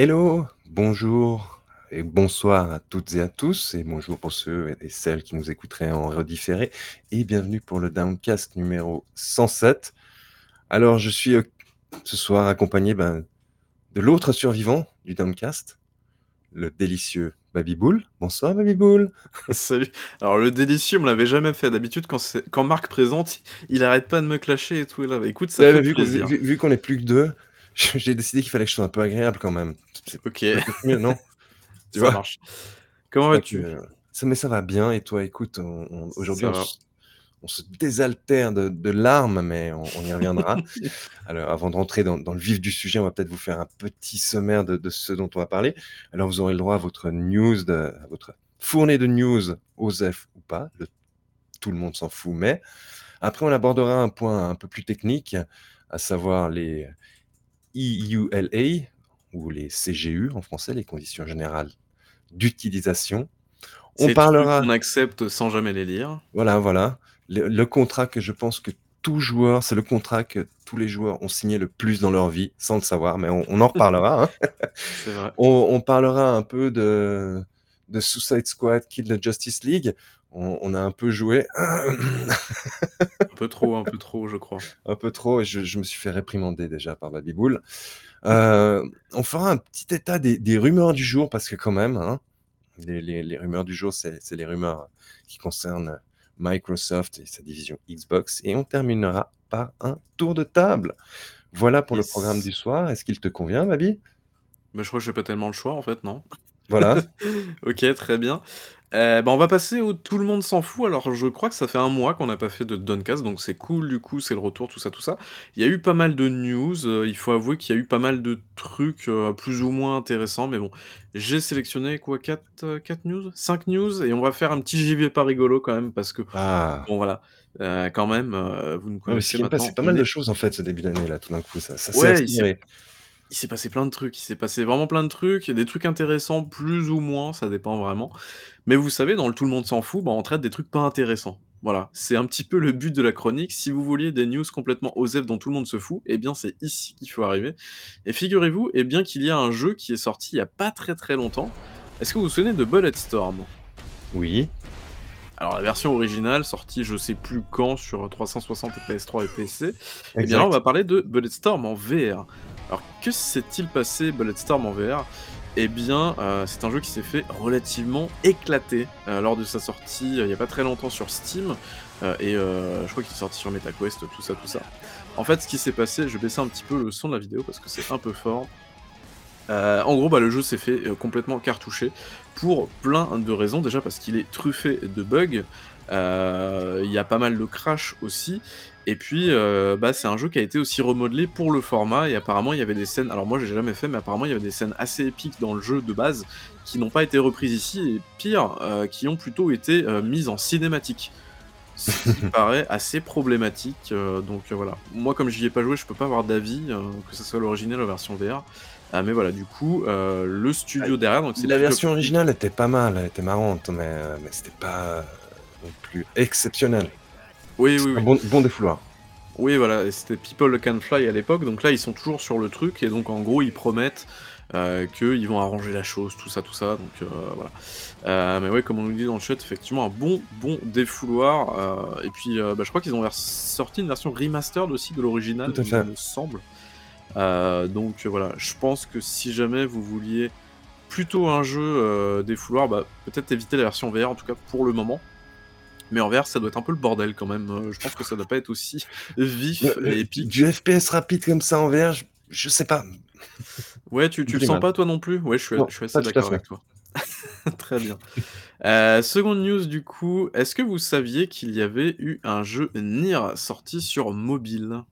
Hello, bonjour et bonsoir à toutes et à tous, et bonjour pour ceux et celles qui nous écouteraient en redifféré, et bienvenue pour le Downcast numéro 107. Alors, je suis euh, ce soir accompagné ben, de l'autre survivant du Downcast, le délicieux Babyboul. Bonsoir Babyboul. Salut. Alors le délicieux, on l'avait jamais fait. D'habitude, quand, quand Marc présente, il arrête pas de me clasher et tout. là, écoute, ça fait vu, plaisir. vu, qu'on est plus que deux, j'ai décidé qu'il fallait que je sois un peu agréable quand même. Ok. Mieux, non Tu ça marche. Comment vas-tu? ça, Mais ça va bien. Et toi, écoute, aujourd'hui, on, se désaltère de, larmes, mais on, y reviendra. Alors, avant de rentrer dans, le vif du sujet, on va peut-être vous faire un petit sommaire de, ce dont on va parler. Alors, vous aurez le droit à votre news, de, à votre fournée de news, OSEF ou pas. tout le monde s'en fout, mais après, on abordera un point un peu plus technique, à savoir les EULA, ou les CGU en français, les conditions générales d'utilisation. On parlera. On accepte sans jamais les lire. Voilà, voilà. Le, contrat que je pense que tout joueur, c'est le contrat que tous les joueurs ont signé le plus dans leur vie, sans le savoir, mais on, en reparlera. Hein. vrai. On, parlera un peu de, de Suicide Squad, Kill the Justice League. On, a un peu joué. un peu trop, un peu trop, je crois. Un peu trop, et je, je me suis fait réprimander déjà par Babyboul. Euh, on fera un petit état des, rumeurs du jour parce que quand même, hein, les, rumeurs du jour, c'est les rumeurs qui concernent Microsoft et sa division Xbox. Et on terminera par un tour de table. Voilà pour le programme du soir. Est-ce qu'il te convient, Babi? Bah, Je crois que je n'ai pas tellement le choix, en fait, non? Voilà. ok, très bien. Euh, bah, on va passer au tout le monde s'en fout. Alors, je crois que ça fait un mois qu'on n'a pas fait de Doncast, donc c'est cool, du coup, c'est le retour, tout ça, tout ça. Il y a eu pas mal de news, euh, il faut avouer qu'il y a eu pas mal de trucs euh, plus ou moins intéressants, mais bon, j'ai sélectionné quoi, 4, 4 news 5 news, et on va faire un petit JV pas rigolo quand même, parce que, Ah. bon voilà, quand même, vous nous connaissez il s'est passé pas mal de choses en fait ce début d'année là, tout d'un coup, ça, ça s'est il s'est passé plein de trucs, il s'est passé vraiment plein de trucs, des trucs intéressants plus ou moins, ça dépend vraiment. Mais vous savez, dans le Tout le monde s'en fout, bah, on traite des trucs pas intéressants. Voilà, c'est un petit peu le but de la chronique. Si vous vouliez des news complètement osef dont tout le monde se fout, eh bien c'est ici qu'il faut arriver. Et figurez-vous, eh bien qu'il y a un jeu qui est sorti il y a pas très très longtemps. Est-ce que vous vous souvenez de Bulletstorm Oui. Alors la version originale, sortie je sais plus quand sur 360 et PS3 et PC, eh bien là on va parler de Bulletstorm en VR. Alors, que s'est-il passé Bulletstorm en VR Eh bien, euh, c'est un jeu qui s'est fait relativement éclater euh, lors de sa sortie euh, il n'y a pas très longtemps sur Steam. et je crois qu'il est sorti sur MetaQuest, tout ça, tout ça. En fait, ce qui s'est passé, je vais baisser un petit peu le son de la vidéo parce que c'est un peu fort. En gros, bah, le jeu s'est fait complètement cartouché pour plein de raisons. Déjà parce qu'il est truffé de bugs. Il y a pas mal de crash aussi. Et puis, euh, bah, c'est un jeu qui a été aussi remodelé pour le format, et apparemment il y avait des scènes, alors moi j'ai jamais fait, mais apparemment il y avait des scènes assez épiques dans le jeu de base, qui n'ont pas été reprises ici, et pire, euh, qui ont plutôt été euh, mises en cinématique. Ce qui paraît assez problématique, donc voilà. Moi comme j'y ai pas joué, je peux pas avoir d'avis, que ce soit l'original ou la version VR. Mais voilà, du coup, le studio derrière. Donc la version originale était pas mal, elle était marrante, mais, mais c'était pas non plus exceptionnel. Oui, oui, oui. bon, bon défouloir. Oui, voilà, c'était People Can Fly à l'époque, donc là ils sont toujours sur le truc, et donc en gros ils promettent euh, qu'ils vont arranger la chose, tout ça, tout ça, donc euh, voilà. Euh, mais ouais, comme on nous dit dans le chat, effectivement un bon, bon défouloir, et puis bah, je crois qu'ils ont sorti une version remastered aussi de l'original, il me semble. Donc voilà, je pense que si jamais vous vouliez plutôt un jeu défouloir, bah, peut-être éviter la version VR, en tout cas pour le moment. Mais en VR, ça doit être un peu le bordel quand même. Euh, je pense que ça doit pas être aussi vif et épique. Du FPS rapide comme ça en VR, je, sais pas. Ouais, tu, tu le sens pas toi non plus? Ouais, je suis, je suis assez d'accord avec toi. Très bien. Euh, seconde news du coup, est-ce que vous saviez qu'il y avait eu un jeu Nier sorti sur mobile?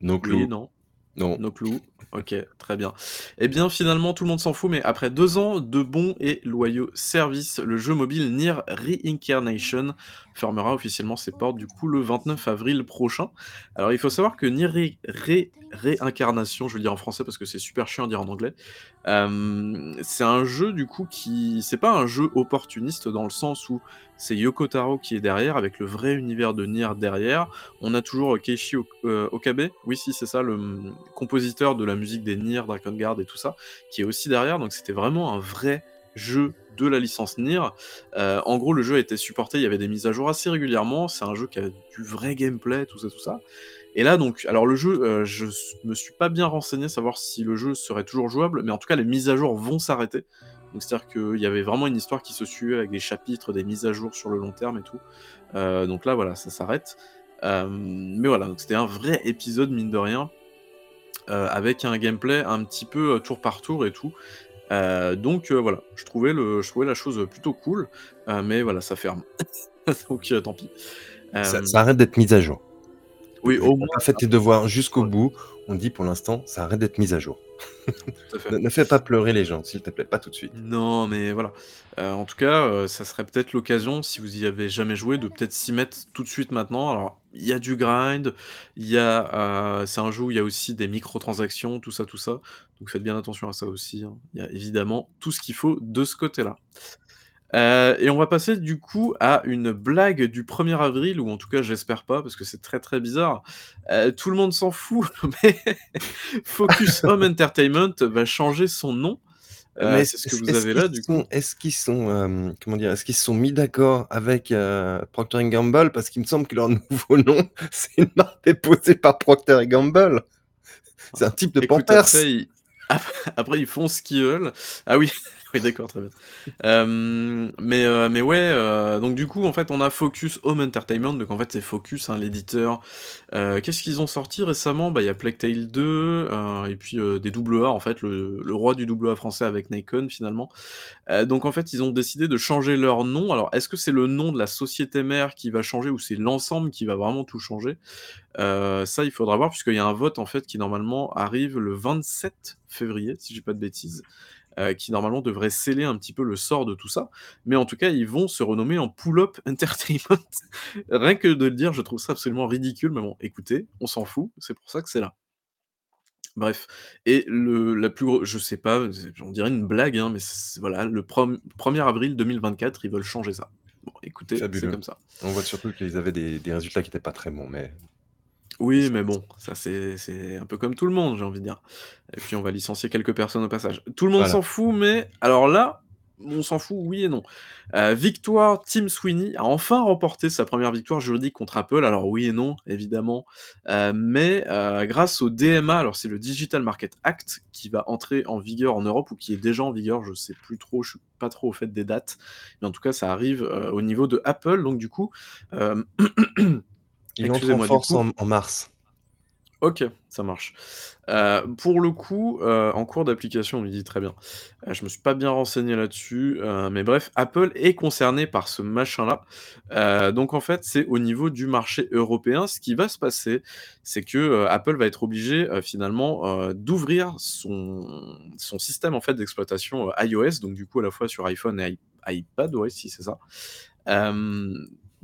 Non, oui, non. Non. No clue. Ok, très bien. Eh bien, finalement, tout le monde s'en fout, mais après deux ans de bons et loyaux services, le jeu mobile Nier Reincarnation fermera officiellement ses portes du coup le 29 avril prochain. Alors, il faut savoir que Nier Réincarnation, je vais le dire en français parce que c'est super chiant à dire en anglais, c'est un jeu du coup qui c'est pas un jeu opportuniste dans le sens où c'est Yoko Taro qui est derrière avec le vrai univers de Nier derrière. On a toujours Keishi euh, Okabe, oui si c'est ça, le mm, compositeur de la musique des Nier, Dragon Guard et tout ça, qui est aussi derrière. Donc c'était vraiment un vrai jeu de la licence Nier. Euh, en gros, le jeu a été supporté, il y avait des mises à jour assez régulièrement. C'est un jeu qui a du vrai gameplay, tout ça, tout ça. Et là, donc, alors le jeu, euh, je me suis pas bien renseigné savoir si le jeu serait toujours jouable, mais en tout cas, les mises à jour vont s'arrêter. Donc, c'est-à-dire qu'il y avait vraiment une histoire qui se suivait avec des chapitres, des mises à jour sur le long terme et tout. Euh, donc là, voilà, ça s'arrête. Euh, mais voilà, donc c'était un vrai épisode, mine de rien, avec un gameplay un petit peu tour par tour et tout. donc voilà, je trouvais, le, je trouvais la chose plutôt cool, mais voilà, ça ferme. donc tant pis. Ça, ça arrête d'être mise à jour. Oui, au moins. fait tes devoirs jusqu'au bout. On dit pour l'instant, ça arrête d'être mis à jour. ne, fais pas pleurer les gens, s'il te plaît, pas tout de suite. Non, mais voilà. Euh, en tout cas, euh, ça serait peut-être l'occasion, si vous y avez jamais joué, de peut-être s'y mettre tout de suite maintenant. Alors, il y a du grind, il y a, euh, c'est un jeu où il y a aussi des microtransactions, tout ça, tout ça. Donc faites bien attention à ça aussi. Hein. Il y a évidemment tout ce qu'il faut de ce côté-là. Euh, et on va passer du coup à une blague du 1er avril, ou en tout cas j'espère pas, parce que c'est très très bizarre. Euh, tout le monde s'en fout, mais Focus Home Entertainment va changer son nom. Euh, mais c'est ce que vous avez là, du coup. Est-ce qu'ils sont, comment dire, est-ce qu'ils se sont mis d'accord avec Procter Gamble? Parce qu'il me semble que leur nouveau nom, c'est une marque déposée par Procter Gamble. C'est un type de Écoute, après, après, ils font ce qu'ils veulent. Ah oui, oui, d'accord, très bien. Euh, mais, euh, mais ouais, euh, donc du coup, en fait, on a Focus Home Entertainment, donc en fait, c'est Focus, hein, l'éditeur. Qu'est-ce qu'ils ont sorti récemment? Bah, il y a Plague Tale 2, et puis des double A, en fait, le, roi du double A français avec Nikon, finalement. donc en fait, ils ont décidé de changer leur nom. Alors, est-ce que c'est le nom de la société mère qui va changer, ou c'est l'ensemble qui va vraiment tout changer? Ça, il faudra voir, puisqu'il y a un vote, en fait, qui normalement arrive le 27 février, si j'ai pas de bêtises. Euh, qui normalement devrait sceller un petit peu le sort de tout ça. Mais en tout cas, ils vont se renommer en Pull-Up Entertainment. Rien que de le dire, je trouve ça absolument ridicule. Mais bon, écoutez, on s'en fout, c'est pour ça que c'est là. Bref, et le, la plus grosse, je sais pas, on dirait une blague, hein, mais voilà, le 1er avril 2024, ils veulent changer ça. Bon, écoutez, c'est comme ça. On voit surtout qu'ils avaient des, des résultats qui n'étaient pas très bons, mais oui, mais bon, ça c'est un peu comme tout le monde, j'ai envie de dire. Et puis on va licencier quelques personnes au passage. Tout le monde s'en fout, mais alors là, on s'en fout, oui et non. Euh, victoire, Tim Sweeney a enfin remporté sa première victoire juridique contre Apple. Alors oui et non, évidemment. Euh, mais euh, grâce au DMA, alors c'est le Digital Market Act qui va entrer en vigueur en Europe ou qui est déjà en vigueur, je sais plus trop, je suis pas trop au fait des dates. Mais en tout cas, ça arrive au niveau de Apple. Donc du coup... Il entre en force en, mars. Ok, ça marche. Euh, pour le coup, euh, en cours d'application, on lui dit très bien. Euh, je me suis pas bien renseigné là-dessus, mais bref, Apple est concerné par ce machin-là. donc en fait, c'est au niveau du marché européen. Ce qui va se passer, c'est que Apple va être obligé finalement d'ouvrir son, son système en fait d'exploitation iOS, donc du coup à la fois sur iPhone et iPad, ouais, si c'est ça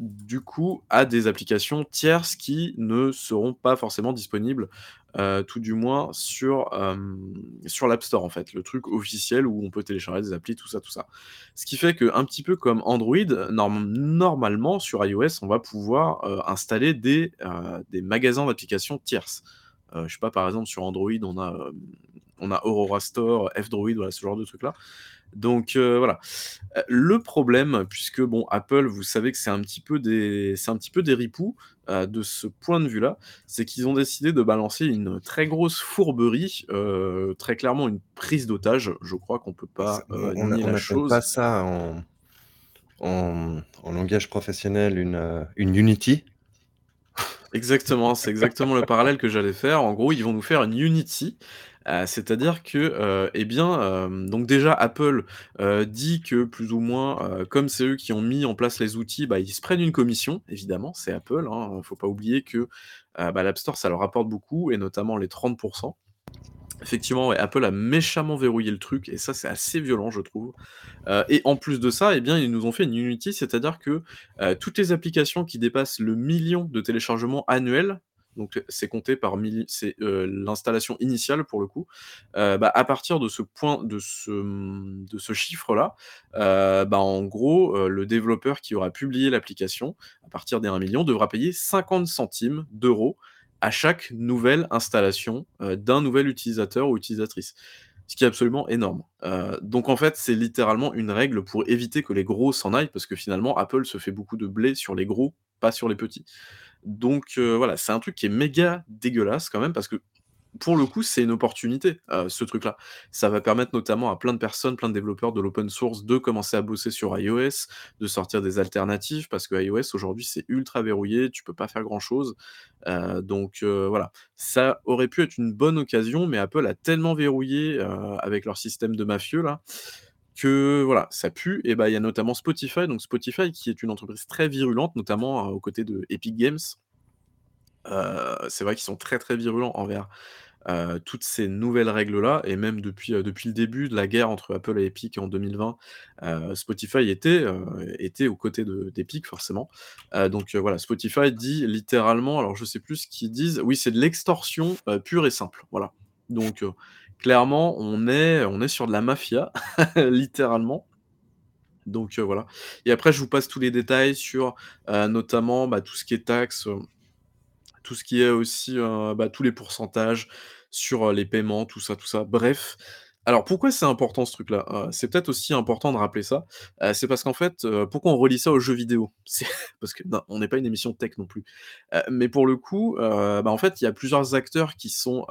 du coup à des applications tierces qui ne seront pas forcément disponibles, euh, tout du moins sur, sur l'App Store en fait, le truc officiel où on peut télécharger des applis, tout ça, tout ça. Ce qui fait que un petit peu comme Android, normalement sur iOS, on va pouvoir euh, installer des, euh, des magasins d'applications tierces. je sais pas, par exemple sur Android, on a, on a Aurora Store, F-Droid, voilà ce genre de trucs là. Donc euh, voilà. Euh, le problème, puisque bon, Apple, vous savez que c'est un petit peu des, c'est un petit peu des ripoux euh, de ce point de vue-là, c'est qu'ils ont décidé de balancer une très grosse fourberie, très clairement une prise d'otage. Je crois qu'on peut pas on, nier la chose. pas ça en, en, en, langage professionnel une, une Unity. Exactement, c'est exactement le parallèle que j'allais faire. En gros, ils vont nous faire une Unity euh, c'est-à-dire que, euh, eh bien, euh, donc déjà Apple, dit que plus ou moins, comme c'est eux qui ont mis en place les outils, bah, ils se prennent une commission, évidemment, c'est Apple, hein. Faut pas oublier que, bah, l'App Store, ça leur rapporte beaucoup et notamment les 30% Effectivement, Apple a méchamment verrouillé le truc et ça, c'est assez violent, je trouve. et en plus de ça, eh bien, ils nous ont fait une Unity, c'est-à-dire que, toutes les applications qui dépassent le million de téléchargements annuels donc c'est compté par c'est, heu, l'installation initiale pour le coup. Heu, bah, à partir de ce point de ce, de ce chiffre-là, heu, bah, en gros, le développeur qui aura publié l'application, à partir des 1 000 000 devra payer 50 centimes d'euros à chaque nouvelle installation, d'un nouvel utilisateur ou utilisatrice. Ce qui est absolument énorme. Donc en fait, c'est littéralement une règle pour éviter que les gros s'en aillent, parce que finalement Apple se fait beaucoup de blé sur les gros, pas sur les petits. Donc heu, voilà, c'est un truc qui est méga dégueulasse quand même parce que pour le coup, c'est une opportunité, heu, ce truc-là. Ça va permettre notamment à plein de personnes, plein de développeurs de l'open source de commencer à bosser sur iOS, de sortir des alternatives parce que iOS aujourd'hui c'est ultra verrouillé, tu peux pas faire grand chose. Heu, donc voilà. Ça aurait pu être une bonne occasion, mais Apple a tellement verrouillé, avec leur système de mafieux là, que voilà, ça pue et bah, il y a notamment Spotify, donc Spotify qui est une entreprise très virulente, notamment, heu, aux côtés de Epic Games. Heu, c'est vrai qu'ils sont très, très virulents envers, heu, toutes ces nouvelles règles-là et même depuis, depuis le début de la guerre entre Apple et Epic en 2020, heu, Spotify était, était aux côtés de d'Epic forcément. Donc voilà, Spotify dit littéralement, alors je sais plus ce qu'ils disent, oui, c'est de l'extorsion, pure et simple, voilà. Donc clairement, on est sur de la mafia, littéralement. Donc heu, voilà et après je vous passe tous les détails sur, heu, notamment, bah, tout ce qui est taxes, hem tout ce qui est aussi, bah, tous les pourcentages sur, les paiements, tout ça, tout ça. Bref, alors pourquoi c'est important ce truc-là? Heu, c'est peut-être aussi important de rappeler ça, heu, c'est parce qu'en fait, heu, pourquoi on relie ça aux jeux vidéo? C'est parce que on n'est pas une émission tech non plus. Mais pour le coup, bah, en fait, il y a plusieurs acteurs qui sont,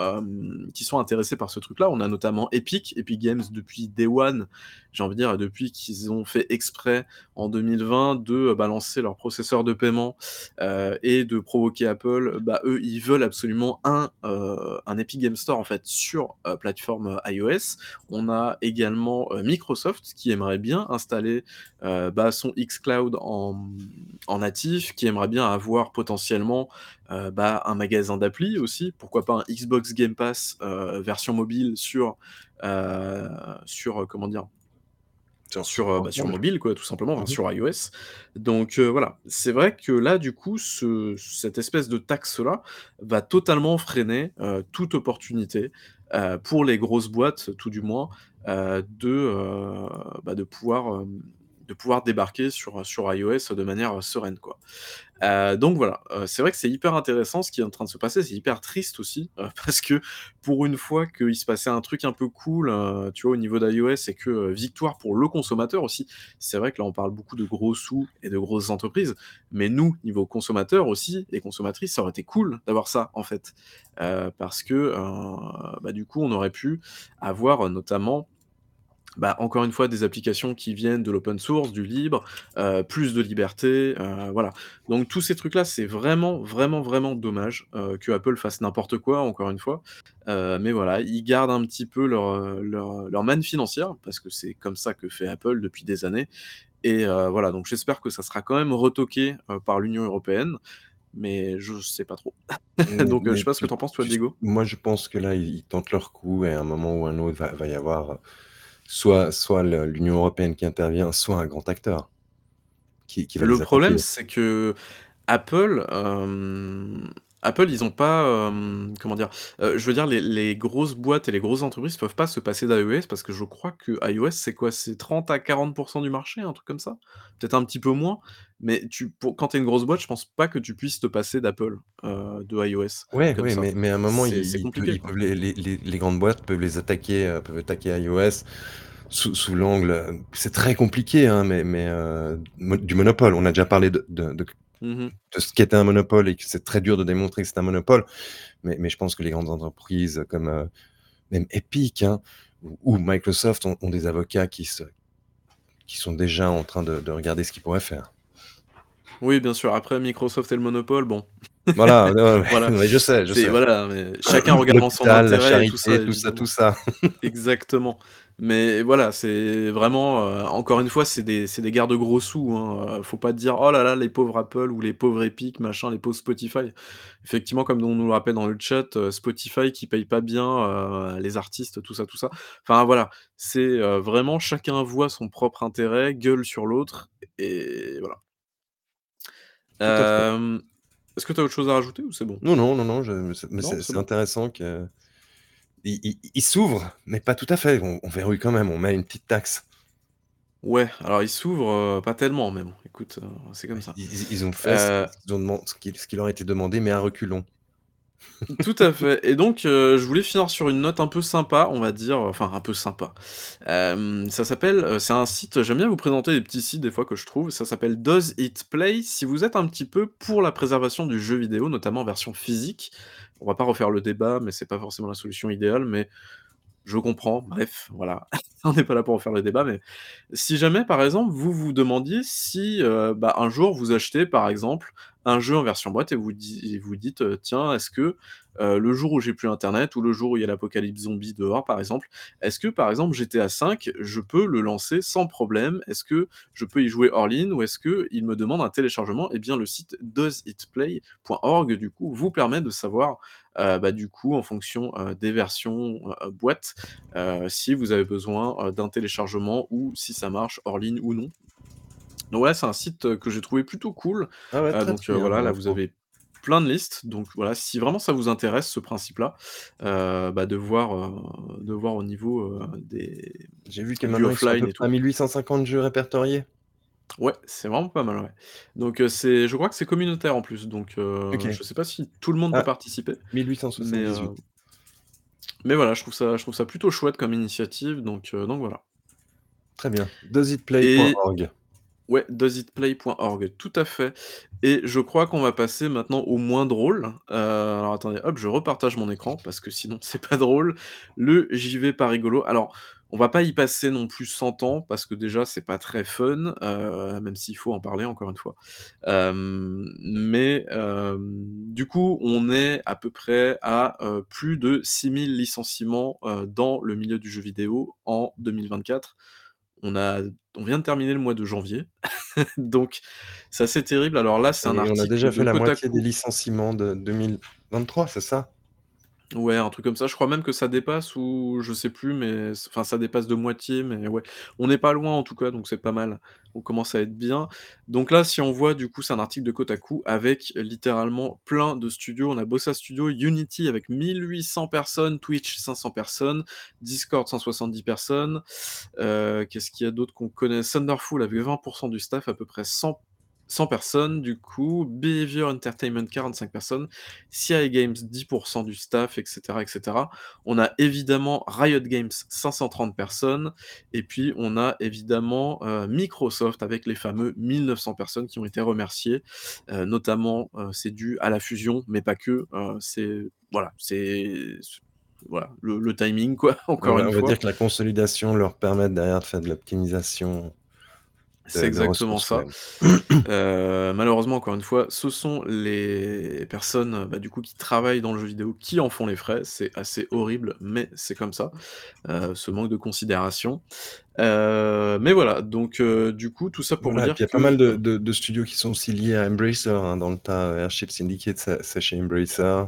qui sont intéressés par ce truc-là. On a notamment Epic, Epic Games depuis day one, j'ai envie de dire depuis qu'ils ont fait exprès en 2020 de, heu, balancer leur processeur de paiement, heu et de provoquer Apple. Bah, eux, ils veulent absolument un, heu, un Epic Games Store en fait sur, heu, plateforme, iOS. On a également, Microsoft qui aimerait bien installer, bah, son xCloud en, en natif, qui aimerait bien avoir potentiellement, bah, un magasin d'appli aussi. Pourquoi pas un Xbox Game Pass, version mobile sur, sur, comment dire? Sur heu, bah, sur mobile quoi, tout simplement, Mmh enfin mh. sur iOS. Donc heu, voilà. C'est vrai que là, du coup, ce cette espèce de taxe-là va totalement freiner, heu, toute opportunité, pour les grosses boîtes, tout du moins, de, bah, de pouvoir, de pouvoir débarquer sur, sur iOS de manière, sereine, quoi. Heu, donc voilà, heu, c'est vrai que c'est hyper intéressant ce qui est en train de se passer, c'est hyper triste aussi, heu, parce que pour une fois qu'il se passait un truc un peu cool, tu vois, au niveau d'iOS et que, victoire pour le consommateur aussi. C'est vrai que là, on parle beaucoup de gros sous et de grosses entreprises, mais nous, niveau consommateurs aussi et consommatrices, ça aurait été cool d'avoir ça, en fait. Parce que, bah, du coup, on aurait pu avoir, notamment bah, encore une fois, des applications qui viennent de l'open source, du libre, heu, plus de liberté, heu, voilà. Donc tous ces trucs-là, c'est vraiment, vraiment, vraiment dommage, heu, que Apple fasse n'importe quoi, encore une fois. Mais voilà, ils gardent un petit peu leur, leur, manne financière, parce que c'est comme ça que fait Apple depuis des années et voilà, donc j'espère que ça sera quand même retoqué, par l'Union européenne, mais je sais pas trop. Mais Donc heu, je mais sais pas ce que tu tu en penses toi, Diego? moi je pense que là, ils tentent leur coup et à un moment ou un autre, va va y avoir, soit soit l'Union européenne qui intervient, soit un grand acteur qui qui va Le les problème, c'est qu'Apple, hem, Apple, ils ont pas, hem, comment dire? Heu, je veux dire les les grosses boîtes et les grosses entreprises peuvent pas se passer d'iOS parce que je crois que iOS, c'est quoi? C'est 30 à 40% du marché, un truc comme ça? Peut-être un petit peu moins, mais tu pour quand tu es une grosse boîte, je pense pas que tu puisses te passer d'Apple, heu, de iOS, Ouais, comme ouais, ça. mais mais à un moment, C'est ils c'est ils peu compliqué, ils quoi. peuvent les les les les grandes boîtes peuvent les attaquer, heu, peuvent attaquer iOS sous sous l'angle, heu c'est très compliqué, hein, mais mais heu, mo du monopole. On a déjà parlé de de de Mmh mh. de ce qu'était un monopole et que c'est très dur de démontrer que c'est un monopole, mais mais je pense que les grandes entreprises comme, heu, même Epic, hein, ou ou Microsoft ont ont des avocats qui se qui sont déjà en train de de regarder ce qu'ils pourraient faire. Oui, bien sûr, après Microsoft et le monopole, bon. Voilà, je sais, je sais. voilà, mais chacun regarde dans son L'hôpital, la intérêt et tout ça, charité, tout ça, tout ça. Exactement, mais voilà, c'est vraiment, heu, encore une fois, c'est des c'est des guerres de gros sous, hein, heu, faut pas dire: «Oh là là, les pauvres Apple ou les pauvres Epic, machin, les pauvres Spotify». Effectivement, comme on nous le rappelle dans le chat, heu, Spotify qui paye pas bien, heu, les artistes, tout ça, tout ça. Enfin voilà, c'est, vraiment chacun voit son propre intérêt, gueule sur l'autre et voilà. À fait. Est-ce que tu as autre chose à rajouter ou c'est bon? Non, non, non, non, je mais c'est intéressant que il s'ouvre, mais pas tout à fait. On on verrouille quand même, on met une petite taxe. Ouais, alors il s'ouvre, heu, pas tellement mais bon, écoute, heu, c'est comme ça. Ils ils ont fait Heu ce ont ce qui ce qui leur a été demandé, mais à reculons. Tout à fait et donc heu, je voulais finir sur une note un peu sympa, on va dire, enfin un peu sympa. Ça s'appelle, c'est un site j'aime bien vous présenter des petits sites des fois que je trouve, ça s'appelle Does It Play? Si vous êtes un petit peu pour la préservation du jeu vidéo, notamment en version physique, on va pas refaire le débat, mais c'est pas forcément la solution idéale, mais je comprends, bref, voilà. On n'est pas là pour en faire le débat, mais si jamais, par exemple, vous vous demandiez si, heu, bah, un jour vous achetez, par exemple, un jeu en version boîte et vous vous dites, heu: «Tiens, est-ce que, heu, le jour où j'ai plus internet ou le jour où il y a l'apocalypse zombie dehors, par exemple, est-ce que, par exemple, GTA V, je peux le lancer sans problème? Est-ce que je peux y jouer hors ligne ou est-ce qu'il me demande un téléchargement?» et bien, le site doesitplay.org, du coup, vous permet de savoir, heu, bah, du coup, en fonction, des versions, boîte, si vous avez besoin, d'un téléchargement ou si ça marche hors ligne ou non. Donc ouais, c'est un site que j'ai trouvé plutôt cool. Ah ouais, très, donc très bien voilà, là, vous avez plein de listes, donc voilà, si vraiment ça vous intéresse ce principe-là, heu, bah, de voir, de voir au niveau, heu, des J'ai vu que du maintenant ils sont à offline peu et près à tout. 1 850 jeux répertoriés. Ouais, c'est vraiment pas mal, ouais. Donc c'est je crois que c'est communautaire en plus, donc OK. je sais pas si tout le monde peut Ah, participer, mais heu soixante-dix-huit. mais voilà, je trouve ça je trouve ça plutôt chouette comme initiative, donc donc voilà. Très bien, Et doesitplay.org. ouais, doesitplay.org, tout à fait et je crois qu'on va passer maintenant au moins drôle. Heu, alors attendez, hop, je repartage mon écran parce que sinon c'est pas drôle. Le vais pas rigolo. Alors, on va pas y passer non plus 100 ans parce que déjà c'est pas très fun, heu, même s'il faut en parler encore une fois. Hem, mais du coup, on est à peu près à, plus de 6000 licenciements, dans le milieu du jeu vidéo en 2024. On a on vient de terminer le mois de janvier, donc c'est assez terrible. Alors là, c'est un Et on a article déjà fait la moitié des licenciements de 2023, c'est ça? Ouais, un truc comme ça. Je crois même que ça dépasse ou je sais plus, mais enfin, ça dépasse de moitié, mais ouais. On n'est pas loin en tout cas, donc c'est pas mal. On commence à être bien. Donc là, si on voit du coup, c'est un article de Kotaku avec littéralement plein de studios. On a Bossa Studio, Unity avec 1 800 personnes, Twitch 500 personnes, Discord 170 personnes. Heu, qu'est-ce qu'il y a d'autre qu'on connaît? Thunderful avec 20% du staff, à peu près 100 100 personnes du coup, Behaviour Entertainment 45 personnes, CI Games 10% du staff et cetera et cetera. On a évidemment Riot Games 530 personnes et puis on a évidemment, heu, Microsoft avec les fameux 1 900 personnes qui ont été remerciées. Heu, notamment, heu, c'est dû à la fusion, mais pas que, c'est voilà, c'est voilà, le le timing quoi, encore une on va dire fois. que la consolidation leur permet derrière de faire de l'optimisation C'est exactement ça. Heu, malheureusement, encore une fois, ce sont les personnes, bah, du coup, qui travaillent dans le jeu vidéo qui en font les frais. C'est assez horrible, mais c'est comme ça, heu, ce manque de considération. Heu, mais voilà, donc du coup, tout ça pour Voilà puis il dire y a pas mal de heu de de studios qui sont aussi liés à Embracer, hein, dans le tas, Airship Syndicate, c'est chez Embracer.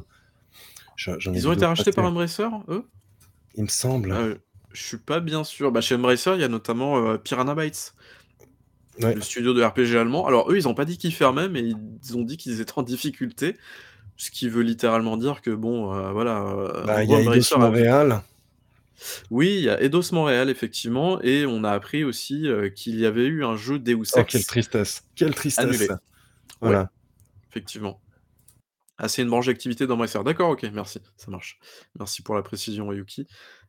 Ils ont été rachetés par. Embracer, eux? Il me semble. Je suis pas bien sûr. Bah, chez Embracer, il y a notamment, Piranha Bytes Ouais. le studio de RPG allemand. Alors eux, ils ont pas dit qu'ils fermaient, mais ils ont dit qu'ils étaient en difficulté, ce qui veut littéralement dire que bon, heu, voilà, en Bah, il y a Eidos Montréal. Oui, il y a Eidos-Montréal, effectivement et on a appris aussi, heu, qu'il y avait eu un jeu Deus Oh quelle Ex tristesse, quelle tristesse. annulé. Ouais, Voilà. effectivement. Ah, c'est une branche d'activité d'Embracer. D'accord, OK, merci, ça marche. Merci pour la précision, Yuki.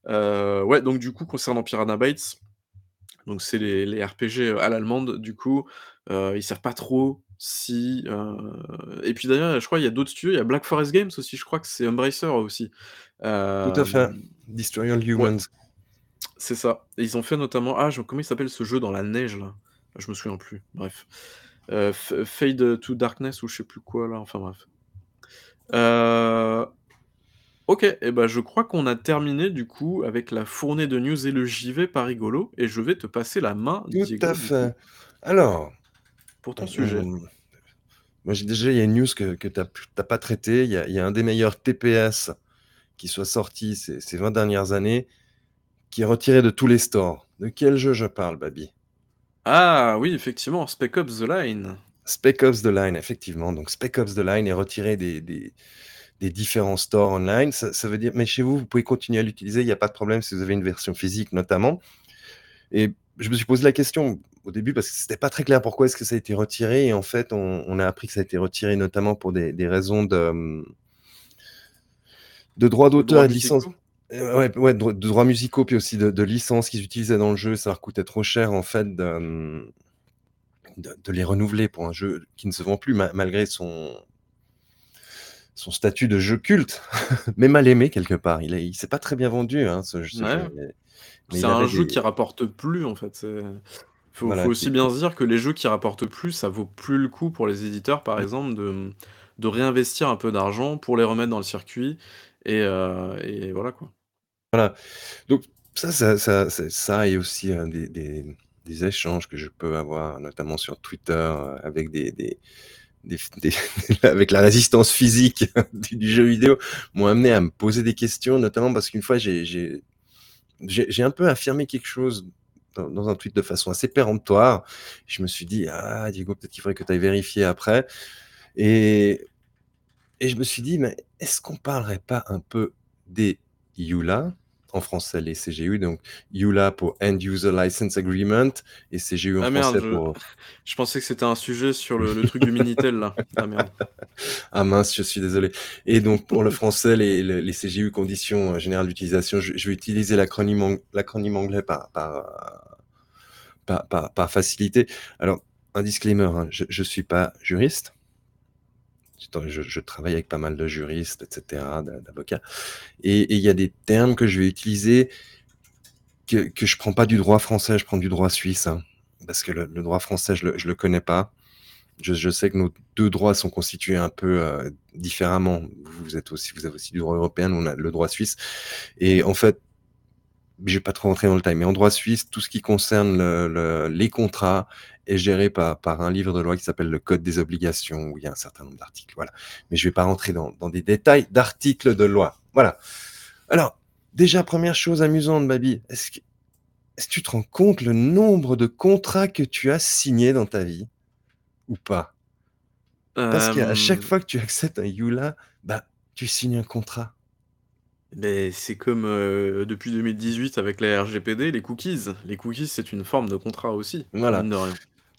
Ouais, donc du coup, concernant Piranha Bytes, donc c'est les les RPG, heu, à l'allemande, du coup, heu, ils savent pas trop si, heu et puis d'ailleurs, je crois, il y a d'autres studios, il y a Black Forest Games aussi, je crois que c'est Embracer aussi. Tout à fait, Hem, Destroy All ouais. Humans! C'est ça et ils ont fait notamment ah comment il s'appelle ce jeu dans la neige là? Je me souviens plus, bref. Fade to Darkness ou je sais plus quoi là, enfin bref. OK et bah, je crois qu'on a terminé du coup avec la fournée de news et le vais pas rigolo et je vais te passer la main Tout à coup fait. Alors, pour ton on sujet. moi j'ai déjà il y a une news que que tu as p tu as pas traitée. Il y a il y a un des meilleurs TPS qui soit sorti ces ces 20 dernières années, qui est retiré de tous les stores. De quel jeu je parle, Baby? Ah oui, effectivement, Spec Ops: The Line. Spec Ops The Line, effectivement. Donc Spec Ops The Line est retiré des, des, différents stores online. Ça, veut dire, mais chez vous, vous pouvez continuer à l'utiliser, il n'y a pas de problème si vous avez une version physique notamment. Et je me suis posé la question au début parce que c'était pas très clair pourquoi est-ce que ça a été retiré. Et en fait, on, a appris que ça a été retiré notamment pour des, raisons de, de droits d'auteur et de licence. Euh, ouais, ouais, de, droits musicaux, puis aussi de, de licences qu'ils utilisaient dans le jeu. Ça leur coûtait trop cher, en fait, de, de, les renouveler pour un jeu qui ne se vend plus, malgré son, son statut de jeu culte, mais mal aimé quelque part. Il ne s'est pas très bien vendu, hein, ce, jeu. C'est un jeu qui rapporte plus, en fait. Il faut, aussi bien se dire que les jeux qui rapportent plus, ça vaut plus le coup pour les éditeurs, par exemple, de, de réinvestir un peu d'argent pour les remettre dans le circuit. Et, euh, et voilà quoi. Voilà. Donc ça, ça, ça, ça est aussi des, des, des échanges que je peux avoir, notamment sur Twitter, euh, avec des, avec la résistance physique du jeu vidéo, m'ont amené à me poser des questions, notamment parce qu'une fois, j'ai un peu affirmé quelque chose dans, dans, un tweet de façon assez péremptoire. Je me suis dit, ah, Diego, peut-être qu'il faudrait que tu ailles vérifier après. Et, et je me suis dit, mais est-ce qu'on parlerait pas un peu des YULA? En français les CGU, donc EULA pour End User License Agreement et CGU en ah français je... pour. Je pensais que c'était un sujet sur le, truc du Minitel là. Ah merde. ah mince, je suis désolé. Et donc pour le français, les, les, CGU, conditions euh, générales d'utilisation, je, vais utiliser l'acronyme anglais par, par, par, par, facilité. Alors, un disclaimer, hein, je ne suis pas juriste je, travaille avec pas mal de juristes, etc., d'avocats, et il y a des termes que je vais utiliser que, je prends pas du droit français, je prends du droit suisse, hein, parce que le, droit français, je le, le connais pas. Je, sais que nos deux droits sont constitués un peu euh, différemment. Vous êtes aussi, vous avez aussi du droit européen, on a le droit suisse. Et en fait, je vais pas trop rentrer dans le détail, mais en droit suisse, tout ce qui concerne les contrats est géré par, par un livre de loi qui s'appelle le Code des obligations, où il y a un certain nombre d'articles. Voilà. Mais je vais pas rentrer dans, dans des détails d'articles de loi. Voilà. Alors, déjà, première chose amusante, Babi, est-ce que, est-ce que tu te rends compte le nombre de contrats que tu as signés dans ta vie ou pas? Parce qu'à chaque euh, fois que tu acceptes un YULA, bah, tu signes un contrat. Mais c'est comme, euh, depuis 2018 avec la RGPD, les cookies. Les cookies, c'est une forme de contrat aussi, Voilà.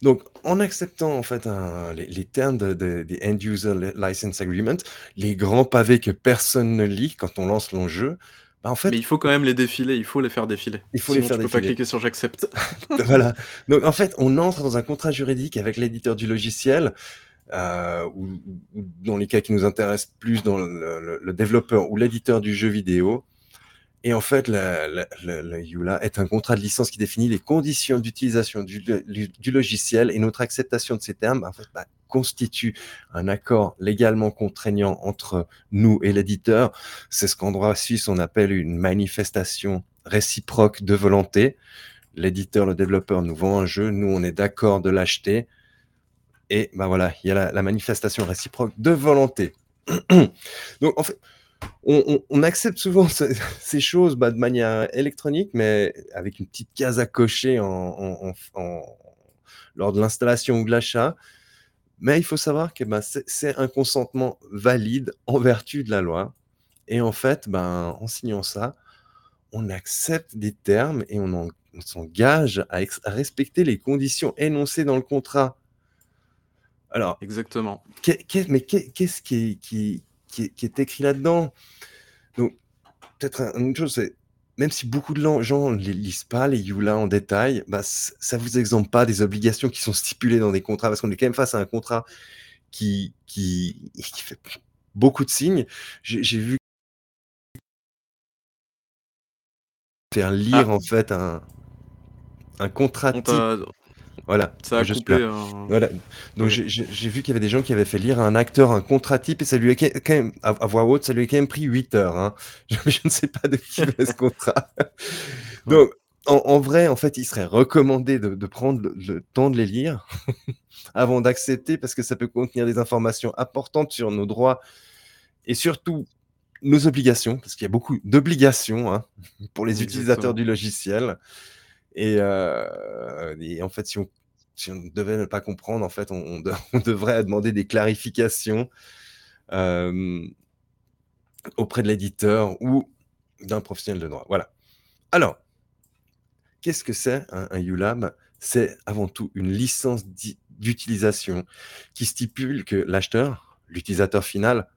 Donc, en acceptant en fait les, termes des End User License Agreement, les grands pavés que personne ne lit quand on lance l'enjeu, bah, en fait. Mais il faut quand même les défiler, il faut les faire défiler. Il faut les faire tu peux pas cliquer sur j'accepte. voilà. Donc, en fait, on entre dans un contrat juridique avec l'éditeur du logiciel euh, ou, dans les cas qui nous intéressent plus dans le, développeur ou l'éditeur du jeu vidéo. Et en fait, le EULA est un contrat de licence qui définit les conditions d'utilisation du, logiciel et notre acceptation de ces termes fait, bah, constitue un accord légalement contraignant entre nous et l'éditeur. C'est ce qu'en droit suisse on appelle une manifestation réciproque de volonté. L'éditeur, le développeur nous vend un jeu, nous on est d'accord de l'acheter et ben voilà, il y a la, manifestation réciproque de volonté. Donc en fait, on, accepte souvent ces choses bah, de manière électronique, mais avec une petite case à cocher en, lors de l'installation ou de l'achat. Mais il faut savoir que bah, c'est un consentement valide en vertu de la loi. Et en fait, ben, en signant ça, on accepte des termes et on, s'engage à, respecter les conditions énoncées dans le contrat. Alors, exactement. mais qu'est-ce qui, qui, est écrit là-dedans Donc, peut-être une chose, c'est même si beaucoup de gens ne les lisent pas, les YULA en détail, bah, ça ne vous exempte pas des obligations qui sont stipulées dans des contrats, parce qu'on est quand même face à un contrat qui, qui, fait beaucoup de signes. J'ai vu faire lire ah. en fait un, un contrat type. Voilà. Ça a coupé, Voilà. Donc j'ai vu qu'il y avait des gens qui avaient fait lire à un acteur un contrat type et ça lui a quand même, à, voix haute, ça lui a quand même pris 8 heures. Hein. Je, ne sais pas de qui est ce contrat. Donc en, vrai, en fait, il serait recommandé de, prendre le, temps de les lire avant d'accepter parce que ça peut contenir des informations importantes sur nos droits et surtout nos obligations, parce qu'il y a beaucoup d'obligations hein, pour les utilisateurs du logiciel. Et, euh, et, en fait, si on devait ne pas comprendre, en fait, on, devrait demander des clarifications auprès de l'éditeur ou d'un professionnel de droit. Voilà. Alors, qu'est-ce que c'est un, un ULAB C'est avant tout une licence d'utilisation qui stipule que l'acheteur, l'utilisateur final,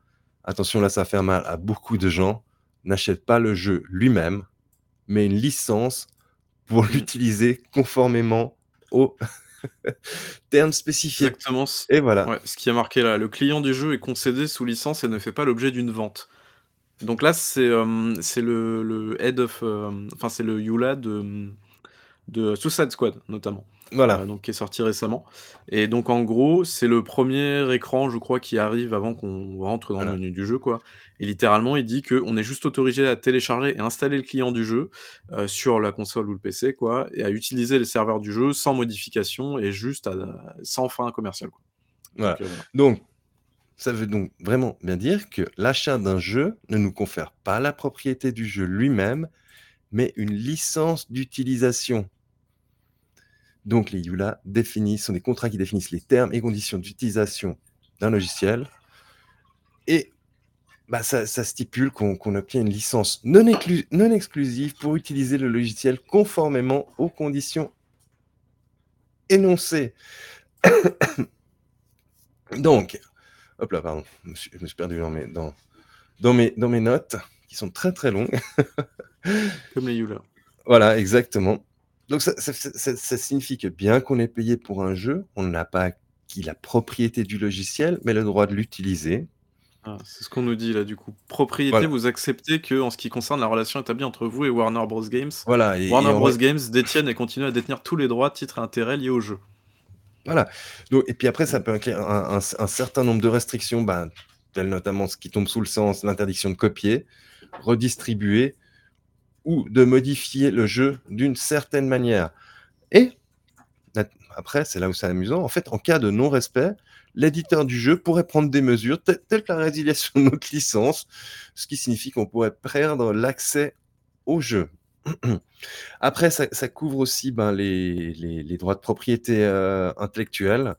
attention là ça fait mal à beaucoup de gens, n'achète pas le jeu lui-même, mais une licence pour mmh. l'utiliser conformément aux termes spécifiés. Exactement. Et voilà. ce qui est marqué là, le client du jeu est concédé sous licence et ne fait pas l'objet d'une vente. Donc là, c'est c'est le, le, head of, enfin c'est le Yula de, de Suicide Squad notamment. Voilà. Euh, donc qui est sorti récemment. Et donc en gros, c'est le premier écran, je crois, qui arrive avant qu'on rentre dans le menu du jeu, quoi. Et littéralement, il dit qu'on est juste autorisé à télécharger et installer le client du jeu euh, sur la console ou le PC, quoi, et à utiliser les serveurs du jeu sans modification et juste sans fin commercial. Euh, voilà. Donc, ça veut donc vraiment bien dire que l'achat d'un jeu ne nous confère pas la propriété du jeu lui-même, mais une licence d'utilisation. Donc les EULA définissent, sont des contrats qui définissent les termes et conditions d'utilisation d'un logiciel. Et bah, ça, stipule qu'on obtient une licence non, non exclusive pour utiliser le logiciel conformément aux conditions énoncées. Donc, hop là, pardon, je me suis, perdu dans mes, dans, dans, mes, dans mes notes, qui sont très très longues. Comme les EULA. Voilà, exactement. Donc ça, signifie que bien qu'on ait payé pour un jeu, on n'a pas acquis la propriété du logiciel, mais le droit de l'utiliser. Ah, c'est ce qu'on nous dit là du coup. Propriété, vous acceptez que en ce qui concerne la relation établie entre vous et Warner Bros Games, voilà, Warner Bros Games détiennent et continuent à détenir tous les droits, titres et intérêts liés au jeu. Voilà. Donc, et puis après, ça peut inclure un, certain nombre de restrictions, ben, telles notamment ce qui tombe sous le sens, l'interdiction de copier, redistribuer, ou de modifier le jeu d'une certaine manière. Et après, c'est là où c'est amusant, en fait, en cas de non-respect, l'éditeur du jeu pourrait prendre des mesures telles que la résiliation de notre licence, ce qui signifie qu'on pourrait perdre l'accès au jeu. Après, ça, couvre aussi ben, les, droits de propriété euh, intellectuelle.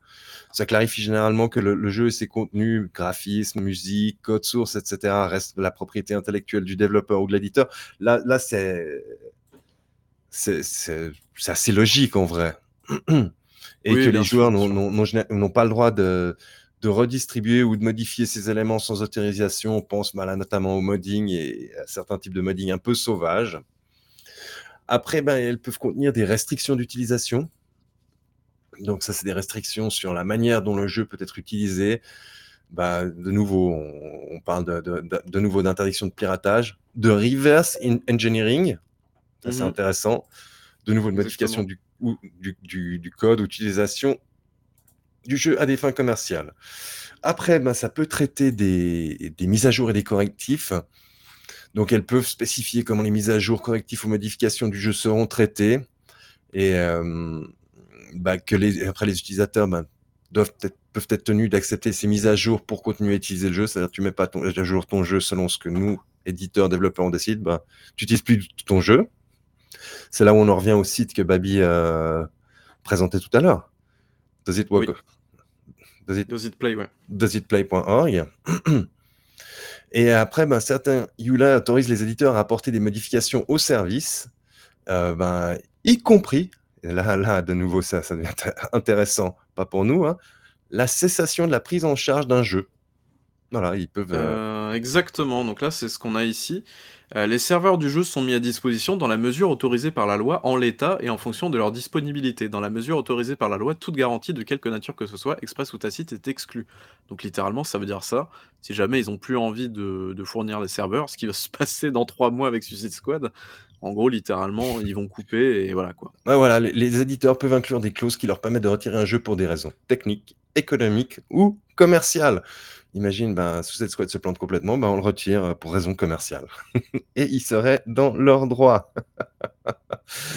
Ça clarifie généralement que le, jeu et ses contenus, graphisme, musique, code source, etc., restent la propriété intellectuelle du développeur ou de l'éditeur. Là, là c'est assez logique en vrai. et que les joueurs n'ont pas le droit de, de redistribuer ou de modifier ces éléments sans autorisation. On pense mal notamment au modding et à certains types de modding un peu sauvages. Après, ben, elles peuvent contenir des restrictions d'utilisation. Donc ça, c'est des restrictions sur la manière dont le jeu peut être utilisé. Bah, de nouveau, on, parle de, nouveau d'interdiction de piratage, de reverse engineering, c'est mmh intéressant, de nouveau de modification du, du, du, code, utilisation du jeu à des fins commerciales. Après, ben, ça peut traiter des, des mises à jour et des correctifs. Donc elles peuvent spécifier comment les mises à jour, correctifs ou modifications du jeu seront traitées. Et euh, bah, que les, après les utilisateurs bah, doivent peuvent être tenus d'accepter ces mises à jour pour continuer à utiliser le jeu. C'est-à-dire que tu mets pas ton, à jour ton jeu selon ce que nous, éditeurs, développeurs, on décide. Bah, tu n'utilises plus ton jeu. C'est là où on en revient au site que Babi euh, présentait tout à l'heure. Does it work? Does, it, does it play, ouais. Does it play.org. Et après, ben, certains EULA autorisent les éditeurs à apporter des modifications au service, euh, ben, y compris, là, là, de nouveau, ça, ça devient intéressant, pas pour nous, hein, la cessation de la prise en charge d'un jeu. Voilà, ils peuvent. Euh, euh, exactement, donc là, c'est ce qu'on a ici. Euh, les serveurs du jeu sont mis à disposition dans la mesure autorisée par la loi en l'état et en fonction de leur disponibilité. Dans la mesure autorisée par la loi, toute garantie de quelque nature que ce soit, express ou tacite, est exclue. Donc littéralement, ça veut dire ça. Si jamais ils n'ont plus envie de, fournir les serveurs, ce qui va se passer dans trois mois avec Suicide Squad, en gros, littéralement, ils vont couper et voilà quoi. voilà, les, éditeurs peuvent inclure des clauses qui leur permettent de retirer un jeu pour des raisons techniques, économiques ou commerciales. Imagine, ben, cette Squad se plante complètement, ben, on le retire euh, pour raison commerciale. et ils seraient dans leur droit.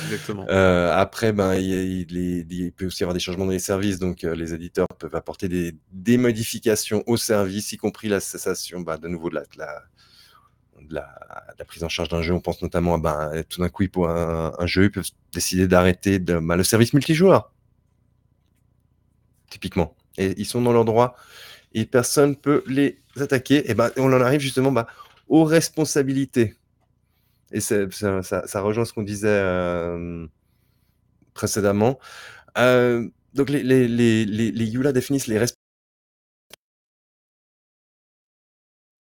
Exactement. Euh, après, ben, il, peut aussi y avoir des changements dans les services, donc euh, les éditeurs peuvent apporter des, modifications au service, y compris la cessation ben, de nouveau de la, de la, prise en charge d'un jeu. On pense notamment à ben, tout d'un coup, pour un, un, jeu, ils peuvent décider d'arrêter ben, le service multijoueur. typiquement. Et ils sont dans leur droit et personne peut les attaquer. Et ben, on en arrive justement bah, aux responsabilités. Et ça, rejoint ce qu'on disait euh, précédemment. Euh, donc les, YULA définissent les responsabilités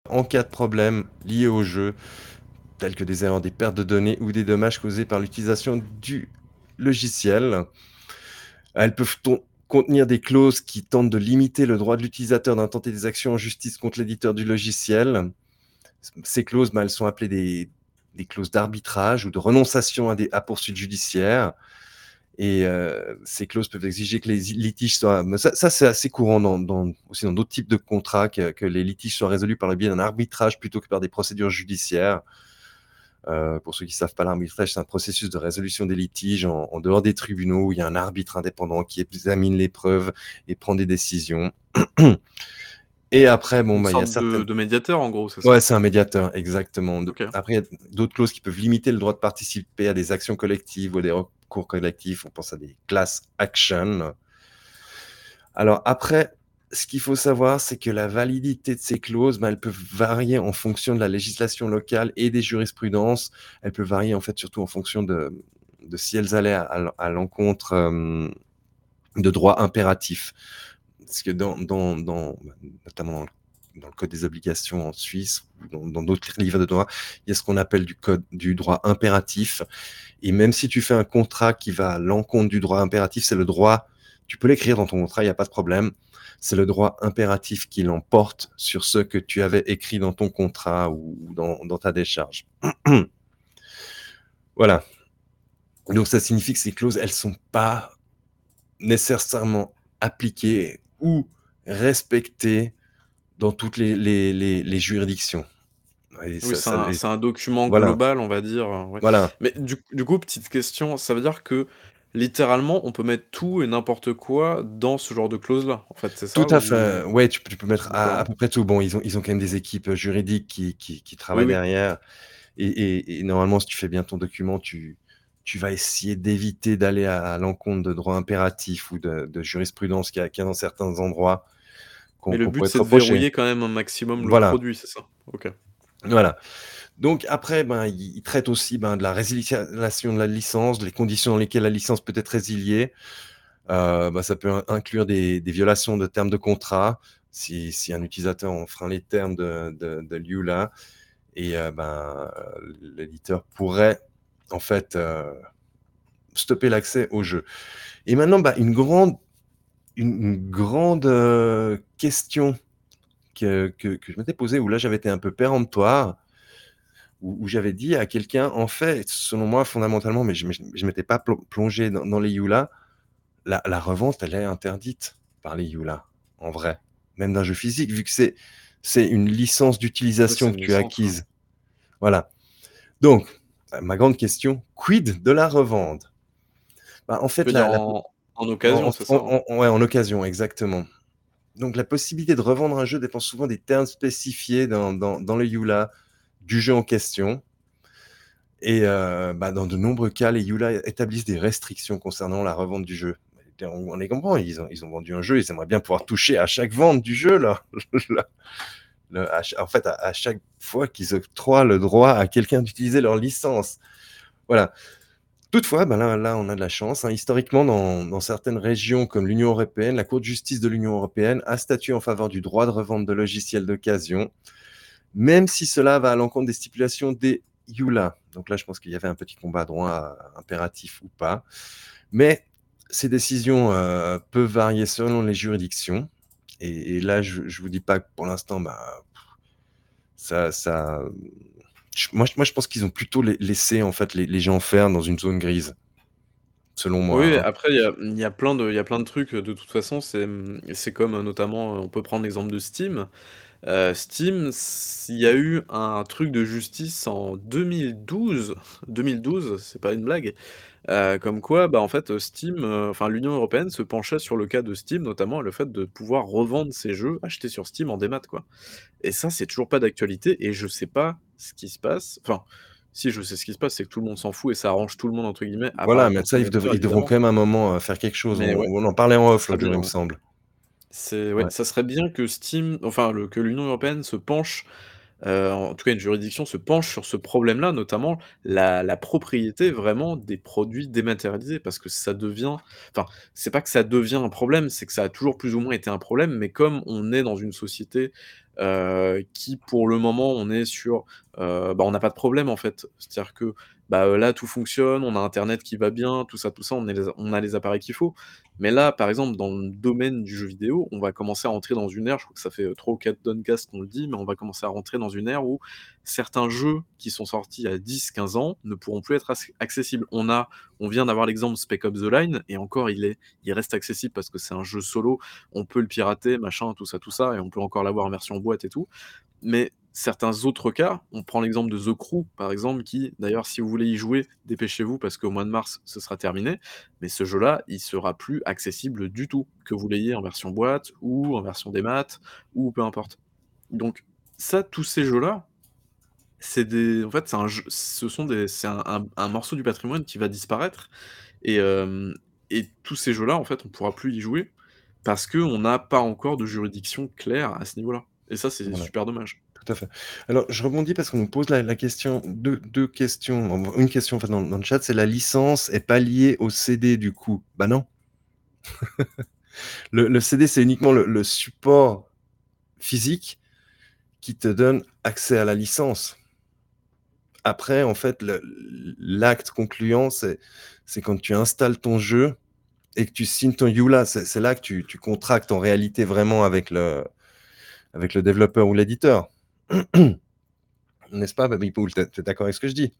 en cas de problème lié au jeu, tels que des erreurs, des pertes de données ou des dommages causés par l'utilisation du logiciel. Elles peuvent contenir des clauses qui tentent de limiter le droit de l'utilisateur d'intenter des actions en justice contre l'éditeur du logiciel. Ces clauses, ben, elles sont appelées des, clauses d'arbitrage ou de renonciation à, des, poursuites judiciaires. Et euh, ces clauses peuvent exiger que les litiges soient. Ça, ça c'est assez courant aussi dans d'autres types de contrats, que, les litiges soient résolus par le biais d'un arbitrage plutôt que par des procédures judiciaires. Euh, pour ceux qui ne savent pas, l'arbitrage, c'est un processus de résolution des litiges en, en, dehors des tribunaux où il y a un arbitre indépendant qui examine les preuves et prend des décisions. Et après, bon, bah, il y a certaines... de, médiateur, en gros, c'est ça? Ouais, c'est un médiateur, exactement. Après, il y a d'autres clauses qui peuvent limiter le droit de participer à des actions collectives ou des recours collectifs. On pense à des class actions. Alors après, ce qu'il faut savoir, c'est que la validité de ces clauses, bah, elles peuvent varier en fonction de la législation locale et des jurisprudences. Elles peuvent varier, en fait, surtout en fonction de, si elles allaient à, l'encontre euh, de droits impératifs parce que dans, notamment dans le, code des obligations en Suisse dans d'autres livres de droit, il y a ce qu'on appelle du code du droit impératif. Et même si tu fais un contrat qui va à l'encontre du droit impératif, c'est le droit, tu peux l'écrire dans ton contrat, il n'y a pas de problème. C'est le droit impératif qui l'emporte sur ce que tu avais écrit dans ton contrat ou dans, dans ta décharge. voilà. Donc ça signifie que ces clauses, elles sont pas nécessairement appliquées ou respecté dans toutes les, les, les, juridictions. Oui, c'est un, document global, on va dire. Voilà. Mais du, du, coup, petite question, ça veut dire que littéralement, on peut mettre tout et n'importe quoi dans ce genre de clause-là, en fait, c'est ça Tout à fait. Ouais, tu, tu peux mettre à, peu près tout. Bon, ils ont, ils ont quand même des équipes juridiques qui, qui, qui travaillent derrière. Et, et, et, normalement, si tu fais bien ton document, tu, tu vas essayer d'éviter d'aller à, l'encontre de droits impératifs ou de, jurisprudence qu'il y, a dans certains endroits. Mais le but, c'est de verrouiller quand même un maximum le produit, c'est ça? Ok. Voilà. Donc après, ben, il, traite aussi ben, de la résiliation de la licence, les conditions dans lesquelles la licence peut être résiliée. Euh, ben, ça peut inclure des, violations de termes de contrat, si, un utilisateur enfreint les termes de, de, et euh, l'éditeur pourrait en fait, euh, stopper l'accès au jeu. Et maintenant, une grande, question que, que, je m'étais posée, où là j'avais été un peu péremptoire, où, j'avais dit à quelqu'un, en fait, selon moi, fondamentalement, mais je ne m'étais pas plongé dans, les Yula, la, la, revente, elle est interdite par les Yula, en vrai, même d'un jeu physique, vu que c'est c'est une licence d'utilisation que tu as acquise. Voilà. Donc, ma grande question, quid de la revente? Bah, En fait, en, occasion, c'est ça hein? Ouais, en occasion, exactement. Donc la possibilité de revendre un jeu dépend souvent des termes spécifiés dans, dans, le Yula du jeu en question. Et euh, bah, dans de nombreux cas, les Yula établissent des restrictions concernant la revente du jeu. On, les comprend, ils ont, ils ont vendu un jeu, ils aimeraient bien pouvoir toucher à chaque vente du jeu. Là. en fait, à, chaque fois qu'ils octroient le droit à quelqu'un d'utiliser leur licence. Voilà. Toutefois, là, là, on a de la chance. Hein. Historiquement, dans, certaines régions comme l'Union européenne, la Cour de justice de l'Union européenne a statué en faveur du droit de revente de logiciels d'occasion, même si cela va à l'encontre des stipulations des EULA. Donc là, je pense qu'il y avait un petit combat droit impératif ou pas. Mais ces décisions euh, peuvent varier selon les juridictions. Et, là, je ne vous dis pas que pour l'instant, bah, ça, ça, moi, moi, je pense qu'ils ont plutôt laissé en fait les, gens faire dans une zone grise, selon moi. Oui, hein. après, il y a, plein de, y a plein de trucs. De toute façon, c'est comme notamment, on peut prendre l'exemple de Steam. Euh, Steam, il y a eu un truc de justice en 2012. 2012, c'est pas une blague. Euh, comme quoi, bah, en fait, Steam, euh, enfin l'Union européenne se penchait sur le cas de Steam, notamment le fait de pouvoir revendre ses jeux achetés sur Steam en démat, quoi. Et ça, c'est toujours pas d'actualité et je sais pas ce qui se passe. Enfin, si je sais ce qui se passe, c'est que tout le monde s'en fout et ça arrange tout le monde entre guillemets, Voilà, mais ça, ils devront quand même un moment, faire quelque chose. On on en parlait en off là, il me semble. C'est ouais, ça serait bien que Steam enfin le que l'Union européenne se penche, heu, en tout cas une juridiction se penche sur ce problème-là, notamment la la propriété vraiment des produits dématérialisés. Parce que ça devient enfin, c'est pas que ça devient un problème, c'est que ça a toujours plus ou moins été un problème, mais comme on est dans une société, heu, qui pour le moment on est sur, heu, bah, on n'a pas de problème en fait. C'est-à-dire que, bah, heu, là tout fonctionne, on a internet qui va bien, tout ça, tout ça, on est les on a les appareils qu'il faut. Mais là, par exemple, dans le domaine du jeu vidéo, on va commencer à rentrer dans une ère, je crois que ça fait 3 ou 4 Donncasts qu'on le dit, mais on va commencer à rentrer dans une ère où certains jeux qui sont sortis il y a 10-15 ans ne pourront plus être ac accessibles. On a on vient d'avoir l'exemple Spec Ops: The Line et encore il est il reste accessible parce que c'est un jeu solo, on peut le pirater, machin, tout ça, tout ça et on peut encore l'avoir en version boîte et tout. Mais certains autres cas, on prend l'exemple de The Crew, par exemple, qui d'ailleurs, si vous voulez y jouer, dépêchez-vous parce qu'au mois de mars, ce sera terminé. Mais ce jeu-là, il sera plus accessible du tout, que vous l'ayez en version boîte ou en version démat ou peu importe. Donc ça, tous ces jeux-là, c'est des en fait, c'est un jeu ce sont des c'est un un un morceau du patrimoine qui va disparaître et hem et tous ces jeux-là, en fait, on pourra plus y jouer parce qu'on n'a pas encore de juridiction claire à ce niveau-là et ça, c'est Voilà. super dommage. Alors je rebondis parce qu'on nous pose la question 2- 2 questions, une question en fait dans dans le chat, c'est: «La licence est pas liée au CD du coup?» bah non. Le CD, c'est uniquement le support physique qui te donne accès à la licence. Après, en fait, l'acte concluant, c'est quand tu installes ton jeu et que tu signes ton EULA, c'est là que tu contractes en réalité vraiment avec le développeur ou l'éditeur. N'est-ce pas, Babypool? Tu es tu es d'accord avec ce que je dis?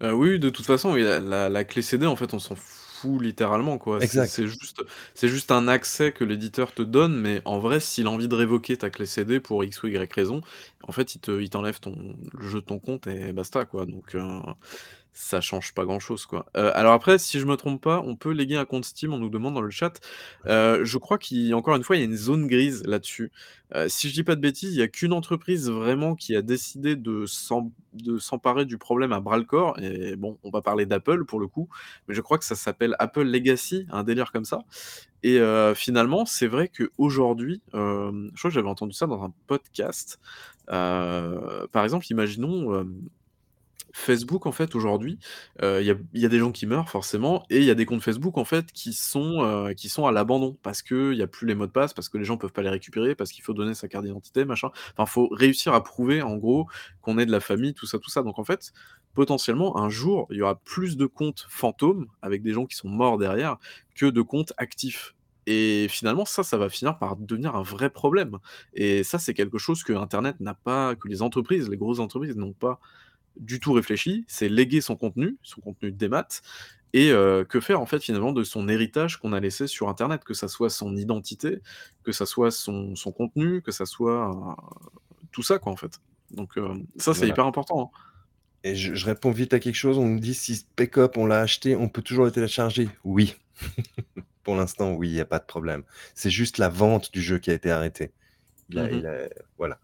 Heu, oui, de toute façon, oui, la la la clé CD, en fait, on s'en fout littéralement, quoi. C'est Exact. c'est juste c'est juste un accès que l'éditeur te donne, mais en vrai, s'il a envie de révoquer ta clé CD pour X ou Y raison, en fait, il te il t'enlève ton le jeu de ton compte et basta, quoi. Donc heu, ça change pas grand-chose, quoi. Heu, alors après, si je me trompe pas, on peut léguer un compte Steam, on nous demande dans le chat. Heu, je crois qu'il encore une fois, il y a une zone grise là-dessus. Heu, si je dis pas de bêtises, il y a qu'une entreprise vraiment qui a décidé de s'em de s'emparer du problème à bras le corps et bon, on va parler d'Apple pour le coup, mais je crois que ça s'appelle Apple Legacy, un délire comme ça et finalement, c'est vrai qu'aujourd'hui, je crois que j'avais entendu ça dans un podcast. Par exemple, imaginons, Facebook, en fait, aujourd'hui, heu, il y a des gens qui meurent forcément et il y a des comptes Facebook, en fait, qui sont, heu, qui sont à l'abandon parce qu'il y a plus les mots de passe, parce que les gens peuvent pas les récupérer, parce qu'il faut donner sa carte d'identité, machin. Enfin, faut réussir à prouver, en gros, qu'on est de la famille, tout ça, tout ça. Donc en fait, potentiellement, un jour, il y aura plus de comptes fantômes avec des gens qui sont morts derrière, que de comptes actifs et finalement, ça, ça va finir par devenir un vrai problème et ça, c'est quelque chose que internet n'a pas que les entreprises, les grosses entreprises n'ont pas du tout réfléchi. C'est léguer son contenu, son contenu démat et heu, que faire, en fait, finalement, de son héritage qu'on a laissé sur internet? Que ça soit son identité, que ça soit son son contenu, que ça soit, heu, tout ça, quoi, en fait. Donc heu, ça, c'est Voilà. hyper important, hein. Et je je réponds vite à quelque chose, on me dit: «Si Spec on l'a acheté, on peut toujours le télécharger?» oui. Pour l'instant, oui, il y a pas de problème. C'est juste la vente du jeu qui a été arrêtée. Il Mmh il a voilà.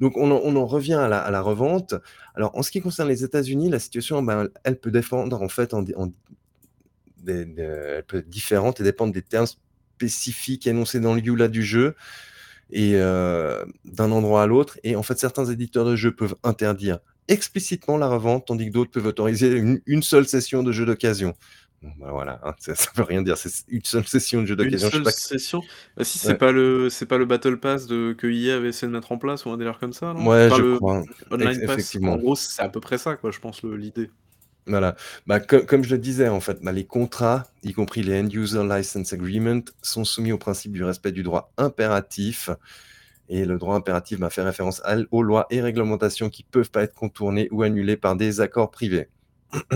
Donc on en revient à la revente. Alors en ce qui concerne les États-Unis, la situation, ben, elle peut défendre elle peut être différente et dépendre des termes spécifiques énoncés dans le EULA du jeu et heu, d'un endroit à l'autre et en fait, certains éditeurs de jeux peuvent interdire explicitement la revente, tandis que d'autres peuvent autoriser une seule session de jeu d'occasion. Bah, voilà, hein, ça ça veut rien dire, c'est une seule session de jeu Une d'occasion, je sais seule pas session? Bah, si, c'est ouais. pas le c'est pas le battle pass de que EA avait essayé de mettre en place ou un délire comme ça, non? Enfin, je le crois, online pass. En effectivement. gros, c'est à peu près ça, quoi, je pense, le l'idée. Voilà. Bah, co comme je le disais, en fait, bah, les contrats, y compris les End User License Agreement, sont soumis au principe du respect du droit impératif et le droit impératif, bah, fait référence à aux lois et réglementations qui peuvent pas être contournées ou annulées par des accords privés.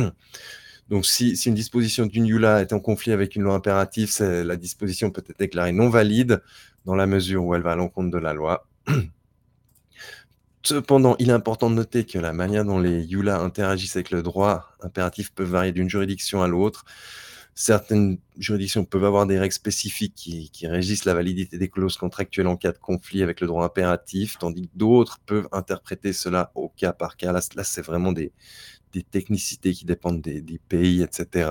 Donc si une disposition d'une EULA est en conflit avec une loi impérative, la disposition peut être déclarée non valide dans la mesure où elle va à l'encontre de la loi. Cependant, il est important de noter que la manière dont les EULA interagissent avec le droit impératif peut varier d'une juridiction à l'autre. certaines juridictions peuvent avoir des règles spécifiques qui, régissent la validité des clauses contractuelles en cas de conflit avec le droit impératif, tandis que d'autres peuvent interpréter cela au cas par cas. Là c'est vraiment des, des, technicités qui dépendent des, pays, etc.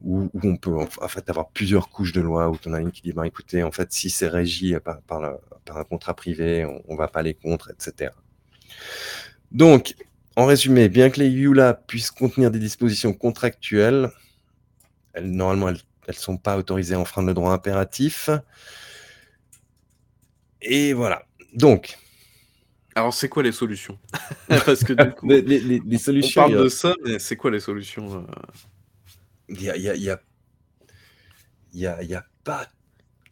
Où, on peut en fait avoir plusieurs couches de loi, où on a une qui dit, bah, écoutez, en fait, si c'est régi par, par, un contrat privé, on ne va pas aller contre, etc. Donc, en résumé, bien que les EULA puissent contenir des dispositions contractuelles, elles, normalement, elles ne sont pas autorisées à enfreindre le droit impératif. Et voilà. Donc. Alors, c'est quoi les solutions? Parce que du coup, les, les, les, solutions. On parle de ça, mais c'est quoi les solutions Il n'y a, y a, y a, y a, y a, pas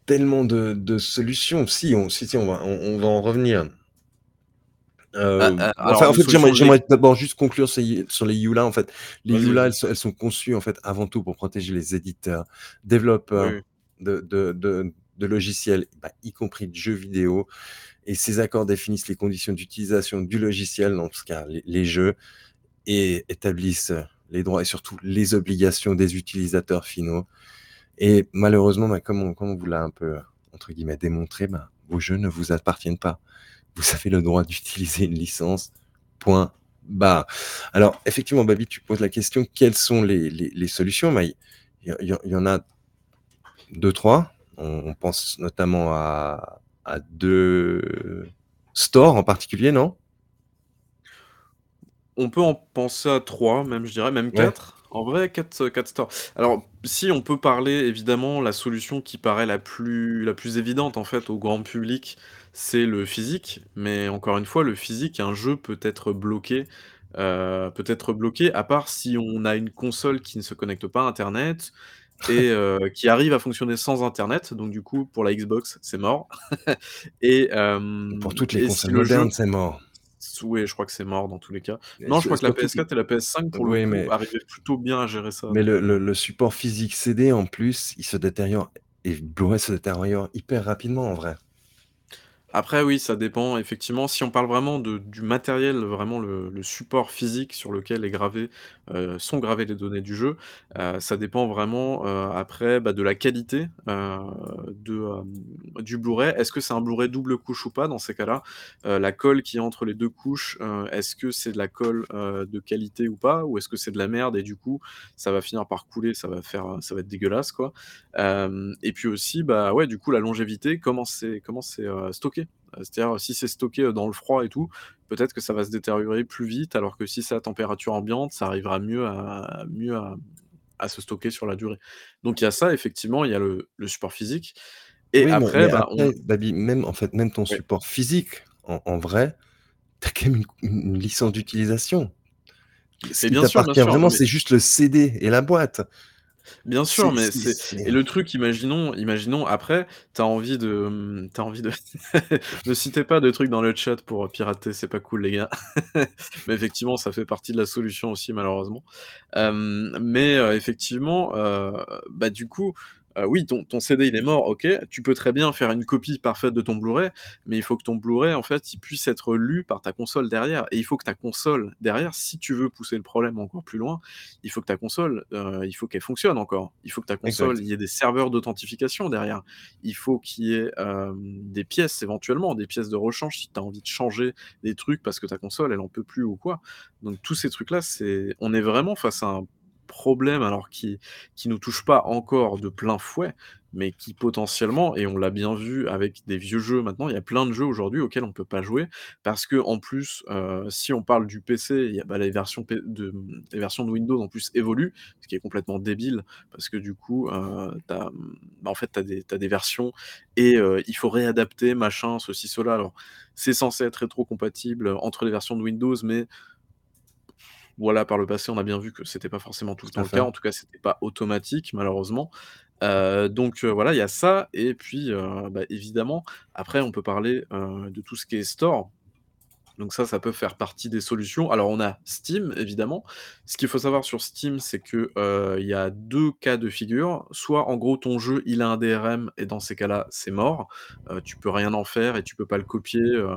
tellement de, de, solutions. Si, on, si, si on, va, on, on va en revenir. Euh, ah, ah, enfin, en fait, j'aimerais d'abord juste conclure sur, les EULA. En fait, les EULA, elles, elles, sont conçues en fait avant tout pour protéger les éditeurs, développeurs de, de, de, de, logiciels, bah, y compris de jeux vidéo. Et ces accords définissent les conditions d'utilisation du logiciel, dans ce cas les, jeux, et établissent les droits et surtout les obligations des utilisateurs finaux. Et malheureusement, bah, comme, on, comme vous l'a un peu entre guillemets démontré, bah, vos jeux ne vous appartiennent pas vous avez le droit d'utiliser une licence. Point barre. Alors, effectivement, Babi, tu poses la question quelles sont les, solutions? Il y, en a deux, trois. On, pense notamment à, à, deux stores en particulier, non? On peut en penser à trois, même, je dirais, même quatre. En vrai, 4, 4 stores. Alors, si on peut parler, évidemment, la solution qui paraît la plus, la plus évidente, en fait, au grand public, c'est le physique. Mais encore une fois, le physique, un jeu peut être bloqué, euh, peut être bloqué, à part si on a une console qui ne se connecte pas à internet et euh, qui arrive à fonctionner sans internet. Donc du coup, pour la Xbox, c'est mort et Pour toutes les consoles modernes, c'est mort. Oui, je crois que c'est mort dans tous les cas. Non, je crois que la PS4 et la PS5, pour le coup, mais... arrivaient plutôt bien à gérer ça. Mais le, le, support physique CD, en plus, il se détériore, et Blu-ray se détériore hyper rapidement, en vrai. Après oui, ça dépend effectivement. Si on parle vraiment du matériel, vraiment le support physique sur lequel heu, sont gravées les données du jeu, heu, ça dépend vraiment, heu, après, bah, de la qualité, du Blu-ray. Est-ce que c'est un Blu-ray double couche ou pas dans ces cas-là? La colle qui est entre les 2 couches, est-ce que c'est de la colle, de qualité ou pas? Ou est-ce que c'est de la merde et du coup, ça va finir par couler, ça va faire, ça va être dégueulasse quoi? Et puis aussi, bah, ouais, du coup, la longévité, comment c'est stocké? C'est-à-dire, si c'est stocké dans le froid et tout, peut-être que ça va se détériorer plus vite, alors que si c'est à température ambiante, ça arrivera mieux à mieux à, à se stocker sur la durée. Donc il y a ça, effectivement, il y a le, le support physique. Et oui, après, bah, après on... Babi, même, en fait, même ton ouais. support physique, en, en vrai, tu as quand même une, une licence d'utilisation. Ce qui t'appartient vraiment, mais... c'est juste le CD et la boîte. Bien sûr, mais c'est et le truc, imaginons imaginons après, tu as envie de, mmh, tu envie de ne citez pas de trucs dans le chat pour pirater, c'est pas cool les gars. Mais effectivement, ça fait partie de la solution aussi malheureusement. Hem, mais heu, effectivement, heu, bah, du coup, euh, oui, ton, ton, CD il est mort, ok. Tu peux très bien faire une copie parfaite de ton Blu-ray, mais il faut que ton Blu-ray en fait il puisse être lu par ta console derrière. Et il faut que ta console derrière, si tu veux pousser le problème encore plus loin, il faut que ta console, euh, il faut qu'elle fonctionne encore. Il faut que ta console, exact. il y ait des serveurs d'authentification derrière. Il faut qu'il y ait euh, des pièces éventuellement, des pièces de rechange si tu as envie de changer des trucs parce que ta console elle en peut plus ou quoi. Donc tous ces trucs là, c'est, on est vraiment face à un problème, alors qui qui nous touche pas encore de plein fouet, mais qui potentiellement et on l'a bien vu avec des vieux jeux maintenant, il y a plein de jeux aujourd'hui auxquels on peut pas jouer parce qu'en plus, heu, si on parle du PC, il y a, bah, les versions de les versions de Windows en plus évoluent, ce qui est complètement débile parce que du coup, tu as, bah, en fait, tu as des as des versions et heu, il faut réadapter machin, ceci, cela. Alors, c'est censé être rétrocompatible entre les versions de Windows, mais voilà, par le passé, on a bien vu que c'était pas forcément tout le temps le cas. En tout cas, c'était pas automatique, malheureusement. Heu, donc, heu, voilà, il y a ça et puis, heu, bah, évidemment, après on peut parler, de tout ce qui est store. Donc ça, ça peut faire partie des solutions. Alors on a Steam, évidemment. Ce qu'il faut savoir sur Steam, c'est que, heu, il y a 2 cas de figure. Soit en gros ton jeu, il a un DRM et dans ces cas-là, c'est mort. Heu, tu peux rien en faire et tu peux pas le copier, heu,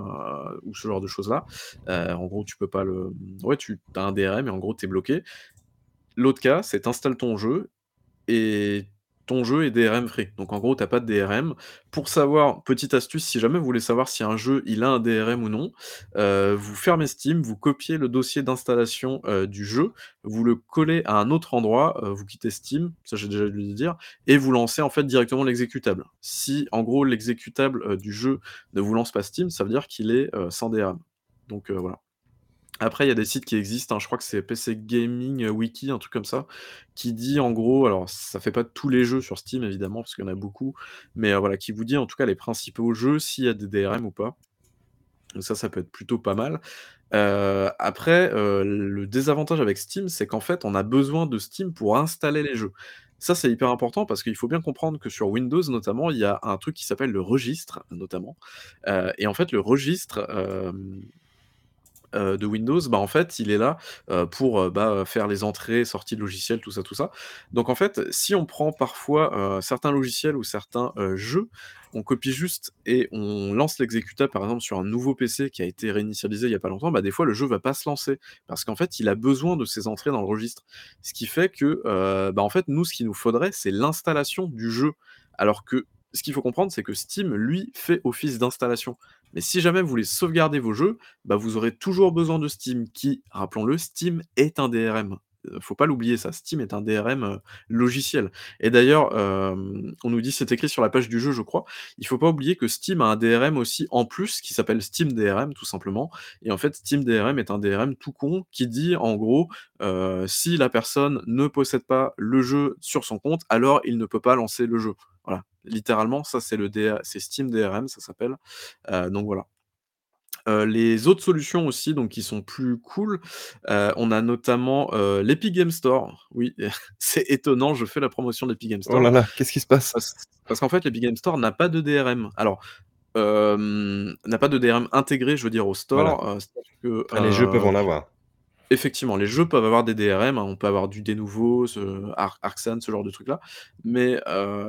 ou ce genre de choses-là. Heu, en gros, tu peux pas le ouais, tu as un DRM et en gros, tu es bloqué. L'autre cas, c'est tu installes ton jeu et ton jeu est DRM free. Donc en gros, tu as pas de DRM. Pour savoir, petite astuce, si jamais vous voulez savoir si un jeu, il a un DRM ou non, heu, vous fermez Steam, vous copiez le dossier d'installation, heu, du jeu, vous le collez à un autre endroit, heu, vous quittez Steam, ça j'ai déjà dû le dire et vous lancez en fait directement l'exécutable. Si en gros l'exécutable, du jeu ne vous lance pas Steam, ça veut dire qu'il est, sans DRM. Donc voilà. Après, il y a des sites qui existent, hein, je crois que c'est PC Gaming Wiki, un truc comme ça, qui dit en gros alors ça fait pas tous les jeux sur Steam évidemment, parce qu'il y en a beaucoup, mais heu, voilà, qui vous dit en tout cas les principaux jeux, s'il y a des DRM ou pas. Donc ça, ça peut être plutôt pas mal. Heu, après, le désavantage avec Steam, c'est qu'en fait, on a besoin de Steam pour installer les jeux. Ça, c'est hyper important parce qu'il faut bien comprendre que sur Windows notamment, il y a un truc qui s'appelle le registre notamment, et en fait le registre, heu, de Windows, bah, en fait, il est là, heu, pour, heu, bah, faire les entrées, sorties de logiciels, tout ça, tout ça. Donc en fait, si on prend parfois, certains logiciels ou certains, jeux, on copie juste et on lance l'exécutable, par exemple, sur un nouveau PC qui a été réinitialisé il y a pas longtemps, bah, des fois, le jeu va pas se lancer parce qu'en fait, il a besoin de ces entrées dans le registre. Ce qui fait que, bah, en fait, nous, ce qu'il nous faudrait, c'est l'installation du jeu. Alors que ce qu'il faut comprendre, c'est que Steam, lui, fait office d'installation. Mais si jamais vous voulez sauvegarder vos jeux, bah, vous aurez toujours besoin de Steam qui, rappelons-le, Steam est un DRM. Heu, faut pas l'oublier ça, Steam est un DRM, heu, logiciel et d'ailleurs, hem, on nous dit c'est écrit sur la page du jeu, je crois. Il faut pas oublier que Steam a un DRM aussi en plus qui s'appelle Steam DRM tout simplement et en fait, Steam DRM est un DRM tout con qui dit en gros, si la personne ne possède pas le jeu sur son compte, alors il ne peut pas lancer le jeu. Voilà, littéralement, ça c'est le DA c'est Steam DRM, ça s'appelle, heu, donc voilà. Heu, les autres solutions aussi, donc qui sont plus cool, heu, on a notamment, heu, l'Epic Game Store. Oui, c'est étonnant, je fais la promotion de l'Epic Game Oh Store. là là, qu'est-ce qui se passe? Parce parce qu'en fait, l'Epic Game Store n'a pas de DRM. Alors, hem, n'a pas de DRM intégré, je veux dire, au store, que, les jeux peuvent en avoir. effectivement, les jeux peuvent avoir des DRM, hein, on peut avoir du Denuvo, ce Ar ce genre de trucs là, mais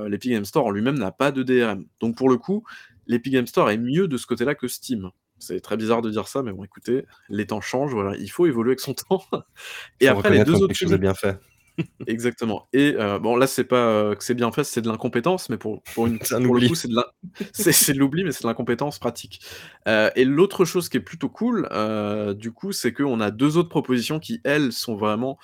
l'Epic Game Store en lui-même n'a pas de DRM. Donc pour le coup, l'Epic Game Store est mieux de ce côté-là que Steam. C'est très bizarre de dire ça, mais bon écoutez, les temps changent, voilà, il faut évoluer avec son temps et après les reconnaître 2 quand autres quelque chose est solu bien fait. exactement et heu, bon là, c'est pas, heu, que c'est bien fait, c'est de l'incompétence, mais pour pour une un pour le coup, c'est de de l'oubli, mais c'est de l'incompétence pratique. Heu et l'autre chose qui est plutôt cool, du coup, c'est qu'on a 2 autres propositions qui, elles, sont vraiment,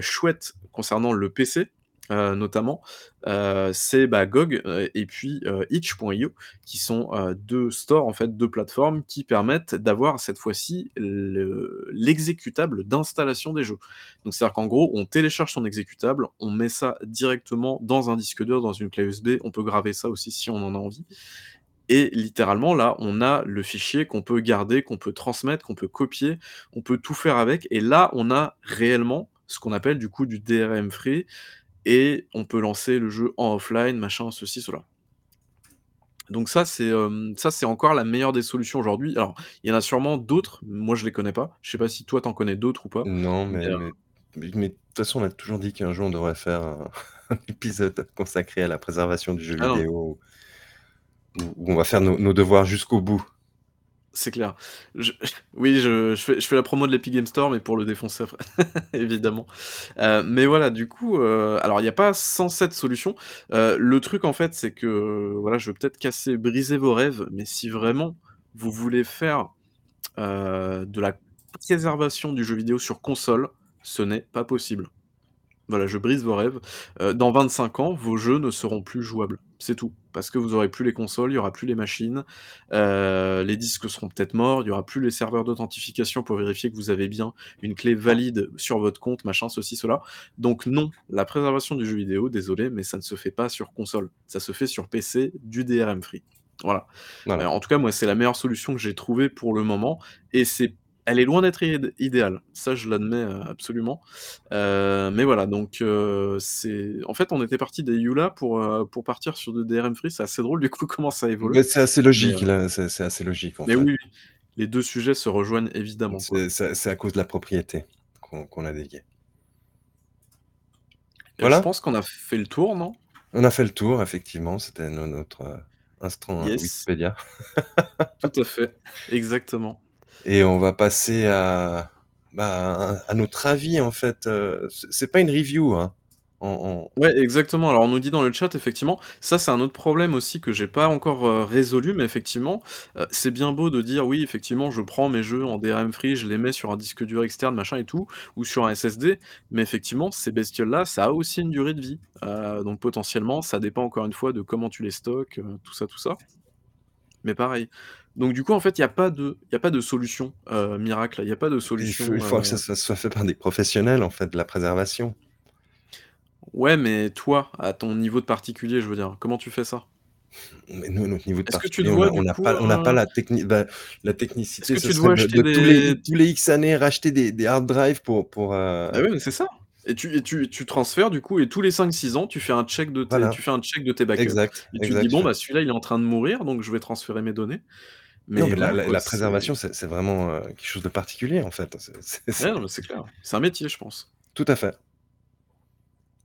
chouettes concernant le PC, heu, notamment. Heu, c'est, bah, GOG, heu et puis, itch.io qui sont, heu, 2 stores, en fait, 2 plateformes qui permettent d'avoir cette fois-ci le l'exécutable d'installation des jeux. Donc c'est-à-dire qu'en gros, on télécharge son exécutable, on met ça directement dans un disque dur, dans une clé USB, on peut graver ça aussi si on en a envie et littéralement là, on a le fichier qu'on peut garder, qu'on peut transmettre, qu'on peut copier, on peut tout faire avec et là, on a réellement ce qu'on appelle du coup du DRM free et on peut lancer le jeu en offline, machin, ceci, cela. Donc ça, c'est, hem, ça, c'est encore la meilleure des solutions aujourd'hui. Alors, il y en a sûrement d'autres, moi je les connais pas. Je sais pas si toi tu en connais d'autres ou pas? Non, Mais, mais heu mais de toute façon, on a toujours dit qu'un jour on devrait faire un un épisode consacré à la préservation du jeu Ah vidéo où où on va faire nos nos devoirs jusqu'au bout. C'est clair. Oui, je fais la promo de l'Epic Game Store, mais pour le défoncer après, évidemment. Heu, mais voilà, du coup, heu, alors il y a pas 107 solutions. Heu, le truc, en fait, c'est que, voilà, je vais peut-être casser briser vos rêves, mais si vraiment vous voulez faire, de la préservation du jeu vidéo sur console, ce n'est pas possible. Voilà, je brise vos rêves. Heu, dans 25 ans, vos jeux ne seront plus jouables. C'est tout. Parce que vous aurez plus les consoles, il y aura plus les machines, heu, les disques seront peut-être morts, il y aura plus les serveurs d'authentification pour vérifier que vous avez bien une clé valide sur votre compte, machin, ceci, cela. Donc non, la préservation du jeu vidéo, désolé, mais ça ne se fait pas sur console. Ça se fait sur PC, du DRM free. Voilà. Voilà. en tout cas, moi, c'est la meilleure solution que j'ai trouvée pour le moment et c'est elle est loin d'être id idéale. Ça, je l'admets, heu, absolument. Heu, mais voilà, donc heu, c'est en fait, on était parti des EULA pour, pour partir sur du DRM free. C'est assez drôle du coup comment ça. Beh, c'est assez logique là, c'est assez logique en mais fait. oui, oui, les 2 sujets se rejoignent évidemment. C'est à cause de la propriété qu'on a dévié. Heu, je Voilà. pense qu'on a fait le tour, non? On a fait le tour effectivement, c'était no notre, instant Yes. Wikipédia. Tout à fait, exactement. Et on va passer à, bah, à notre avis en fait, heu, c'est pas une review, hein. Ouais, exactement. Alors on nous dit dans le chat, effectivement, ça c'est un autre problème aussi que j'ai pas encore, heu, résolu, mais effectivement, heu, c'est bien beau de dire: «Oui, effectivement, je prends mes jeux en DRM free, je les mets sur un disque dur externe, machin et tout, ou sur un SSD», mais effectivement, ces bestioles-là, ça a aussi une durée de vie. Donc potentiellement, ça dépend encore une fois de comment tu les stockes, heu, tout ça, tout ça. Mais pareil. Donc du coup, en fait, il y a pas de y a pas de solution, heu, miracle, il y a pas de Il solution, faut il faut que ça ça soit fait par des professionnels, en fait, de la préservation. Ouais, mais toi, à ton niveau de particulier, je veux dire, comment tu fais ça? Mais nous, notre niveau de particulier, a on n'a pas on la techni bah, la est-ce technicité, que ce tu vois de tous les des tous les X années racheter des des hard drives pour pour, heu Bah oui, mais c'est ça et tu et tu tu transfères du coup et tous les 5-6 ans, tu fais un check de tes Voilà. tu fais un check de tes backups Exact, et tu dis: «Bon, bah, celui-là, il est en train de mourir, donc je vais transférer mes données». Non, Mais mais la voilà, la quoi, la c'est préservation, c'est c'est vraiment, heu, quelque chose de particulier, en fait. C'est c'est Ouais, c'est non, mais c'est clair. C'est un métier, je pense. Tout à fait.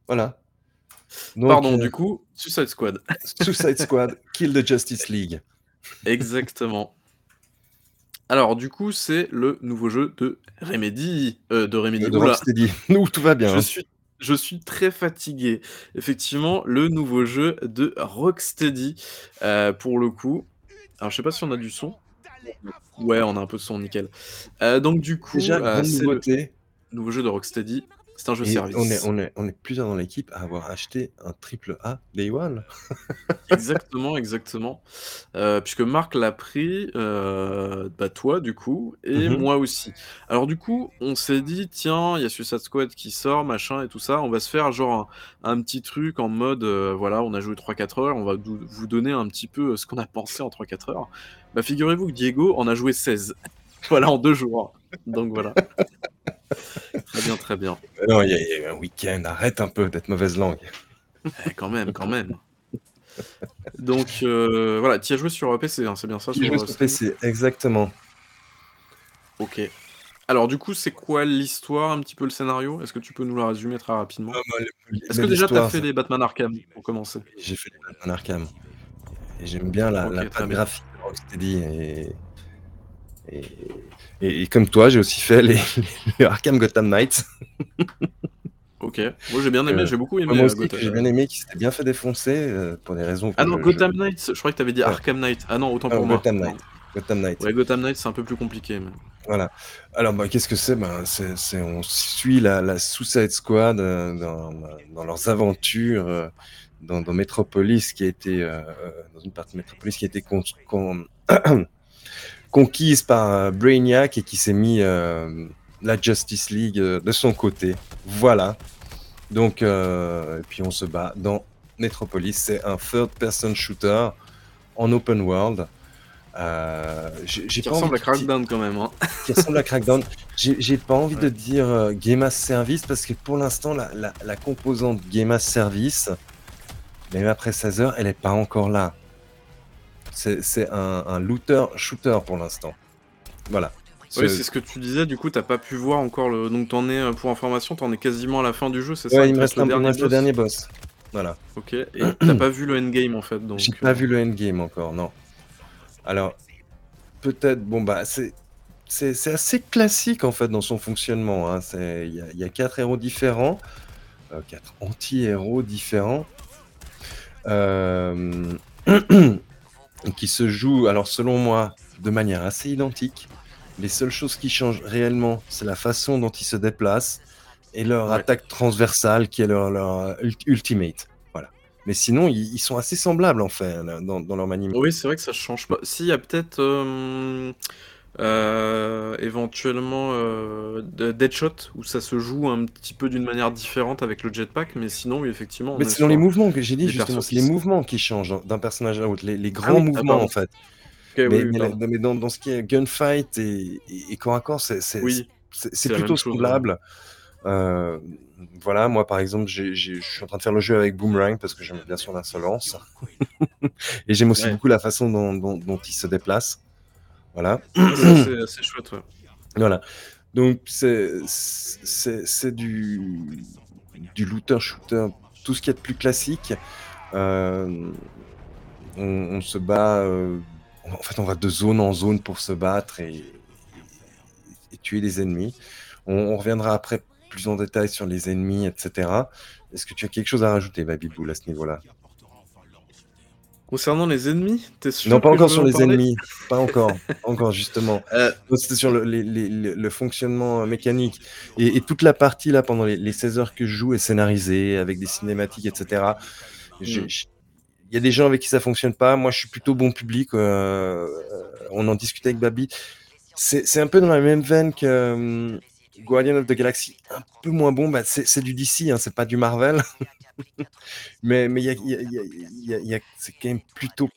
Voilà. Donc Pardon, heu du coup, Suicide Squad. Suicide Squad, Kill the Justice League. Exactement. Alors du coup, c'est le nouveau jeu de Remedy, heu, de Remedy, de! Rocksteady. Nous, tout va bien, Je hein. suis je suis très fatigué. Effectivement, le nouveau jeu de Rocksteady, pour le coup. Alors je sais pas si on a du son? Ouais, on a un peu de son, nickel. Heu, donc du coup, Déjà, heu, grande c'est le nouveauté nouveau jeu de Rocksteady. C'est un jeu et on est service. on est on est plusieurs dans l'équipe à avoir acheté un triple A Day One. Exactement, exactement. Heu, puisque Marc l'a pris, heu, bah, toi du coup et Mmh mh. moi aussi. Alors du coup, on s'est dit: «Tiens, il y a Suicide Squad qui sort, machin et tout ça, on va se faire genre un un petit truc en mode, heu, voilà, on a joué 3-4 heures, on va vous donner un petit peu, ce qu'on a pensé en 3-4 heures». Bah, figurez-vous que Diego en a joué 16. Voilà, en 2 jours. Donc voilà. Très bien, très bien. Mais non, il y a eu un week-end, arrête un peu d'être mauvaise langue. Eh, quand même, quand même. Donc heu, voilà, tu as joué sur, PC, hein, c'est bien ça, sur, joué heu, sur? PC, exactement. OK. Alors du coup, c'est quoi l'histoire, un petit peu le scénario? Est-ce que tu peux nous la résumer très Ah rapidement? le Est-ce que déjà tu as fait les Batman Arkham, pour commencer? J'ai fait les Batman Arkham et j'aime bien la la OK, très patte bien. graphique de Rocksteady et et et et comme toi, j'ai aussi fait les les Arkham Gotham Knights. OK. Moi j'ai bien aimé, Heu, j'ai beaucoup aimé, moi heu, aussi, j'ai bien aimé, qui s'était bien fait défoncer, heu, pour des raisons Ah non, je je Gotham Knights, je croyais que tu avais dit Ouais. Arkham Knight. Ah non, autant Ah, pour moi. Gotham Non. Knight, Gotham Knight. Ouais, Gotham Knights, c'est un peu plus compliqué mais Voilà. Alors, bah, qu'est-ce que c'est? Ben, c'est c'est on suit la la Suicide Squad, dans leurs aventures, dans dans Metropolis qui a été, dans une partie de Metropolis qui a été con con conquise par, heu, Brainiac et qui s'est mis, hem, la Justice League, heu, de son côté. Voilà. Donc et puis on se bat dans Metropolis. C'est un third person shooter en open world. J'ai j'ai Qui pas envie ressemble à de di Crackdown quand même, hein. qui ressemble à Crackdown. J'ai pas envie Ouais. de dire, heu, Game as Service parce que pour l'instant la la la composante Game as Service, même après 16 heures, elle est pas encore là. C'est un un looter shooter pour l'instant. Voilà. Oui, Ce c'est ce que tu disais, du coup, tu as pas pu voir encore le donc tu en es, heu, pour information, tu en es quasiment à la fin du jeu, c'est ça? Ouais, Il me reste le dernier reste le boss? dernier boss. Voilà. OK et tu as pas vu le endgame en fait, J'ai donc pas vu le endgame encore, non. Alors, peut-être, bon, bah, c'est c'est assez classique en fait dans son fonctionnement, hein. Il y a il y a 4 héros différents, heu, 4 anti-héros différents. Hem, qui se jouent, alors selon moi, de manière assez identique. Les seules choses qui changent réellement, c'est la façon dont ils se déplacent et leur Ouais. attaque transversale qui est leur leur ult ultimate. Voilà. Mais sinon, ils ils sont assez semblables en fait, dans dans leur maniement. Oui, c'est vrai que ça change pas. Si, il y a peut-être, hem, heu, éventuellement, de Deadshot où ça se joue un petit peu d'une manière différente avec le jetpack, mais sinon, oui, effectivement, Mais c'est dans les mouvements que j'ai dit justement, c'est les mouvements qui changent d'un personnage à l'autre, les les Ah grands oui, ah mouvements en fait. Mais oui, mais la pardon. mais dans dans ce qui est gunfight et et et corps à corps, c'est c'est Oui, plutôt semblable. Heu, voilà, moi par exemple, je suis en train de faire le jeu avec Boomerang parce que j'aime bien son insolence et j'aime aussi Ouais. beaucoup la façon dont dont dont il se déplace. Voilà. C'est chouette, ouais. Voilà. Donc c'est du du looter shooter, tout ce qu'il y a de plus classique. Hem, on on se bat, heu, en fait, on va de zone en zone pour se battre et tuer les ennemis. On on reviendra après plus en détail sur les ennemis, etc. Est-ce que tu as quelque chose à rajouter, Babibou, à ce niveau-là? Concernant les ennemis, t'es sûr Non, pas encore sur les ennemis. Pas encore. encore, justement. Euh, c'était sur le, fonctionnement mécanique. Et, toute la partie, là, pendant les, 16 heures que je joue, est scénarisée, avec des cinématiques, etc. Il y a des gens avec qui ça fonctionne pas. Moi, je suis plutôt bon public. Euh, on en discutait avec Babi. C'est un peu dans la même veine que euh, Guardian of the Galaxy. Un peu moins bon. Bah, c'est du DC, hein, c'est pas du Marvel. mais mais y y a, c'est quand même plutôt.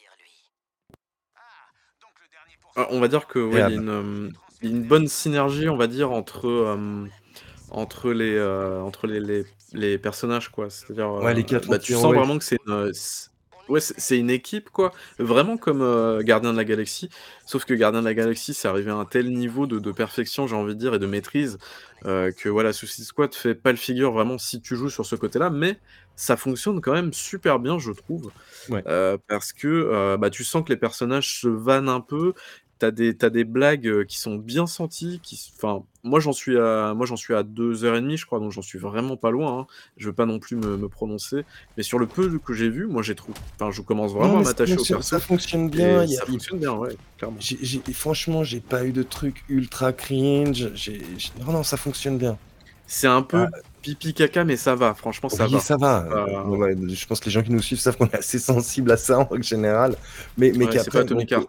Ah, on va dire que y a une, une, bonne synergie, on va dire, entre, entre, les, euh, entre les, les, les, personnages, quoi. C'est-à-dire, ouais, bah, tu sens vraiment que c'est une, Ouais, c'est une équipe, quoi. Vraiment comme euh, Gardien de la Galaxie. Sauf que Gardien de la Galaxie, c'est arrivé à un tel niveau de, perfection, j'ai envie de dire, et de maîtrise, euh, que voilà, Suicide Squad fait pas le figure vraiment si tu joues sur ce côté-là, mais ça fonctionne quand même super bien, je trouve. Euh, parce que bah, tu sens que les personnages se vannent un peu, T'as des, des blagues qui sont bien senties. Qui, enfin, moi j'en suis à, moi j'en suis à deux heures et demie, je crois, donc j'en suis vraiment pas loin. Hein. Je veux pas non plus me, prononcer, mais sur le peu que j'ai vu, moi j'ai trouvé. Enfin, je commence vraiment à m'attacher au perso. Ça fonctionne bien. ça fonctionne bien, ouais, clairement. franchement, j'ai pas eu de trucs ultra cringe. non, non, ça fonctionne bien. C'est un peu ah. pipi caca, mais ça va. Franchement, ça va. ça va. je pense que les gens qui nous suivent savent qu'on est assez sensible à ça en général, mais mais c'est pas Tony quoi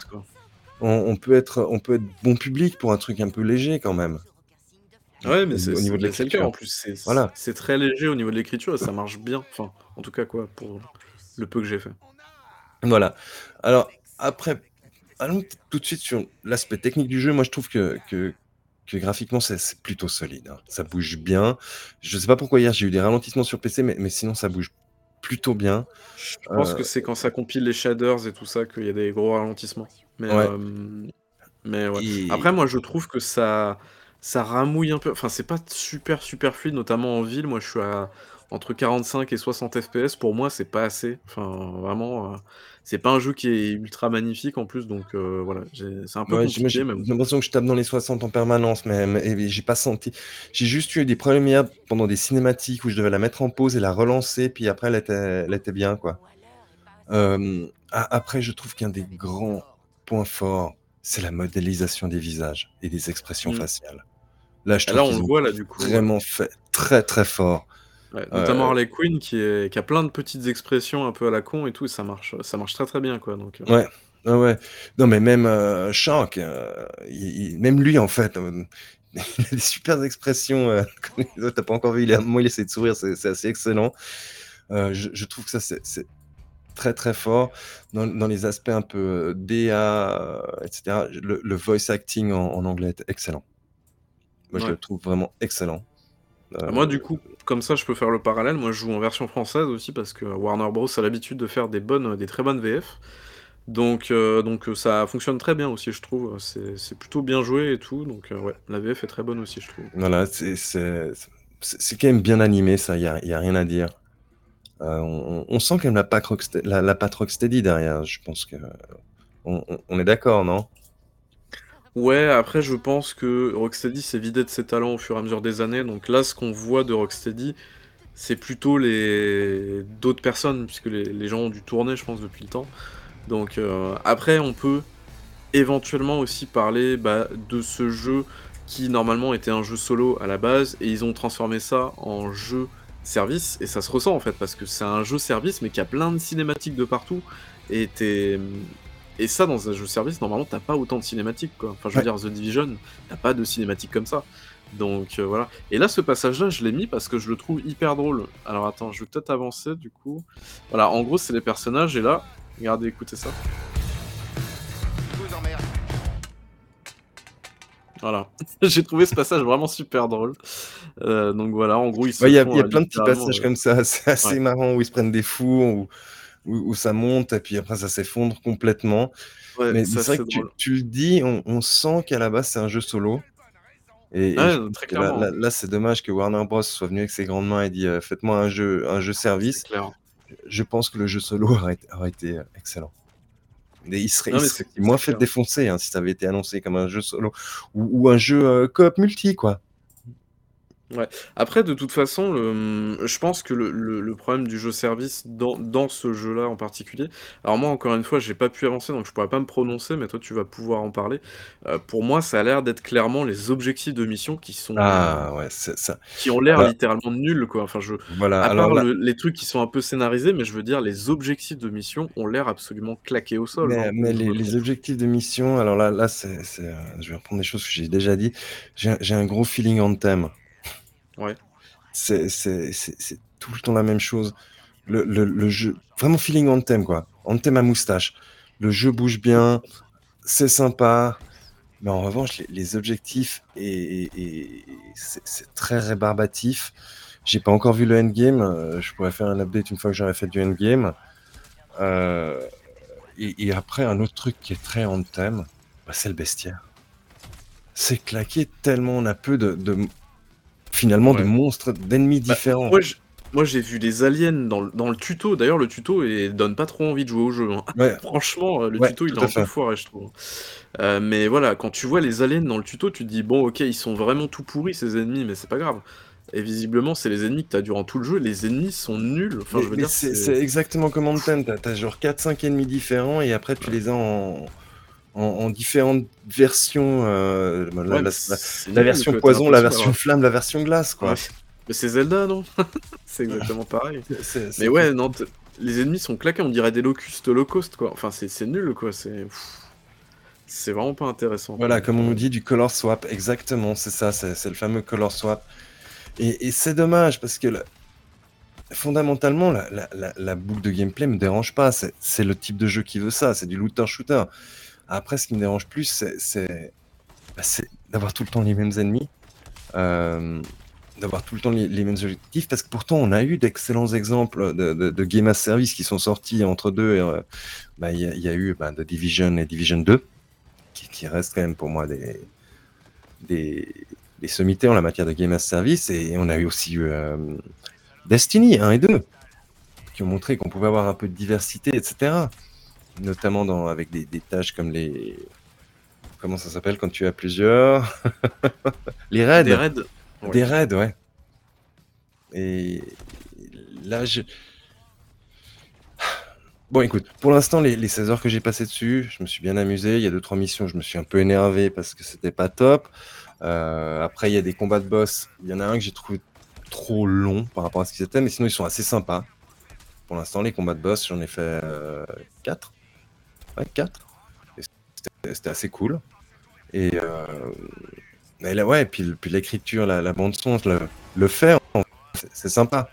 on, peut être, on peut être bon public pour un truc un peu léger quand même. Ouais, mais c'est au niveau de l'écriture en plus. C'est voilà. très léger au niveau de l'écriture et ça marche bien. Enfin, en tout cas, quoi, pour le peu que j'ai fait. Voilà. Alors, après, allons tout de suite sur l'aspect technique du jeu. Moi, je trouve que, que, graphiquement, c'est plutôt solide. Hein. Ça bouge bien. Je sais pas pourquoi hier j'ai eu des ralentissements sur PC, mais, mais sinon, ça bouge plutôt bien. Je pense que euh, c'est quand ça compile les shaders et tout ça qu'il y a des gros ralentissements. Mais, ouais. mais ouais. Après, moi, je trouve que ça, ça ramouille un peu. Enfin, c'est pas super, super fluide, notamment en ville. Moi, je suis à entre 45 et 60 FPS. Pour moi, c'est pas assez. Enfin, vraiment, c'est pas un jeu qui est ultra magnifique en plus. Donc, voilà, c'est un peu compliqué. J'ai l'impression que je tape dans les 60 en permanence, mais, j'ai pas senti. J'ai juste eu des problèmes hier pendant des cinématiques où je devais la mettre en pause et la relancer, puis après, elle était, elle était bien, quoi. après, je trouve qu'un des grands point fort, c'est la modélisation des visages et des expressions mmh. faciales. Là, je trouve on le voit là du coup. Vraiment fait très très fort. notamment euh, Harley Quinn qui, est, qui a plein de petites expressions un peu à la con et tout, et ça marche, ça marche très très bien quoi. Donc, euh. Ouais, ouais. Non mais même euh, Shank, même lui en fait, il a des super expressions. T'as pas encore vu, il a, moi il essaie de sourire, c'est assez excellent. Je, je, trouve que ça c'est très très fort dans, les aspects un peu DA, etc. Le, voice acting en, anglais est excellent. Moi, je le trouve vraiment excellent. Euh, moi, du coup, comme ça, je peux faire le parallèle. Moi, je joue en version française aussi parce que Warner Bros. a l'habitude de faire des bonnes, des très bonnes VF. Donc, euh, donc ça fonctionne très bien aussi, je trouve. C'est plutôt bien joué et tout. Donc, ouais, la VF est très bonne aussi, je trouve. Voilà, c'est quand même bien animé, ça, il n'y a, y a rien à dire. Euh, on, sent quand même la patte, Rocksteady, derrière. Je pense que on, est d'accord, non? Ouais, après je pense que Rocksteady s'est vidé de ses talents au fur et à mesure des années. Donc là, ce qu'on voit de Rocksteady, c'est plutôt les d'autres personnes, puisque les, gens ont dû tourner, je pense, depuis le temps. Donc euh, après, on peut éventuellement aussi parler bah, de ce jeu qui normalement était un jeu solo à la base, et ils ont transformé ça en jeu service, et ça se ressent en fait, parce que c'est un jeu service, mais qui a plein de cinématiques de partout, et Et ça, dans un jeu service, normalement, t'as pas autant de cinématiques, quoi. Enfin, je veux dire, The Division, t'as pas de cinématiques comme ça. Donc, euh, voilà. Et là, ce passage-là, je l'ai mis parce que je le trouve hyper drôle. Alors, attends, je vais peut-être avancer, du coup. Voilà, en gros, c'est les personnages, et là, regardez, écoutez ça. Voilà. J'ai trouvé ce passage vraiment super drôle. Euh, donc voilà, en gros, il y a, y a plein de petits passages euh, comme ça, c'est assez marrant où ils se prennent des fous, où, ça monte et puis après ça s'effondre complètement. Mais c'est vrai que tu, le dis, on, sent qu'à la base c'est un jeu solo. Et, là, c'est dommage que Warner Bros soit venu avec ses grandes mains et dit euh, faites-moi un jeu, un jeu service. Je pense que le jeu solo aurait, été excellent. Il serait, moins fait défoncer hein, si ça avait été annoncé comme un jeu solo ou, un jeu coop multi, quoi. Ouais. Après, de toute façon, le, je pense que le le le problème du jeu service dans dans ce jeu-là en particulier alors moi, encore une fois, j'ai pas pu avancer, donc je pourrais pas me prononcer, mais toi, tu vas pouvoir en parler. Heu, pour moi, ça a l'air d'être clairement les objectifs de mission qui sont Ah ouais, c'est ça qui ont l'air littéralement nuls, quoi. Enfin, je voilà, à alors part là le les trucs qui sont un peu scénarisés, mais je veux dire, les objectifs de mission ont l'air absolument claqués au sol, Mais hein, mais les objectifs de mission, alors là là, c'est c'est, heu, je vais reprendre des choses que j'ai déjà dit. J'ai un j'ai un gros feeling Anthem. Ouais. C'est tout le temps la même chose. Le le le jeu vraiment feeling Anthem, quoi. Anthem à moustache. Le jeu bouge bien, c'est sympa, mais en revanche, les objectifs et c'est très rébarbatif. J'ai pas encore vu le endgame, heu, je pourrais faire un update une fois que j'aurai fait du endgame. Heu et après un autre truc qui est très Anthem, bah, c'est le bestiaire. C'est claqué tellement on a peu de de finalement de Ouais. monstres, d'ennemis Bah, différents. moi, j'ai vu des aliens dans le tuto. D'ailleurs, le tuto et donne pas trop envie de jouer au jeu, hein. Ouais. Franchement, heu, le Ouais, tuto, il est un peu foiré, je trouve. Heu, mais voilà, quand tu vois les aliens dans le tuto, tu te dis: «Bon, OK, ils sont vraiment tout pourris ces ennemis, mais c'est pas grave» et visiblement, c'est les ennemis que tu as durant tout le jeu. Les ennemis sont nuls, enfin, Mais je veux mais dire, c'est exactement comme Anthem. Tu as genre 4-5 ennemis différents et après tu les as en en en différentes versions, heu, bah, la Ouais, version poison, la version d'avoir flamme, la version glace, Ouais, quoi. mais c'est Zelda, non? C'est exactement pareil. Mais ouais, non, les ennemis sont claqués, on dirait des locustes Low Cost, quoi. Enfin, c'est c'est nul, quoi, c'est c'est vraiment pas intéressant, Voilà, comme on nous dit, du color swap, exactement, c'est ça, c'est le fameux color swap et et c'est dommage parce que le fondamentalement, la la la la boucle de gameplay me dérange pas. C'est c'est le type de jeu qui veut ça, c'est du looter shooter. Après, ce qui me dérange plus, bah, c'est d'avoir tout le temps les mêmes ennemis, hem, d'avoir tout le temps les mêmes objectifs parce que pourtant on a eu d'excellents exemples de game as service qui sont sortis entre 2 et heu, bah, il y a eu, bah, The Division et Division 2 qui restent quand même pour moi des des en la matière de game as service et on a eu aussi eu, hem, Destiny 1 et 2 qui ont montré qu'on pouvait avoir un peu de diversité et cetera. Notamment dans avec des des tâches comme les comment ça s'appelle quand tu à plusieurs? Les raids! Des raids? Des Ouais. raids, ouais et là, je bon, écoute, pour l'instant, les les 16 heures que j'ai passées dessus, je me suis bien amusé. Il y a 2-3 missions, je me suis un peu énervé parce que c'était pas top. Heu, après, il y a des combats de boss. Il y en a un que j'ai trouvé trop long par rapport à ce qu'ils étaient, mais sinon, ils sont assez sympas. Pour l'instant, les combats de boss, j'en ai fait, heu, 4. Ouais, 4 et c'était c'était assez cool et mais là, ouais, puis puis l'écriture, la la bande son, le fait, c'est sympa.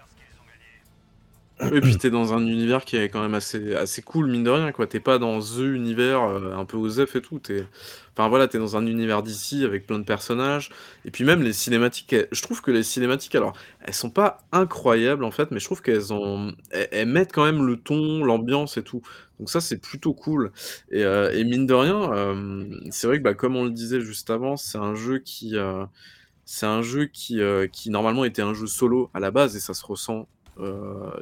Oui, puis tu es dans un univers qui est quand même assez assez cool, mine de rien, quoi. Tu es pas dans the univers, heu, un peu OZEF et tout. Es enfin, voilà, tu es dans un univers d'ici avec plein de personnages et puis même les cinématiques, je trouve que les cinématiques, alors, elles sont pas incroyables, en fait, mais je trouve qu'elles ont mettent quand même le ton, l'ambiance et tout, donc ça, c'est plutôt cool et et mine de rien, hem, c'est vrai que, bah, comme on le disait juste avant, c'est un jeu qui, jeu qui, normalement était un jeu solo à la base et ça se ressent.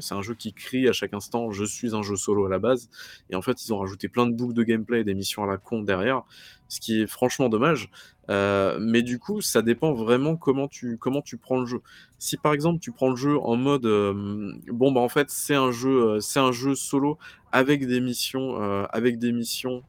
C'est un jeu qui crie à chaque instant: «Je suis un jeu solo» à la base et en fait, ils ont rajouté plein de boucles de gameplay et des missions à la con derrière, ce qui est franchement dommage, heu, mais du coup, ça dépend vraiment comment tu comment tu prends le jeu. Si, par exemple, tu prends le jeu en mode, hem, bon, bah, en fait, c'est un jeu, c'est un jeu solo avec des missions, avec des missions,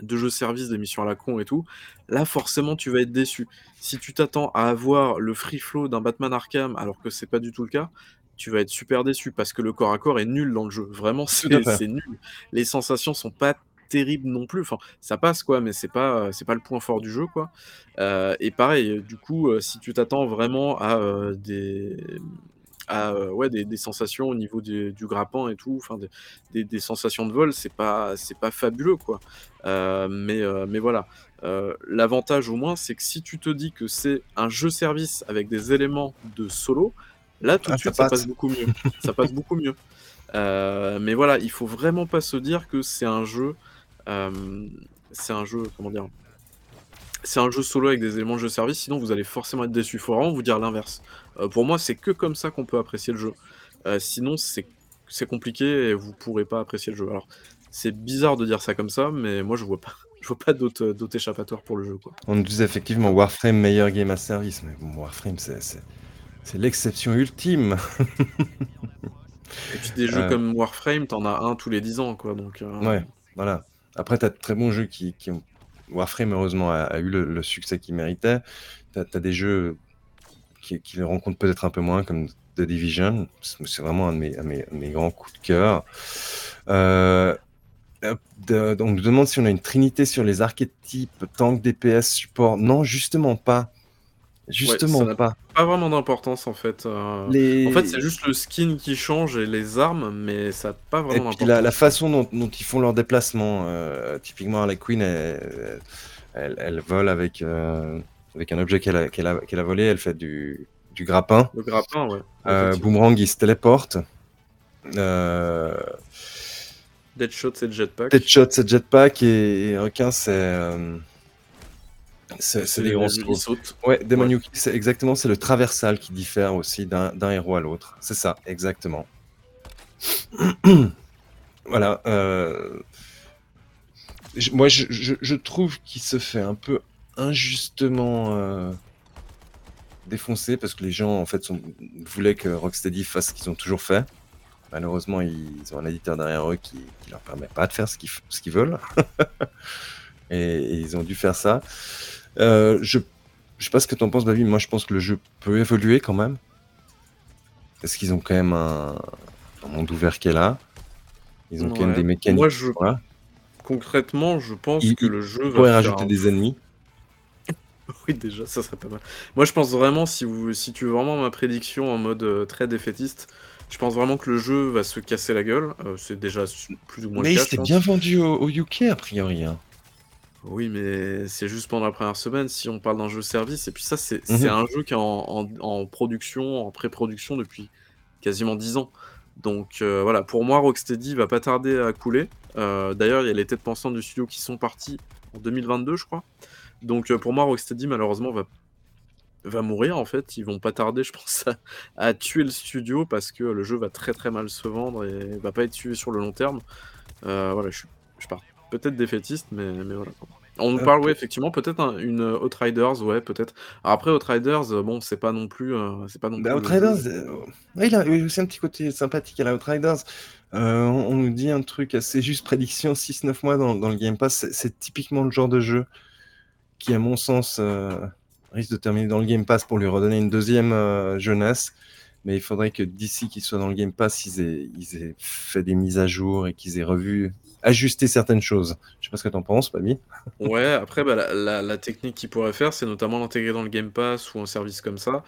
de jeu service, des missions à la con et tout, là, forcément, tu vas être déçu. Si tu t'attends à avoir le free flow d'un Batman Arkham alors que c'est pas du tout le cas, tu vas être super déçu parce que le corps à corps est nul dans le jeu. Vraiment, c'est nul. Les sensations sont pas terribles non plus, enfin, ça passe, quoi, mais c'est pas, heu, c'est pas le point fort du jeu, quoi, heu et pareil, du coup, si tu t'attends vraiment à, des, à, ouais, des des sensations au niveau du du grappin et tout, enfin, des des des sensations de vol, c'est pas c'est pas fabuleux, quoi, mais mais voilà, l'avantage, au moins, c'est que si tu te dis que c'est un jeu service avec des éléments de solo, là, tout Ah, de ça suite, ça passe passe. beaucoup mieux. Ça passe beaucoup mieux, mais voilà, il faut vraiment pas se dire que c'est un jeu, c'est un jeu, comment dire? C'est un jeu solo avec des éléments de jeu service, sinon vous allez forcément être déçu. Il faut vraiment vous dire l'inverse. Heu, pour moi, c'est que comme ça qu'on peut apprécier le jeu, heu, sinon c'est compliqué et vous pourrez pas apprécier le jeu. Alors, c'est bizarre de dire ça comme ça, mais moi, je vois pas je vois pas d'autres échappatoires pour le jeu, quoi. On nous disait effectivement Warframe meilleur game à service, mais bon, Warframe c'est l'exception ultime. Et puis des jeux euh. comme Warframe, t'en as un tous les 10 ans, quoi. Donc, euh. Ouais, voilà. Après, t'as de très bons jeux qui. Warframe, heureusement, a, eu le, succès qu'il méritait. T'as as des jeux qui, qui le rencontrent peut-être un peu moins, comme The Division. C'est vraiment un de mes, mes, grands coups de cœur. Euh, on nous demande si on a une trinité sur les archétypes, tank, DPS, support. Non, justement pas. Justement pas. Pas vraiment d'importance en fait. Euh. En fait, c'est juste le skin qui change et les armes, mais ça n'a pas vraiment d'importance. La, la, façon dont, ils font leur déplacement, euh, typiquement Harley Quinn, elle, vole avec, euh, avec un objet qu'elle a, qu'elle a, a, volé, elle fait du, du grappin. Le grappin, ouais. Boomerang, il se téléporte. Deadshot, c'est jetpack. Deadshot, c'est jetpack et, et requin, c'est. C'est des grands sauts. Ouais, Demon c'est exactement, c'est le traversal qui diffère aussi d'un héros à l'autre. C'est ça, exactement. voilà. Euh, moi, je, trouve qu'il se fait un peu injustement euh, défoncer parce que les gens, en fait, voulaient que Rocksteady fasse ce qu'ils ont toujours fait. Malheureusement, ils ont un éditeur derrière eux qui, ne leur permet pas de faire ce qu'ils veulent. et, ils ont dû faire ça. Euh, je je sais pas ce que tu en penses, Babi. Moi, je pense que le jeu peut évoluer quand même. Parce qu'ils ont quand même un, monde ouvert qui est là. Ils ont quand même des mécaniques. Moi, je... Concrètement, je pense que le jeu va. rajouter des ennemis. oui, déjà, ça serait pas mal. Moi, je pense vraiment, si, vous, si tu veux vraiment ma prédiction en mode euh, très défaitiste, je pense vraiment que le jeu va se casser la gueule. Euh, c'est déjà plus ou moins Mais le cas. Mais c'était bien vendu au, UK, a priori. Hein. Oui, mais c'est juste pendant la première semaine si on parle d'un jeu service. Et puis ça, c'est mmh un jeu qui est en, production, en pré-production depuis quasiment 10 ans. Donc euh, voilà, pour moi, Rocksteady va pas tarder à couler. Euh, d'ailleurs, il y a les têtes pensantes du studio qui sont partis en 2022, je crois. Donc euh, pour moi, Rocksteady, malheureusement, va, va mourir en fait. Ils vont pas tarder, je pense, à, tuer le studio parce que le jeu va très très mal se vendre et va pas être suivi sur le long terme. voilà, je, je pars peut-être défaitiste, mais, mais voilà. On nous parle, oui, effectivement, peut-être une Outriders, ouais, peut-être. Après, Outriders, euh, bon, c'est pas non plus. Euh, c'est pas non bah, Outriders, euh, oui, il a aussi un petit côté sympathique à la Outriders. on, nous dit un truc assez juste, prédiction 6-9 mois dans, dans, le Game Pass. C'est typiquement le genre de jeu qui, à mon sens, risque de terminer dans le Game Pass pour lui redonner une deuxième jeunesse. Mais il faudrait que d'ici qu'il soit dans le Game Pass, ils aient, ils aient fait des mises à jour et qu'ils aient revu ajuster certaines choses. Je sais pas ce que tu en penses, Pami. Ouais, après, bah, la, technique qu'ils pourraient faire, c'est notamment l'intégrer dans le Game Pass ou un service comme ça.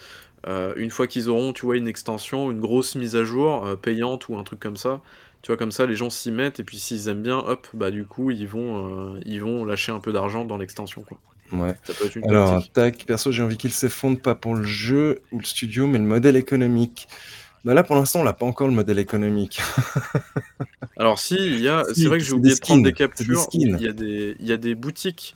Euh, une fois qu'ils auront, tu vois, une extension, une grosse mise à jour euh, payante ou un truc comme ça, tu vois, comme ça, les gens s'y mettent et puis s'ils aiment bien, hop, bah du coup, ils vont, euh, ils vont lâcher un peu d'argent dans l'extension, quoi. Ouais. Alors, tac, perso, j'ai envie qu'il s'effondre pas pour le jeu ou le studio, mais le modèle économique. Bah là, pour l'instant, on n'a pas encore le modèle économique. Alors si, il y a, c'est vrai que j'ai oublié de prendre des captures. il y a des, il y a des boutiques.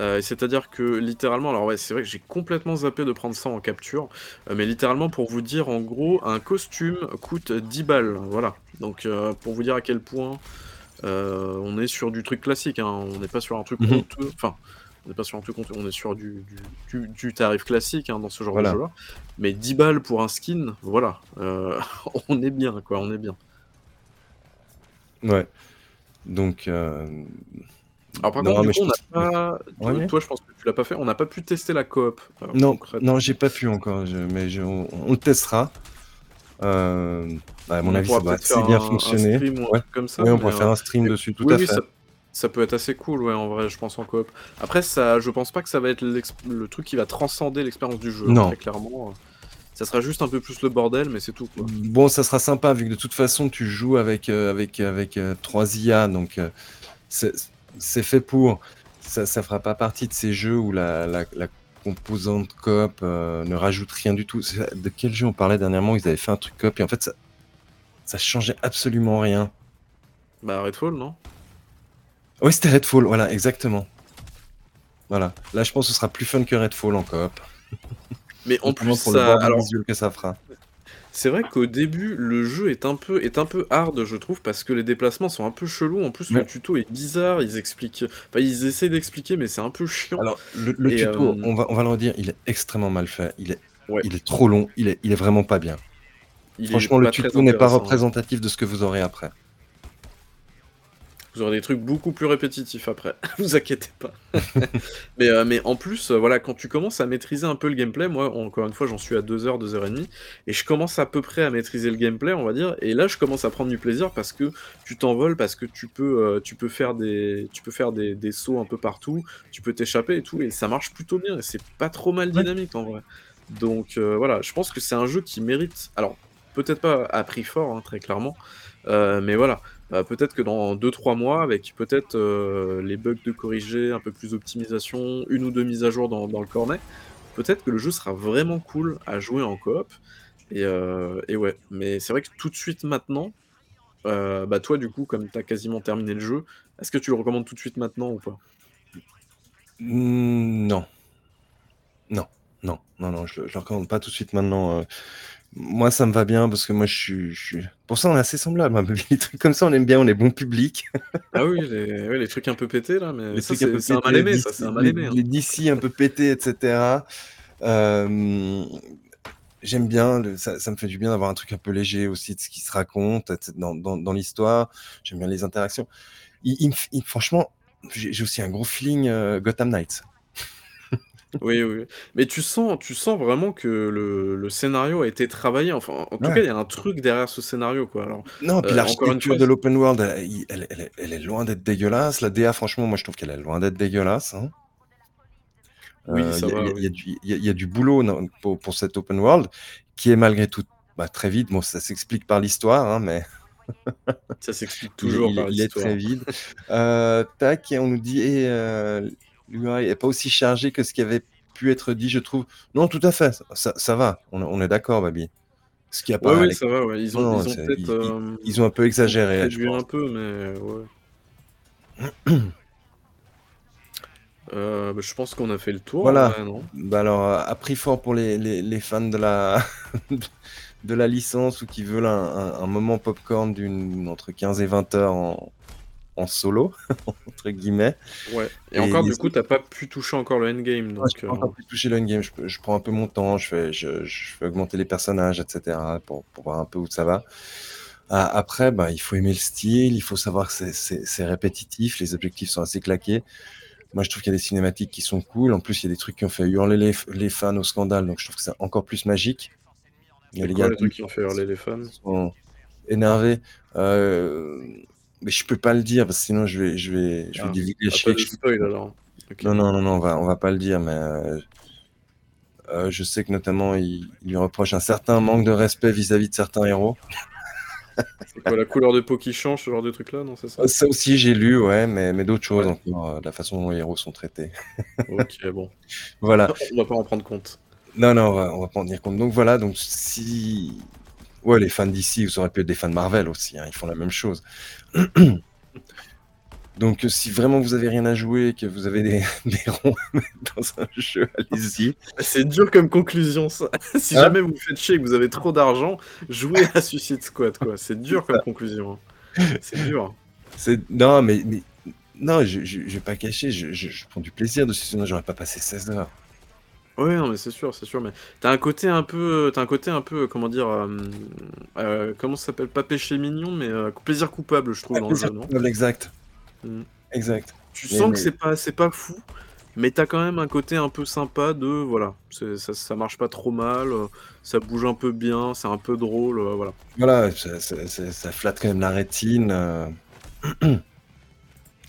Euh, c'est-à-dire que littéralement, alors ouais, c'est vrai que j'ai complètement zappé de prendre ça en capture, euh, mais littéralement pour vous dire, en gros, un costume coûte 10 balles. Voilà. Donc euh, pour vous dire à quel point on est sur du truc classique. Hein. On n'est pas sur un truc mmh Enfin, on n'est pas sur un truc on est sur du, du, tarif classique hein, dans ce genre de jeu-là. Mais 10 balles pour un skin, voilà, euh, on est bien, quoi, on est bien. Ouais. Donc. Euh... Alors par contre, du coup, on n'a pas. Toi, je pense que tu l'as pas fait. On n'a pas pu tester la coop. Euh, non, non, j'ai pas pu encore. Mais on, le testera. Euh... Bah, à mon avis, ça va assez bien fonctionner. Ouais. Comme ça, on pourrait faire un stream dessus, tout à fait. Ça peut être assez cool, ouais, en vrai, je pense en coop. Après, ça, je pense pas que ça va être le truc qui va transcender l'expérience du jeu. Hein, non. très clairement. Ça sera juste un peu plus le bordel, mais c'est tout. Quoi. Bon, ça sera sympa vu que de toute façon tu joues avec euh, avec avec 3 euh, IA, donc euh, c'est fait pour. Ça, ça fera pas partie de ces jeux où la, la, composante coop ne rajoute rien du tout. De quel jeu on parlait dernièrement? Ils avaient fait un truc coop et en fait ça ça changeait absolument rien. Bah Redfall, non? Oui, c'était Redfall, voilà, exactement. Voilà. Là, je pense que ce sera plus fun que Redfall en coop. Mais en plus, pour ça... le alors... visuel que ça fera. C'est vrai qu'au début, le jeu est un peu est un peu hard, je trouve, parce que les déplacements sont un peu chelous. En plus, le tuto est bizarre, ils expliquent enfin, ils essaient d'expliquer, mais c'est un peu chiant Alors, le le tuto, hem on va on va le redire, il est extrêmement mal fait. Il est il est trop long, il est il est vraiment pas bien. Il Franchement, le tuto n'est pas intéressant. représentatif de ce que vous aurez après. Vous aurez des trucs beaucoup plus répétitifs après, vous inquiétez pas. Mais, heu, mais en plus, heu, voilà, quand tu commences à maîtriser un peu le gameplay, moi, encore une fois, j'en suis à 2 heures, 2 heures et demie et je commence à peu près à maîtriser le gameplay, on va dire et là, je commence à prendre du plaisir parce que tu t'envoles, parce que tu peux, heu, tu peux faire des tu peux faire des des sauts un peu partout, tu peux t'échapper et tout et ça marche plutôt bien et c'est pas trop mal dynamique, en vrai. Donc, voilà, je pense que c'est un jeu qui mérite alors, peut-être pas à prix fort, hein, très clairement, mais voilà, heu, peut-être que dans 2-3 mois, avec peut-être, heu, les bugs de corriger, un peu plus d'optimisation, 1 ou 2 mises à jour dans le cornet, peut-être que le jeu sera vraiment cool à jouer en coop et et ouais. Mais c'est vrai que tout de suite maintenant, heu, bah, toi, du coup, comme tu as quasiment terminé le jeu, est-ce que tu le recommandes tout de suite maintenant ou pas? Mmh, non. Non, non, non, non, je je le recommande pas tout de suite maintenant. Moi, ça me va bien parce que moi, je suis je suis pour ça, on est assez semblables, un peu, les trucs comme ça, on aime bien, on est bon public. Ah oui, les trucs un peu pétés là, mais Les ça, trucs un peu c'est un mal aimé, DC ça, c'est un mal les aimé, hein. les DC un peu pétés et cetera. Hem, j'aime bien le ça ça me fait du bien d'avoir un truc un peu léger aussi de ce qui se raconte dans dans dans l'histoire. J'aime bien les interactions. Il il me f il franchement, j'ai aussi un gros feeling, heu, Gotham Knights. Oui, oui. Mais tu sens tu sens vraiment que le le scénario a été travaillé, enfin, en tout Ouais. cas, il y a un truc derrière ce scénario, quoi. Alors, Non, puis heu, encore une l'architecture fois, de l'open world, elle est elle est elle est loin d'être dégueulasse. La DA, franchement, moi, je trouve qu'elle est loin d'être dégueulasse, hein. Oui, Heu, ça il y a il va, y a il y a oui. du il y a il y a du boulot pour pour cet open world qui est malgré tout, bah, très vide. Bon, ça s'explique par l'histoire, hein, mais Ça s'explique il est toujours il est par il est très l'histoire. vide. Heu, tac et on nous dit et heu, l'UI est pas aussi chargé que ce qui avait pu être dit, je trouve. Non, tout à fait, ça ça ça va, on est on est d'accord, Babi. Ce qui Ouais, apparaît à oui, ça va, ouais. Ils ont non, ils ont peut-être, ils ils ils ont un peu ils ont exagéré, je réduit un peu, mais ouais. Heu, bah, je pense qu'on a fait le tour, Voilà. non? Bah, alors, à prix fort pour les les les fans de la de la licence ou qui veulent un un un moment popcorn d'une entre 15 et 20 heures en en «solo» entre guillemets Ouais et et encore, du coup, autres tu as pas pu toucher encore le endgame, Ouais, donc pas encore pu toucher le endgame. Je je prends un peu mon temps, je fais je je fais augmenter les personnages et cetera pour pour voir un peu où ça va. A après, bah, il faut aimer le style, il faut savoir que c'est répétitif, les objectifs sont assez claqués. Moi, je trouve qu'il y a des cinématiques qui sont cool. En plus, il y a des trucs qui ont fait hurler les les fans au scandale, donc je trouve que c'est encore plus magique. Il y a C'est les quoi gars les trucs qui ont fait hurler les fans? sont énervés. Heu, mais je peux pas le dire parce que sinon je vais je vais je vais Ah, spoil alors? OK. Non, non, non, non, on va on va pas le dire, mais heu heu, je sais que notamment ils lui reprochent un certain manque de respect vis-à-vis de certains héros. C'est quoi, la couleur de peau qui change, ce genre de truc là, non, c'est ça? Ça aussi j'ai lu, ouais, mais mais d'autres choses Ouais. encore, de la façon dont les héros sont traités. OK, bon. Voilà. On va pas en prendre compte. Non, non, on va on va pas en tenir compte. Donc voilà, donc si ouais, les fans DC, ça aurait pu être des fans Marvel aussi, hein, ils font la même chose. Donc heu, si vraiment vous avez rien à jouer, que vous avez des des ronds à mettre dans un jeu, allez-y. C'est dur comme conclusion ça. Si Hein? jamais vous vous faites chier et que vous avez trop d'argent, jouez à Suicide Squad, quoi. C'est dur comme conclusion, hein. C'est dur. C'est non, mais mais non, je je je vais pas cacher, je prends du plaisir dessus, sinon j'aurais pas passé 16 heures. Ouais, non, mais c'est sûr, c'est sûr, mais tu as un côté un peu tu as un côté un peu, comment dire? Heu, comment ça s'appelle? Pas péché mignon, mais plaisir coupable, je trouve, Ouais, dans le plaisir jeu, non? coupable, exact. Mmh. Exact. Tu Mais sens que mais c'est pas c'est pas fou, mais tu as quand même un côté un peu sympa de voilà, c'est ça ça marche pas trop mal, ça bouge un peu bien, c'est un peu drôle, voilà. Voilà, ça ça ça ça flatte quand même la rétine, heu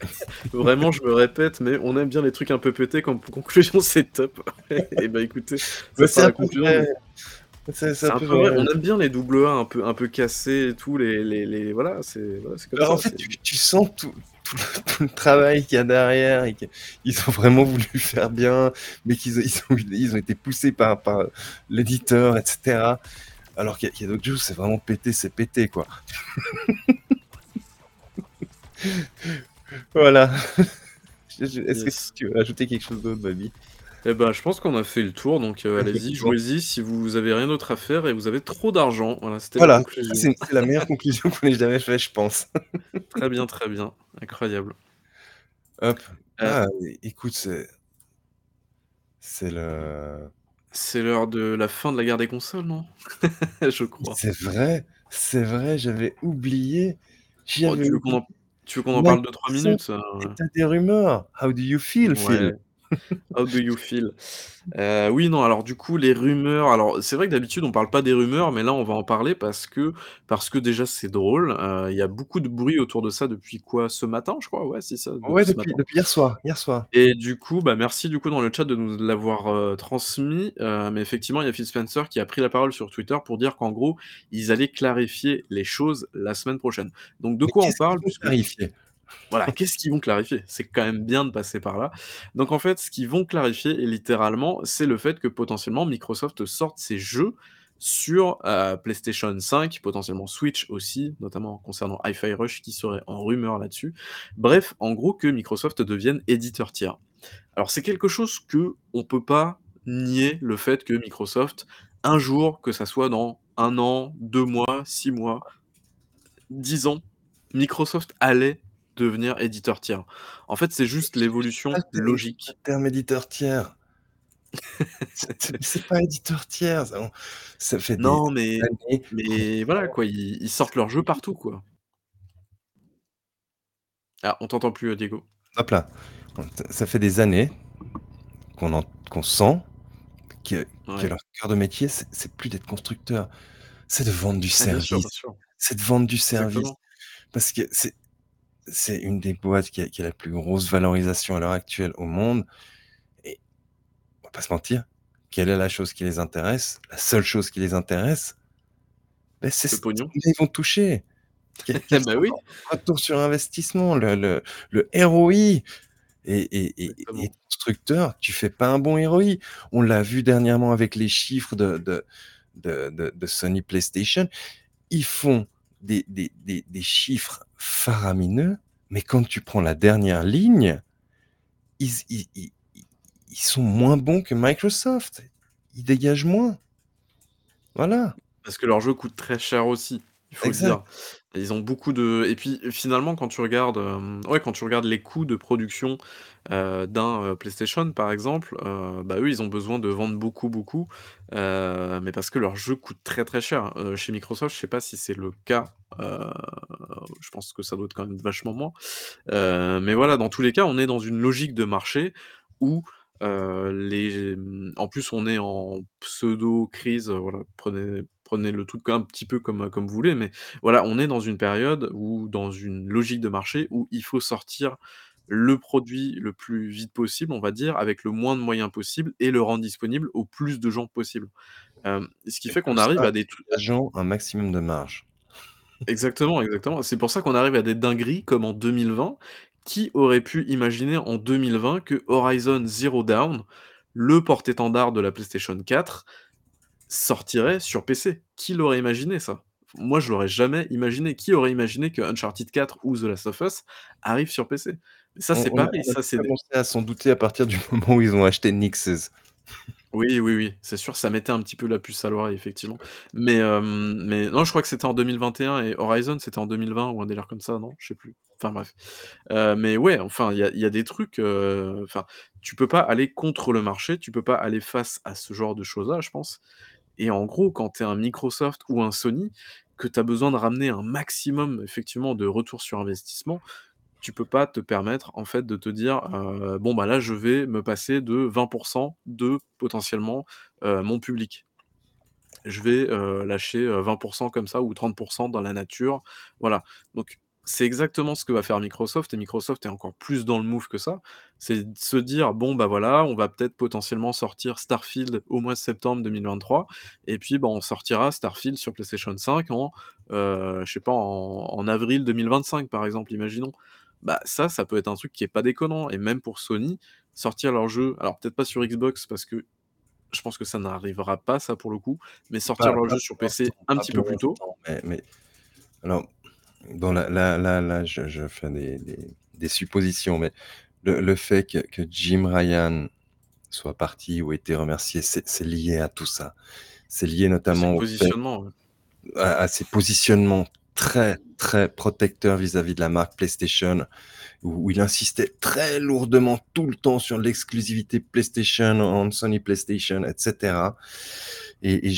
Vraiment, je me répète, mais on aime bien les trucs un peu pétés, comme conclusion, c'est top. Et bah, écoutez, ça Bah, c'est sera un la conclusion vrai. de C'est c'est c'est un un peu peu vrai, vrai. on aime bien les double A un peu un peu cassés et tout, les les les voilà, c'est voilà, c'est comme Alors en fait, c'est tu tu sens tout tout le tout le travail qu'il y a derrière et qu'ils ont vraiment voulu faire bien, mais qu'ils ont ils ont ils ont été poussés par par l'éditeur et cetera. Alors qu'il y a a d'autres jeux, c'est vraiment pété, c'est pété, quoi. Voilà. Est-ce que tu veux ajouter quelque chose d'autre, Babi? Et bah, je pense qu'on a fait le tour, donc heu, allez-y, jouez-y si vous avez rien d'autre à faire et vous avez trop d'argent. Voilà, c'était la Voilà, c'est la meilleure conclusion qu'on ait jamais fait, je pense. Très bien, très bien, incroyable. Hop, Heu ah écoute, c'est c'est le C'est l'heure de la fin de la guerre des consoles, non? Je crois. C'est vrai, c'est vrai, j'avais oublié, j'y Oh, avais tu veux qu'on oublié. en tu veux qu'on en parle 2-3 Microsoft minutes, heu? et tu as des rumeurs. How do you feel, Ouais. Phil? How do you feel? Heu, oui, non, alors du coup, les rumeurs, alors c'est vrai que d'habitude on parle pas des rumeurs, mais là on va en parler parce que parce que déjà c'est drôle, heu, il y a beaucoup de bruit autour de ça depuis quoi? Ce matin, je crois, ouais, c'est ça, Ouais, depuis ce depuis matin. depuis hier soir hier soir. Et du coup, bah, merci du coup dans le chat de nous l'avoir, heu, transmis, mais effectivement, il y a Phil Spencer qui a pris la parole sur Twitter pour dire qu'en gros, ils allaient clarifier les choses la semaine prochaine. Donc de Mais quoi on qu'est-ce qu'ils parle? vont Puisque clarifier? Voilà, qu'est-ce qu'ils vont clarifier? C'est quand même bien de passer par là. Donc en fait, ce qu'ils vont clarifier et littéralement, c'est le fait que potentiellement Microsoft sorte ses jeux sur, heu, PlayStation 5, potentiellement Switch aussi, notamment concernant Hi-Fi Rush qui serait en rumeur là-dessus. Bref, en gros que Microsoft devienne éditeur tiers. Alors c'est quelque chose qu'on peut pas nier le fait que Microsoft, un jour, que ça soit dans 1 an, 2 mois, 6 mois, 10 ans, Microsoft allait devenir éditeur tiers. En fait, c'est juste l'évolution logique. terme éditeur tiers. C'est pas éditeur tiers, ça ça fait des Non, mais mais voilà quoi, ils ils sortent leurs jeux partout, quoi. Ah, on t'entend plus, heu, Diego. Hop là, ça fait des années qu'on en qu'on sent que leur cœur de métier, c'est plus d'être constructeur, c'est de vendre du Ah service, c'est de vendre du service. Exactement. Parce que c'est c'est une des boîtes qui a qui a la plus grosse valorisation à l'heure actuelle au monde et on va pas se mentir, quelle est la chose qui les intéresse? La seule chose qui les intéresse beh, c'est Le c pognon. ils vont toucher. Bah, oui. retour sur investissement, le le le ROI et et et et Exactement. constructeur, tu fais pas un bon ROI. On l'a vu dernièrement avec les chiffres de de de de de Sony PlayStation. Ils font des des des des chiffres faramineux, mais quand tu prends la dernière ligne, ils ils ils sont moins bons que Microsoft. Ils dégagent moins. Voilà. Parce que leurs jeux coûtent très cher aussi, il faut le dire. Ils ont beaucoup de et puis finalement quand tu regardes, hem, ouais, quand tu regardes les coûts de production, heu, d'un, heu, PlayStation par exemple, bah, eux, ils ont besoin de vendre beaucoup, beaucoup, mais parce que leurs jeux coûtent très, très cher. Chez Microsoft, je sais pas si c'est le cas, je pense que ça doit être quand même vachement moins. Mais voilà, dans tous les cas, on est dans une logique de marché où, les en plus on est en pseudo crise, voilà, prenez prenez le truc un petit peu comme, comme vous voulez, mais voilà, on est dans une période où dans une logique de marché où il faut sortir le produit le plus vite possible, on va dire, avec le moins de moyens possible et le rendre disponible au plus de gens possible. Ce qui Et fait tout qu'on arrive à des dégageant un maximum de marge. Exactement, exactement. C'est pour ça qu'on arrive à des dingueries comme en 2020. Qui aurait pu imaginer en 2020 que Horizon Zero Dawn, le porte-étendard de la PlayStation 4, sortirait sur PC? Qui l'aurait imaginé ça? Moi, je l'aurais jamais imaginé. Qui aurait imaginé que Uncharted 4 ou The Last of Us arrivent sur PC? Ça, c'est pareil, on a ça, c'est commencé à s'en douter à partir du moment où ils ont acheté Nixes. Oui, oui, oui, c'est sûr, ça mettait un petit peu la puce à l'oreille, effectivement. Mais, hem, mais non, je crois que c'était en 2021 et Horizon, c'était en 2020 ou un délire comme ça, non? Je sais plus. Enfin bref. Heu, mais ouais, enfin, il y y a des trucs, heu, enfin, tu peux pas aller contre le marché, tu peux pas aller face à ce genre de choses-là, je pense. Et en gros, quand tu es un Microsoft ou un Sony, que tu as besoin de ramener un maximum, effectivement, de retour sur investissement, tu peux pas te permettre, en fait, de te dire, heu: «Bon, bah, là, je vais me passer de 20% de, potentiellement, heu, mon public». Je vais, heu, lâcher, heu, 20% comme ça ou 30% dans la nature, voilà. Donc c'est exactement ce que va faire Microsoft et Microsoft est encore plus dans le move que ça. C'est de se dire: «Bon, bah, voilà, on va peut-être potentiellement sortir Starfield au mois de septembre 2023 et puis, bah, on sortira Starfield sur PlayStation 5 en, heu, je sais pas, en en avril 2025», par exemple, imaginons. Bah, ça, ça peut être un truc qui est pas déconnant et même pour Sony, sortir leur jeu alors peut-être pas sur Xbox parce que je pense que ça n'arrivera pas ça pour le coup, mais sortir Pas leur pas jeu sur PC un petit peu plus tôt. mais alors, dans la là là là, je je fais des des des suppositions, mais le le fait que que Jim Ryan soit partis ou été remerciés, c'est lié à tout ça. C'est lié notamment à, ces positionnements très, très protecteurs vis-à-vis de la marque PlayStation, où, il insistait très lourdement tout le temps sur l'exclusivité PlayStation, en Sony PlayStation, etc. Et,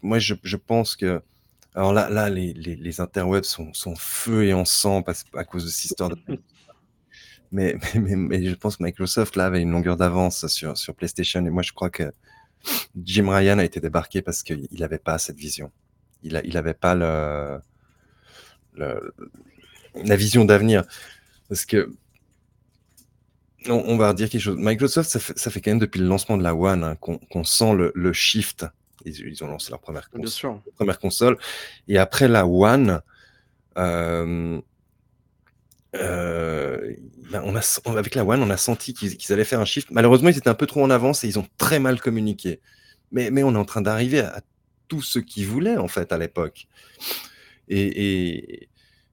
moi, je, pense que alors là, là les, les, interwebs sont, sont, feu et en sang à cause de cette histoire de mais, mais, mais, je pense que Microsoft là avait une longueur d'avance sur, sur PlayStation et moi je crois que Jim Ryan a été débarqué parce qu'il n'avait pas cette vision. Il n'avait il pas le, la vision d'avenir. Parce que on, va dire quelque chose. Microsoft, ça fait, ça fait, quand même depuis le lancement de la One hein, qu'on sent le, le shift. Ils, ils, ont lancé leur première, première console. Et après la One, euh, euh, ben, on a, avec la One, on a senti qu'ils allaient faire un shift. Malheureusement, ils étaient un peu trop en avance et ils ont très mal communiqué. Mais, mais on est en train d'arriver à, tout ce qu'ils voulaient, en fait, à l'époque. Et,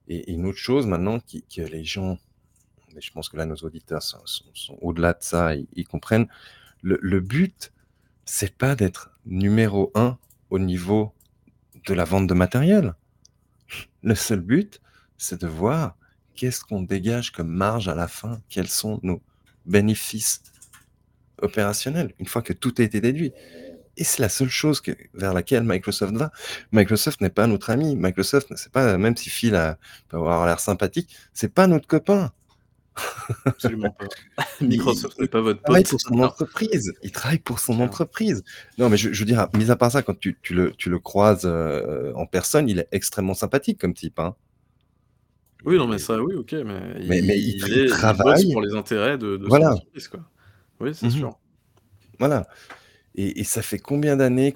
et, une autre chose maintenant que les gens, mais je pense que là, nos auditeurs sont, au-delà de ça, ils, comprennent, le, le but, c'est pas d'être numéro un au niveau de la vente de matériel. Le seul but, c'est de voir qu'est-ce qu'on dégage comme marge à la fin Quels sont nos bénéfices opérationnels une fois que tout a été déduit et c'est la seule chose vers laquelle Microsoft va. Microsoft n'est pas notre ami. Microsoft, c'est pas, même si Phil a, peut avoir l'air sympathique, c'est pas notre copain. Absolument pas. Microsoft n'est pas votre pote. Il travaille pour son entreprise. Il travaille pour son entreprise. Non, mais je, je, veux dire, mis à part ça, quand tu, tu, le, tu le, croises euh, en personne, il est extrêmement sympathique comme type. Hein. Oui, non, mais ça, oui, ok, mais, mais, mais il, travaille pour les intérêts de, de voilà. son entreprise, quoi. Oui, c'est mmh sûr. Voilà. Et, et, ça fait combien d'années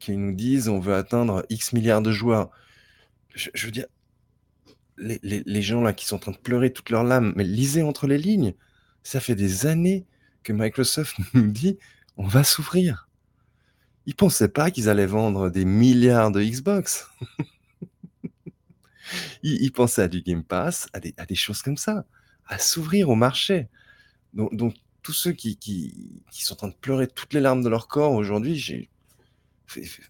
qu'ils nous disent on veut atteindre X milliards de joueurs? Je, je veux dire, les, gens là qui sont en train de pleurer toutes leurs larmes, mais lisez entre les lignes. Ça fait des années que Microsoft nous dit on va s'ouvrir. Ils pensaient pas qu'ils allaient vendre des milliards de Xbox. il, pensait à du Game Pass, à des, choses comme ça, à s'ouvrir au marché. Donc, tous ceux qui, sont en train de pleurer toutes les larmes de leur corps aujourd'hui,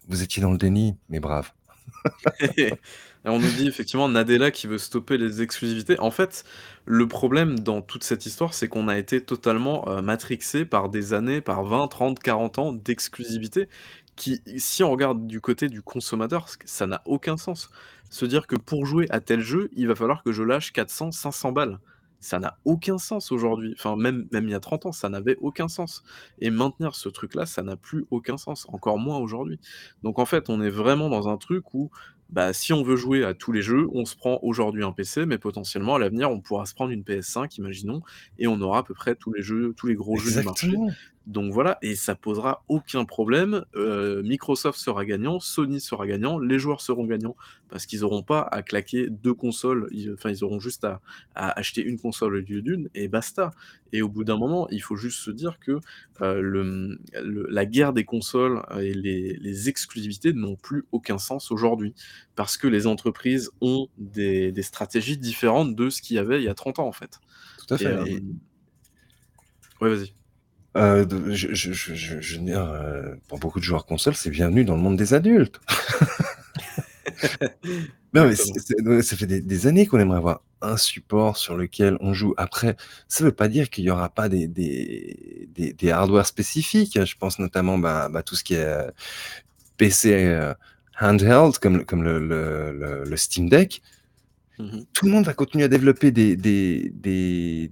vous étiez dans le déni, mais brave. on nous dit effectivement Nadella qui veut stopper les exclusivités. En fait, le problème dans toute cette histoire, c'est qu'on a été totalement euh, matrixé par des années, par 20, 30, 40 ans d'exclusivité qui, si on regarde du côté du consommateur, ça n'a aucun sens se dire que pour jouer à tel jeu, il va falloir que je lâche 400, 500 balles. Ça n'a aucun sens aujourd'hui. Enfin, même, même il y a 30 ans, ça n'avait aucun sens. Et maintenir ce truc-là, ça n'a plus aucun sens. Encore moins aujourd'hui. Donc en fait, on est vraiment dans un truc où bah, si on veut jouer à tous les jeux, on se prend aujourd'hui un PC, mais potentiellement à l'avenir, on pourra se prendre une PS5, imaginons, et on aura à peu près tous les jeux, tous les gros jeux du marché. Donc voilà, et ça posera aucun problème. Euh, Microsoft sera gagnant, Sony sera gagnant, les joueurs seront gagnants parce qu'ils n'auront pas à claquer deux consoles. enfin, ils auront juste à, acheter une console au lieu d'une et basta. Et au bout d'un moment, il faut juste se dire que euh, le, la guerre des consoles et les, les exclusivités n'ont plus aucun sens aujourd'hui parce que les entreprises ont des, des, stratégies différentes de ce qu'il y avait il y a 30 ans en fait. Tout à fait. Euh, ouais, vas-y. Euh, je, je, je, je, veux dire, euh, pour beaucoup de joueurs console, c'est bienvenu dans le monde des adultes. non, mais ça fait des, années qu'on aimerait avoir un support sur lequel on joue. Après, ça ne veut pas dire qu'il n'y aura pas des, des, des, des hardware spécifiques. Je pense notamment bah, bah, tout ce qui est euh, PC euh, handheld, comme, comme le, le, le, Steam Deck. Mmh Tout le monde va continuer à développer des, des, des,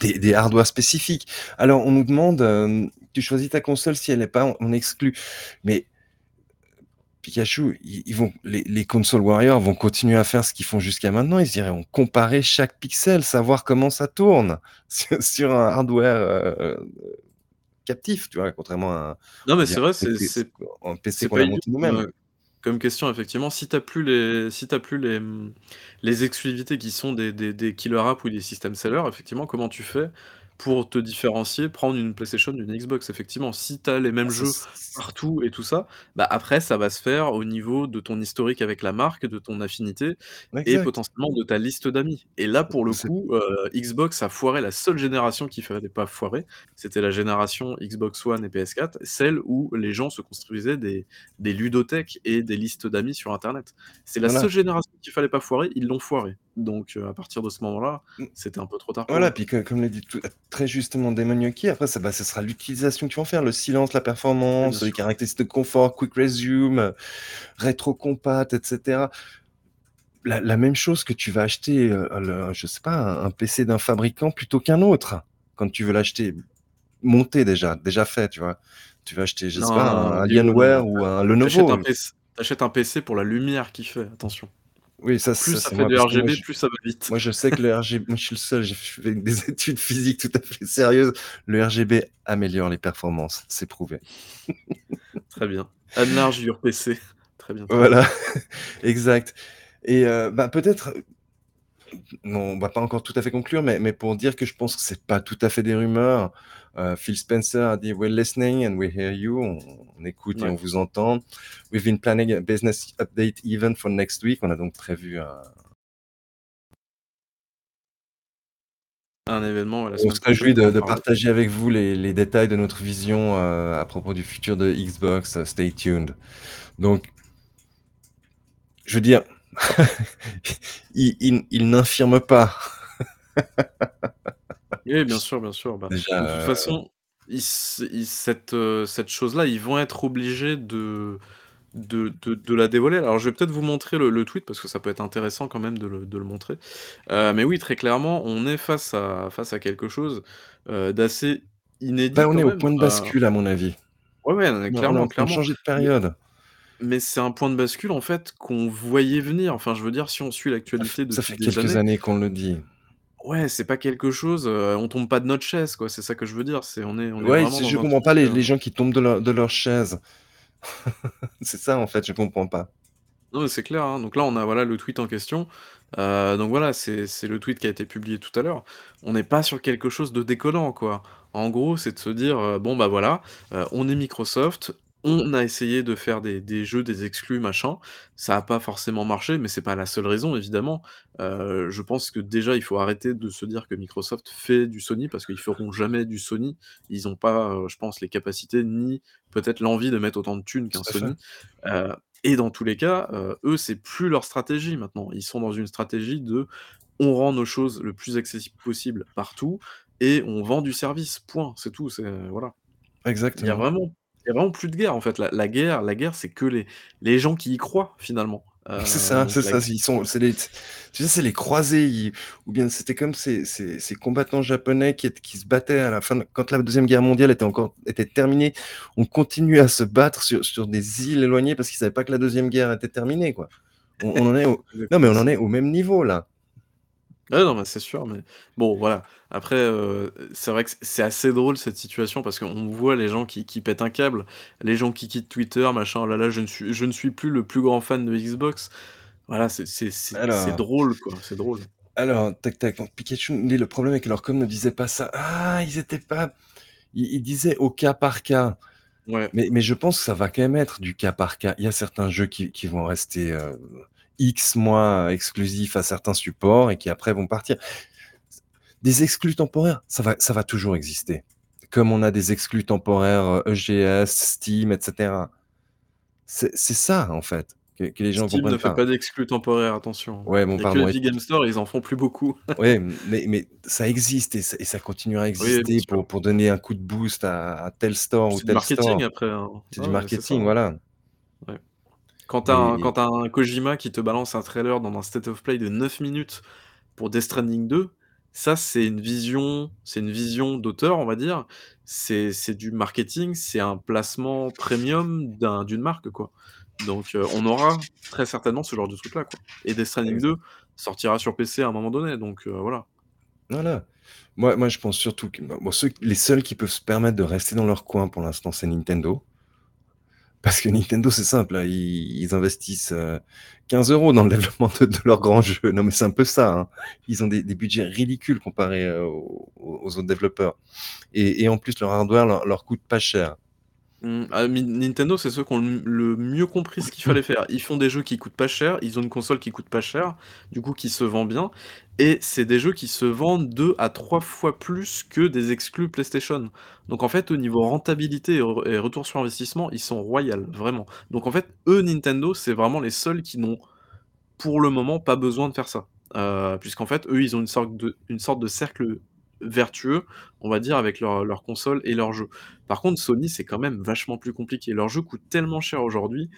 des des, hardware spécifiques. Alors, on nous demande, euh, tu choisis ta console si elle n'est pas, on, exclut. Mais Pikachu, ils, vont, les, les, console warriors vont continuer à faire ce qu'ils font jusqu'à maintenant. Ils iront comparer chaque pixel, savoir comment ça tourne sur, un hardware euh, captif, tu vois, contrairement à un. Non, mais c'est vrai, c'est un PC qu'on a monté nous-mêmes comme question, effectivement. Si tu plus les, plus les, exclusivités qui sont des, des, des killer apps ou des system sellers, effectivement, comment tu fais pour te différencier, prendre une PlayStation d'une Xbox, effectivement. Si tu as les mêmes Ah ça jeux partout et tout ça, bah, après ça va se faire au niveau de ton historique avec la marque, de ton affinité et Exact. potentiellement de ta liste d'amis et là, pour le C'est coup, heu, Xbox a foiré la seule génération qu'il fallait pas foirer, c'était la génération Xbox One et PS4, celle où les gens se construisaient des des ludothèques et des listes d'amis sur internet. C'est la seule Voilà. génération qu'il fallait pas foirer, ils l'ont foirée, donc heu, à partir de ce moment-là, Mmh. c'était un peu trop tard Voilà, puis co comme l'a dit tout très justement Damon Hickey, après ça, bah, ce sera l'utilisation qu'ils vont faire, le silence, la performance, les caractéristiques de confort, quick resume, heu, rétro-compat et cetera. La la même chose que tu vas acheter, heu, le je sais pas, un un PC d'un fabricant plutôt qu'un autre, quand tu veux l'acheter monté déjà, déjà fait, tu vois? Tu vas acheter, je sais pas, un non, Alienware ou un tu un Lenovo. PC tu achètes un PC pour la lumière qu'il fait, attention. Oui, ça Plus ça fait moi de moi RGB, je plus ça va vite. moi je sais que le RGB moi je suis le seul, j'ai fait des études physiques tout à fait sérieuses. Le RGB améliore les performances, c'est prouvé. Très bien. Enlarge your PC. Très bien, très bien. Voilà, exact et heu, bah, peut-être, on va pas encore tout à fait conclure, mais mais pour dire que je pense que c'est pas tout à fait des rumeurs, heu, Phil Spencer a dit: «We're listening and we hear you», on on écoute et Ouais. on vous entend. «We've been planning a business update event for next week», on a donc prévu un Un événement, la On se réjouit de partager avec vous les les détails de notre vision, heu, à propos du futur de Xbox, stay tuned. Donc je veux dire, il il il n'infirme pas. Oui, bien sûr, bien sûr. Bah, de toute heu façon, ils ils cette, chose-là, ils vont être obligés de de de de la dévoiler. Alors je vais peut-être vous montrer le le tweet parce que ça peut être intéressant quand même de le de le montrer. Heu, mais oui, très clairement, on est face à face à quelque chose, d'assez Bah, inédit on quand est au point de bascule à mon avis. ouais, ouais, mais On est on en clairement, train de clairement. changer de période. Mais c'est un point de bascule, en fait, qu'on voyait venir. Enfin, je veux dire, si on suit Ça l'actualité ça depuis fait des quelques années années qu'on le dit. ouais, c'est pas quelque chose, heu, on tombe pas de notre chaise, quoi, c'est ça que je veux dire. C'est on est on est Ouais, vraiment je comprends truc, pas les les gens qui tombent de leur de leur chaise. C'est ça, en fait, je comprends pas. Non, c'est clair, hein. Donc là, on a, voilà, le tweet en question. Heu, donc voilà, c'est le tweet qui a été publié tout à l'heure. On n'est pas sur quelque chose de déconnant, quoi. En gros, c'est de se dire, heu: «Bon, bah, voilà, heu, on est Microsoft, on a essayé de faire des des jeux, des exclus, machin. Ça a pas forcément marché, mais c'est pas la seule raison, évidemment». Heu, je pense que déjà, il faut arrêter de se dire que Microsoft fait du Sony parce qu'ils feront jamais du Sony. Ils ont pas, heu, je pense, les capacités ni peut-être l'envie de mettre autant de thunes qu'un. Sony. Heu et dans tous les cas, eux, c'est plus leur stratégie maintenant. Ils sont dans une stratégie de: «On rend nos choses le plus accessible possible partout et on vend du service, point». C'est tout, c'est voilà. Il y a Exactement. vraiment il y a vraiment plus de guerre, en fait. La la guerre la guerre, c'est que les les gens qui y croient, finalement. C'est ça, donc c'est ça, ils sont c'est les tu sais, c'est les croisés, ils ou bien c'était comme ces ces ces combattants japonais qui qui se battaient à la fin de quand la 2e guerre mondiale était encore était terminée. On continuait à se battre sur sur des îles éloignées parce qu'ils savaient pas que la 2e guerre était terminée, quoi. On on en est au non, mais on en est au même niveau, là. Ouais, non, mais c'est sûr, mais bon, voilà. Après, heu, c'est vrai que c c'est assez drôle cette situation parce qu'on voit les gens qui qui pètent un câble, les gens qui quittent Twitter, machin: «Oh là là, je ne suis je ne suis plus le plus grand fan de Xbox». Voilà, c'est c'est c'est c'est Alors drôle, quoi, c'est drôle. alors, tac tac, donc Pikachu nous dit: «Le problème est que leur com ne disait pas ça». Ah! Ils étaient pas ils ils disaient au cas par cas. Ouais. Mais mais je pense que ça va quand même être du cas par cas. Il y a certains jeux qui qui vont rester, heu, X mois exclusifs à certains supports et qui après vont partir. Des exclus temporaires, ça va ça va toujours exister. Comme on a des exclus temporaires, EGS, Steam et cetera. C'est c'est ça, en fait, que que les gens Steam ne fait pas. pas d'exclus temporaires, attention. Ouais, bon, que pardon, Epic Games Store, ils en font plus beaucoup. Ouais, mais mais ça existe et ça et ça continuera à Oui, exister pour pour donner un coup de boost à à tel store ou C'est du tel marketing store. après, hein. C'est Ouais, du marketing, voilà. Ouais. Quand tu as un quand un Kojima qui te balance un trailer dans un state of play de 9 minutes pour Death Stranding 2, ça, c'est une vision c'est une vision d'auteur, on va dire. C'est c'est du marketing, c'est un placement premium d'un d'une marque, quoi. Donc heu, on aura très certainement ce genre de truc-là, quoi et Death Stranding Exact. 2 sortira sur PC à un moment donné, donc heu, voilà. Voilà. Moi moi, je pense surtout que, bah, bon, ceux les seuls qui peuvent se permettre de rester dans leur coin pour l'instant, c'est Nintendo. Parce que Nintendo, c'est simple, hein, ils investissent, 15 euros dans le développement de de leurs grands jeux. Non, mais c'est un peu ça, hein. Ils ont des budgets ridicules comparés, aux aux autres développeurs et en plus leur hardware leur leur coûte pas cher. Mmh, ah, Nintendo, c'est ceux qui ont le mieux compris ce qu'il fallait faire. Ils font des jeux qui coûtent pas cher, ils ont une console qui coûte pas cher, du coup qui se vend bien et c'est des jeux qui se vendent 2 à 3 fois plus que des exclus PlayStation. Donc en fait, au niveau rentabilité et et retour sur investissement, ils sont royal, vraiment. Donc en fait, eux, Nintendo, c'est vraiment les seuls qui n'ont, pour le moment, pas besoin de faire ça. Heu, puisqu'en fait, eux, ils ont une sorte de cercle vertueux, on va dire, avec leurs consoles et leurs jeux. Par contre, Sony, c'est quand même vachement plus compliqué. Leurs jeux coûtent tellement cher aujourd'hui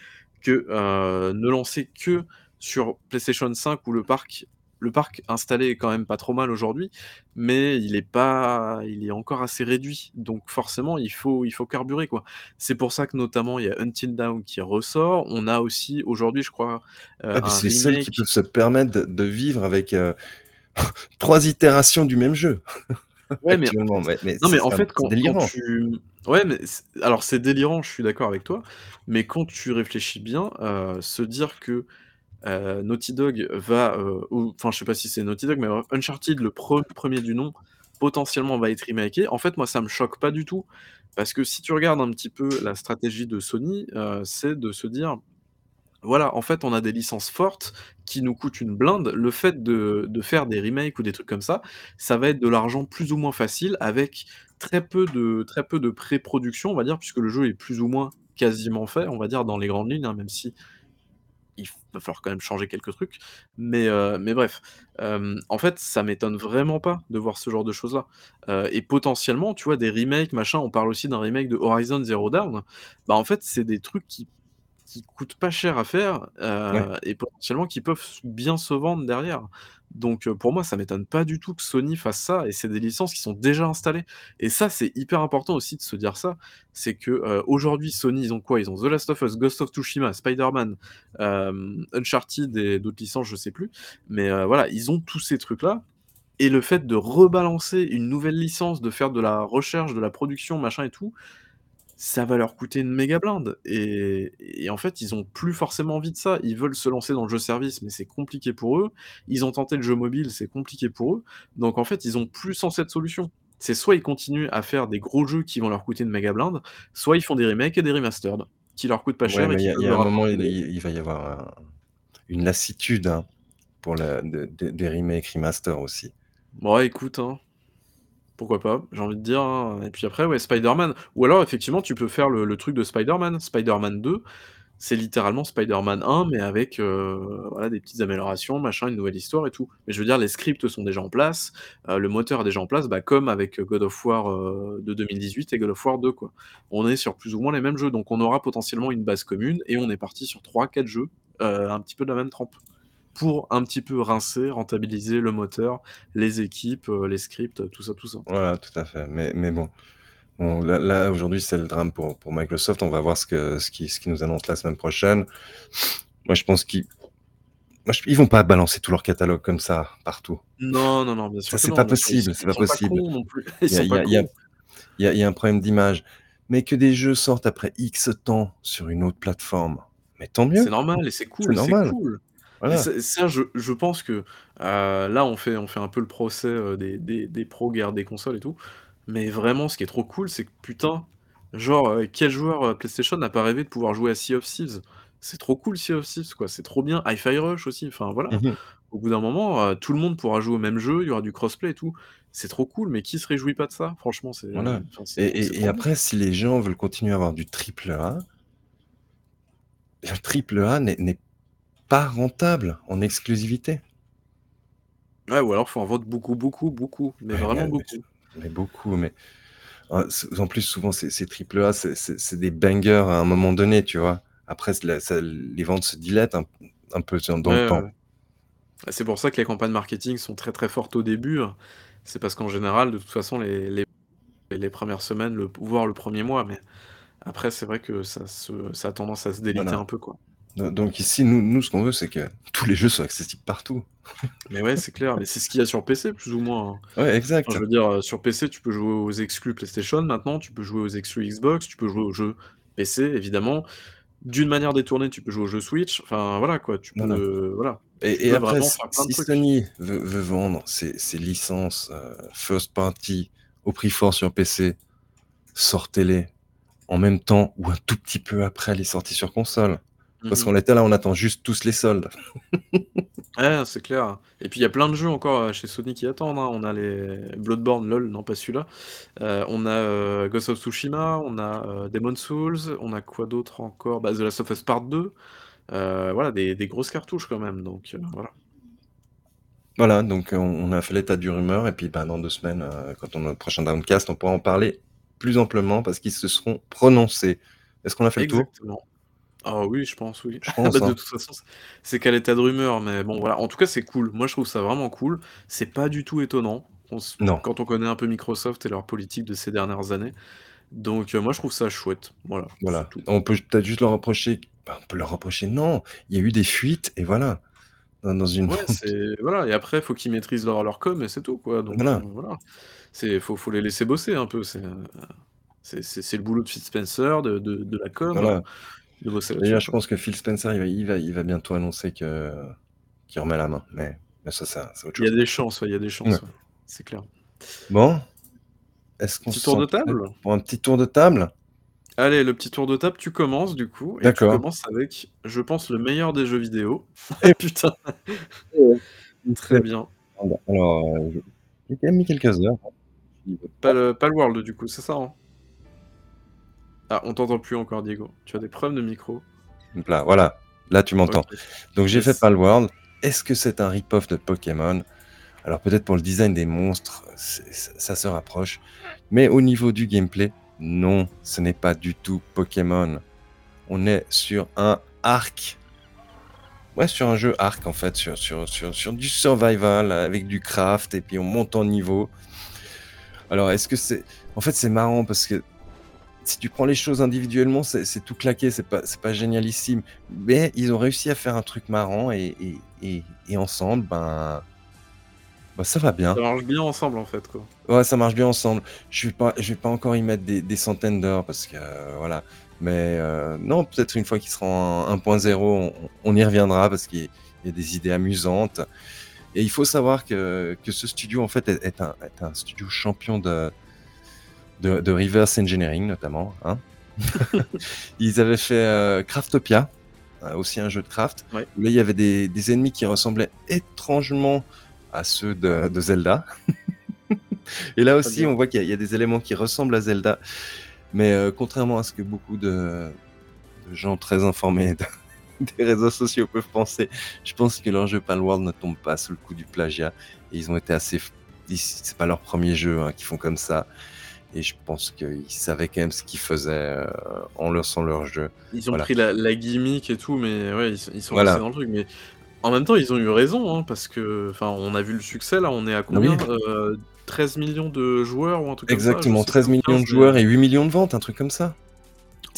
que, heu, ne lancer que sur PlayStation 5 où le parc le parc installé est quand même pas trop mal aujourd'hui, mais il est pas il est encore assez réduit. Donc forcément, il faut il faut carburer, quoi. C'est pour ça que notamment il y a Until Dawn qui ressort. On a aussi aujourd'hui, je crois, heu, Ah, c'est les seuls qui peuvent se permettre de vivre avec, heu, 3 itérations du même jeu Ouais, mais actuellement, mais mais non, mais en fait, quand tu ouais, mais alors c'est délirant, je suis d'accord avec toi, mais quand tu réfléchis bien, heu, se dire que, heu, Naughty Dog va, ou enfin, je sais pas si c'est Naughty Dog, mais Uncharted, le pre premier du nom, potentiellement va être remaké. En fait, moi, ça me choque pas du tout parce que si tu regardes un petit peu la stratégie de Sony, c'est de se dire: «Voilà, en fait, on a des licences fortes qui nous coûtent une blinde. Le fait de de faire des remakes ou des trucs comme ça, ça va être de l'argent plus ou moins facile avec très peu de très peu de pré-production, on va dire, puisque le jeu est plus ou moins quasiment fait, on va dire, dans les grandes lignes, hein, même si il va falloir quand même changer quelques trucs. Mais heu, mais bref, hem, en fait, ça m'étonne vraiment pas de voir ce genre de choses-là, heu et potentiellement, tu vois, des remakes, machin, on parle aussi d'un remake de Horizon Zero Dawn. Bah, en fait, c'est des trucs qui qui coûtent pas cher à faire, Ouais. heu et potentiellement qui peuvent bien se vendre derrière. Donc heu, pour moi, ça m'étonne pas du tout que Sony fasse ça et c'est des licences qui sont déjà installées et ça, c'est hyper important aussi de se dire ça. C'est que, heu, aujourd'hui, Sony, ils ont quoi? Ils ont The Last of Us, Ghost of Tsushima, Spider-Man, Uncharted et d'autres licences, je sais plus. Mais voilà, ils ont tous ces trucs-là et le fait de rebalancer une nouvelle licence, de faire de la recherche, de la production, machin et tout, ça va leur coûter une méga blinde et et en fait, ils ont plus forcément envie de ça. Ils veulent se lancer dans le jeu service, mais c'est compliqué pour eux. Ils ont tenté le jeu mobile, c'est compliqué pour eux. Donc en fait, ils ont plus 107 solutions. C'est soit ils continuent à faire des gros jeux qui vont leur coûter une méga blinde, soit ils font des remakes et des remastered, qui leur coûtent pas Ouais, cher il y qui a il peuvent y a leur un moment, il va y avoir un une lassitude, hein, pour la de de des remakes, remasters aussi. Bon, écoute, hein, pourquoi pas? J'ai envie de dire, hein et puis après, ouais, Spider-Man ou alors effectivement, tu peux faire le truc de Spider-Man. Spider-Man 2, c'est littéralement Spider-Man 1 mais avec, voilà, des petites améliorations, machin, une nouvelle histoire et tout. Mais je veux dire, les scripts sont déjà en place, heu, le moteur est déjà en place, bah, comme avec God of War, heu, de 2018 et God of War 2, quoi. On est sur plus ou moins les mêmes jeux, donc on aura potentiellement une base commune et on est parti sur 3-4 jeux, un petit peu de la même trempe. Pour un petit peu rincer, rentabiliser le moteur, les équipes, heu, les scripts, tout ça, tout ça. Voilà, tout à fait, mais mais bon bon, là là, aujourd'hui, c'est le drame pour pour Microsoft. On va voir ce que ce qu'ils ce qu'ils nous annoncent la semaine prochaine. Moi, je pense qu'ils ils vont pas balancer tout leur catalogue comme ça, partout. Non, non, non, bien sûr c'est pas possible, c'est pas possible. Il y a un problème d'image, mais que des jeux sortent après X temps sur une autre plateforme, mais tant C'est mieux! normal et c'est C'est cool, c'est normal, cool voilà. ça ça, je je pense que, heu, là, on fait on fait un peu le procès, heu, des des des pros guerre des consoles et tout, mais vraiment, ce qui est trop cool, c'est que putain, genre, heu, quel joueur, PlayStation n'a pas rêvé de pouvoir jouer à Sea of Thieves? C'est trop cool Sea of Thieves, quoi, c'est trop bien. Hi-Fi Rush aussi, enfin voilà. Mmh mh. Au bout d'un moment, tout le monde pourra jouer au même jeu, il y aura du crossplay et tout. C'est trop cool, mais qui se réjouit pas de ça? Franchement, c'est Voilà enfin, et trop c'est et et trop bien. après, si les gens veulent continuer à avoir du triple A le triple A n'est n'est pas rentable en exclusivité. Ouais, ou alors faut en vendre beaucoup, beaucoup, beaucoup, mais Ouais, vraiment mais beaucoup. mais beaucoup, mais en plus, souvent, ces triple A, c'est des bangers à un moment donné, tu vois? Après, c la ça les ventes se dilatent un un peu dans le Ouais, temps. c'est pour ça que les campagnes marketing sont très, très fortes au début. C'est parce qu'en général, de toute façon, les les les 1res semaines, le voire le 1er mois, mais après, c'est vrai que ça se ça a tendance à se déliter Voilà. un peu, quoi. Do donc ici, nous nous, ce qu'on veut, c'est que tous les jeux soient accessibles partout. Mais ouais, c'est clair, mais c'est ce qu'il y a sur PC, plus ou moins, hein. Ouais, Enfin, exact. je veux dire, heu, sur PC, tu peux jouer aux exclus PlayStation maintenant, tu peux jouer aux exclus Xbox, tu peux jouer aux jeux PC, évidemment. d'une manière détournée, tu peux jouer au jeu Switch. Enfin, voilà quoi, tu peux. Voilà. Et, après, si Sony veut, vendre ses, licences euh, first party au prix fort sur PC, sortez-les en même temps ou un tout petit peu après les sorties sur console. Parce mhm. qu'on était là, on attend juste tous les soldes. ouais, c'est clair. Et puis il y a plein de jeux encore euh, chez Sony qui attendent. Hein. On a les Bloodborne, lol, non pas celui-là. Euh, on a euh, Ghost of Tsushima, on a Demon Souls, on a quoi d'autre encore? Bah, The Last of Us Part 2. voilà, des, grosses cartouches quand même. Donc voilà. Voilà, donc on, a fait l'état du rumeur. Et puis bah, dans deux semaines, quand on a le prochain Downcast, on pourra en parler plus amplement parce qu'ils se seront prononcés. Est-ce qu'on a fait le tour? Ah oui, je pense, oui. Bah, de hein. toute façon, c'est qu'à l'état de rumeur, mais bon, voilà. En tout cas, c'est cool. Moi, je trouve ça vraiment cool. C'est pas du tout étonnant Non. quand on connaît un peu Microsoft et leur politique de ces dernières années. Donc, euh, moi, je trouve ça chouette. Voilà, Voilà. On peut peut-être juste leur reprocher. on peut leur reprocher. Non, il y a eu des fuites et voilà. Dans, une. Ouais, c'est voilà. Et après, faut qu'ils maîtrisent leur, leur com et c'est tout, quoi. Donc, Voilà. Euh, voilà. C'est faut, faut les laisser bosser un peu. C'est c'est le boulot de Phil Spencer, de, de, de la com. Voilà. D'ailleurs, je pense que Phil Spencer, il va, il va, il va bientôt annoncer que qu'il remet la main. Mais, mais ça, ça c'est autre chose. Il y a des chances, il y a des chances. C'est clair. Bon. Est-ce qu'on Petit tour de table pour un petit tour de table? Allez, le petit tour de table, tu commences du coup. Et tu commences avec, je pense, le meilleur des jeux vidéo. Et putain. Très bien. Alors, euh, j'ai quand même mis quelques heures. Pas le, pas le World du coup, c'est ça hein? Ah, on t'entend plus encore, Diego. Tu as des problèmes de micro. Là, voilà. Là, tu m'entends. Donc, j'ai fait Palworld. Est-ce que c'est un rip-off de Pokémon? Alors, peut-être pour le design des monstres, ça se rapproche. Mais au niveau du gameplay, non, ce n'est pas du tout Pokémon. On est sur un arc. Ouais, sur un jeu arc, en fait, sur, sur, sur, sur du survival avec du craft et puis on monte en niveau. Alors, est-ce que c'est. En fait, c'est marrant parce que si tu prends les choses individuellement, c'est tout claqué, c'est pas, pas génialissime. Mais ils ont réussi à faire un truc marrant et, et, et, ensemble, ben, ben, ça va bien. Ça marche bien ensemble en fait. Quoi. Ouais, ça marche bien ensemble. Je vais pas, je vais pas encore y mettre des, des centaines d'heures parce que euh, voilà. Mais euh, non, peut-être une fois qu'il sera en 1.0, on, y reviendra parce qu'il y, a des idées amusantes. Et il faut savoir que, que ce studio en fait est, un, est un studio champion de, de, reverse engineering notamment. Hein. Ils avaient fait euh, Craftopia, euh, aussi un jeu de craft, où là il y avait des, ennemis qui ressemblaient étrangement à ceux de, Zelda. Et là aussi, on voit qu'il y, a des éléments qui ressemblent à Zelda, mais euh, contrairement à ce que beaucoup de, gens très informés des réseaux sociaux peuvent penser, je pense que leur jeu Palworld ne tombe pas sous le coup du plagiat. Et ils ont été assez. C'est pas leur premier jeu hein, qui font comme ça. Et je pense qu'ils savaient quand même ce qu'ils faisaient euh, en lançant leur jeu. Ils ont pris la, gimmick et tout, mais ouais, ils, sont restés dans le truc. Mais en même temps, ils ont eu raison, hein, parce que, enfin, on a vu le succès là. On est à combien 13 euh, millions de joueurs ou un truc Exactement, comme ça, 13 millions de joueurs et 8 millions de ventes, un truc comme ça.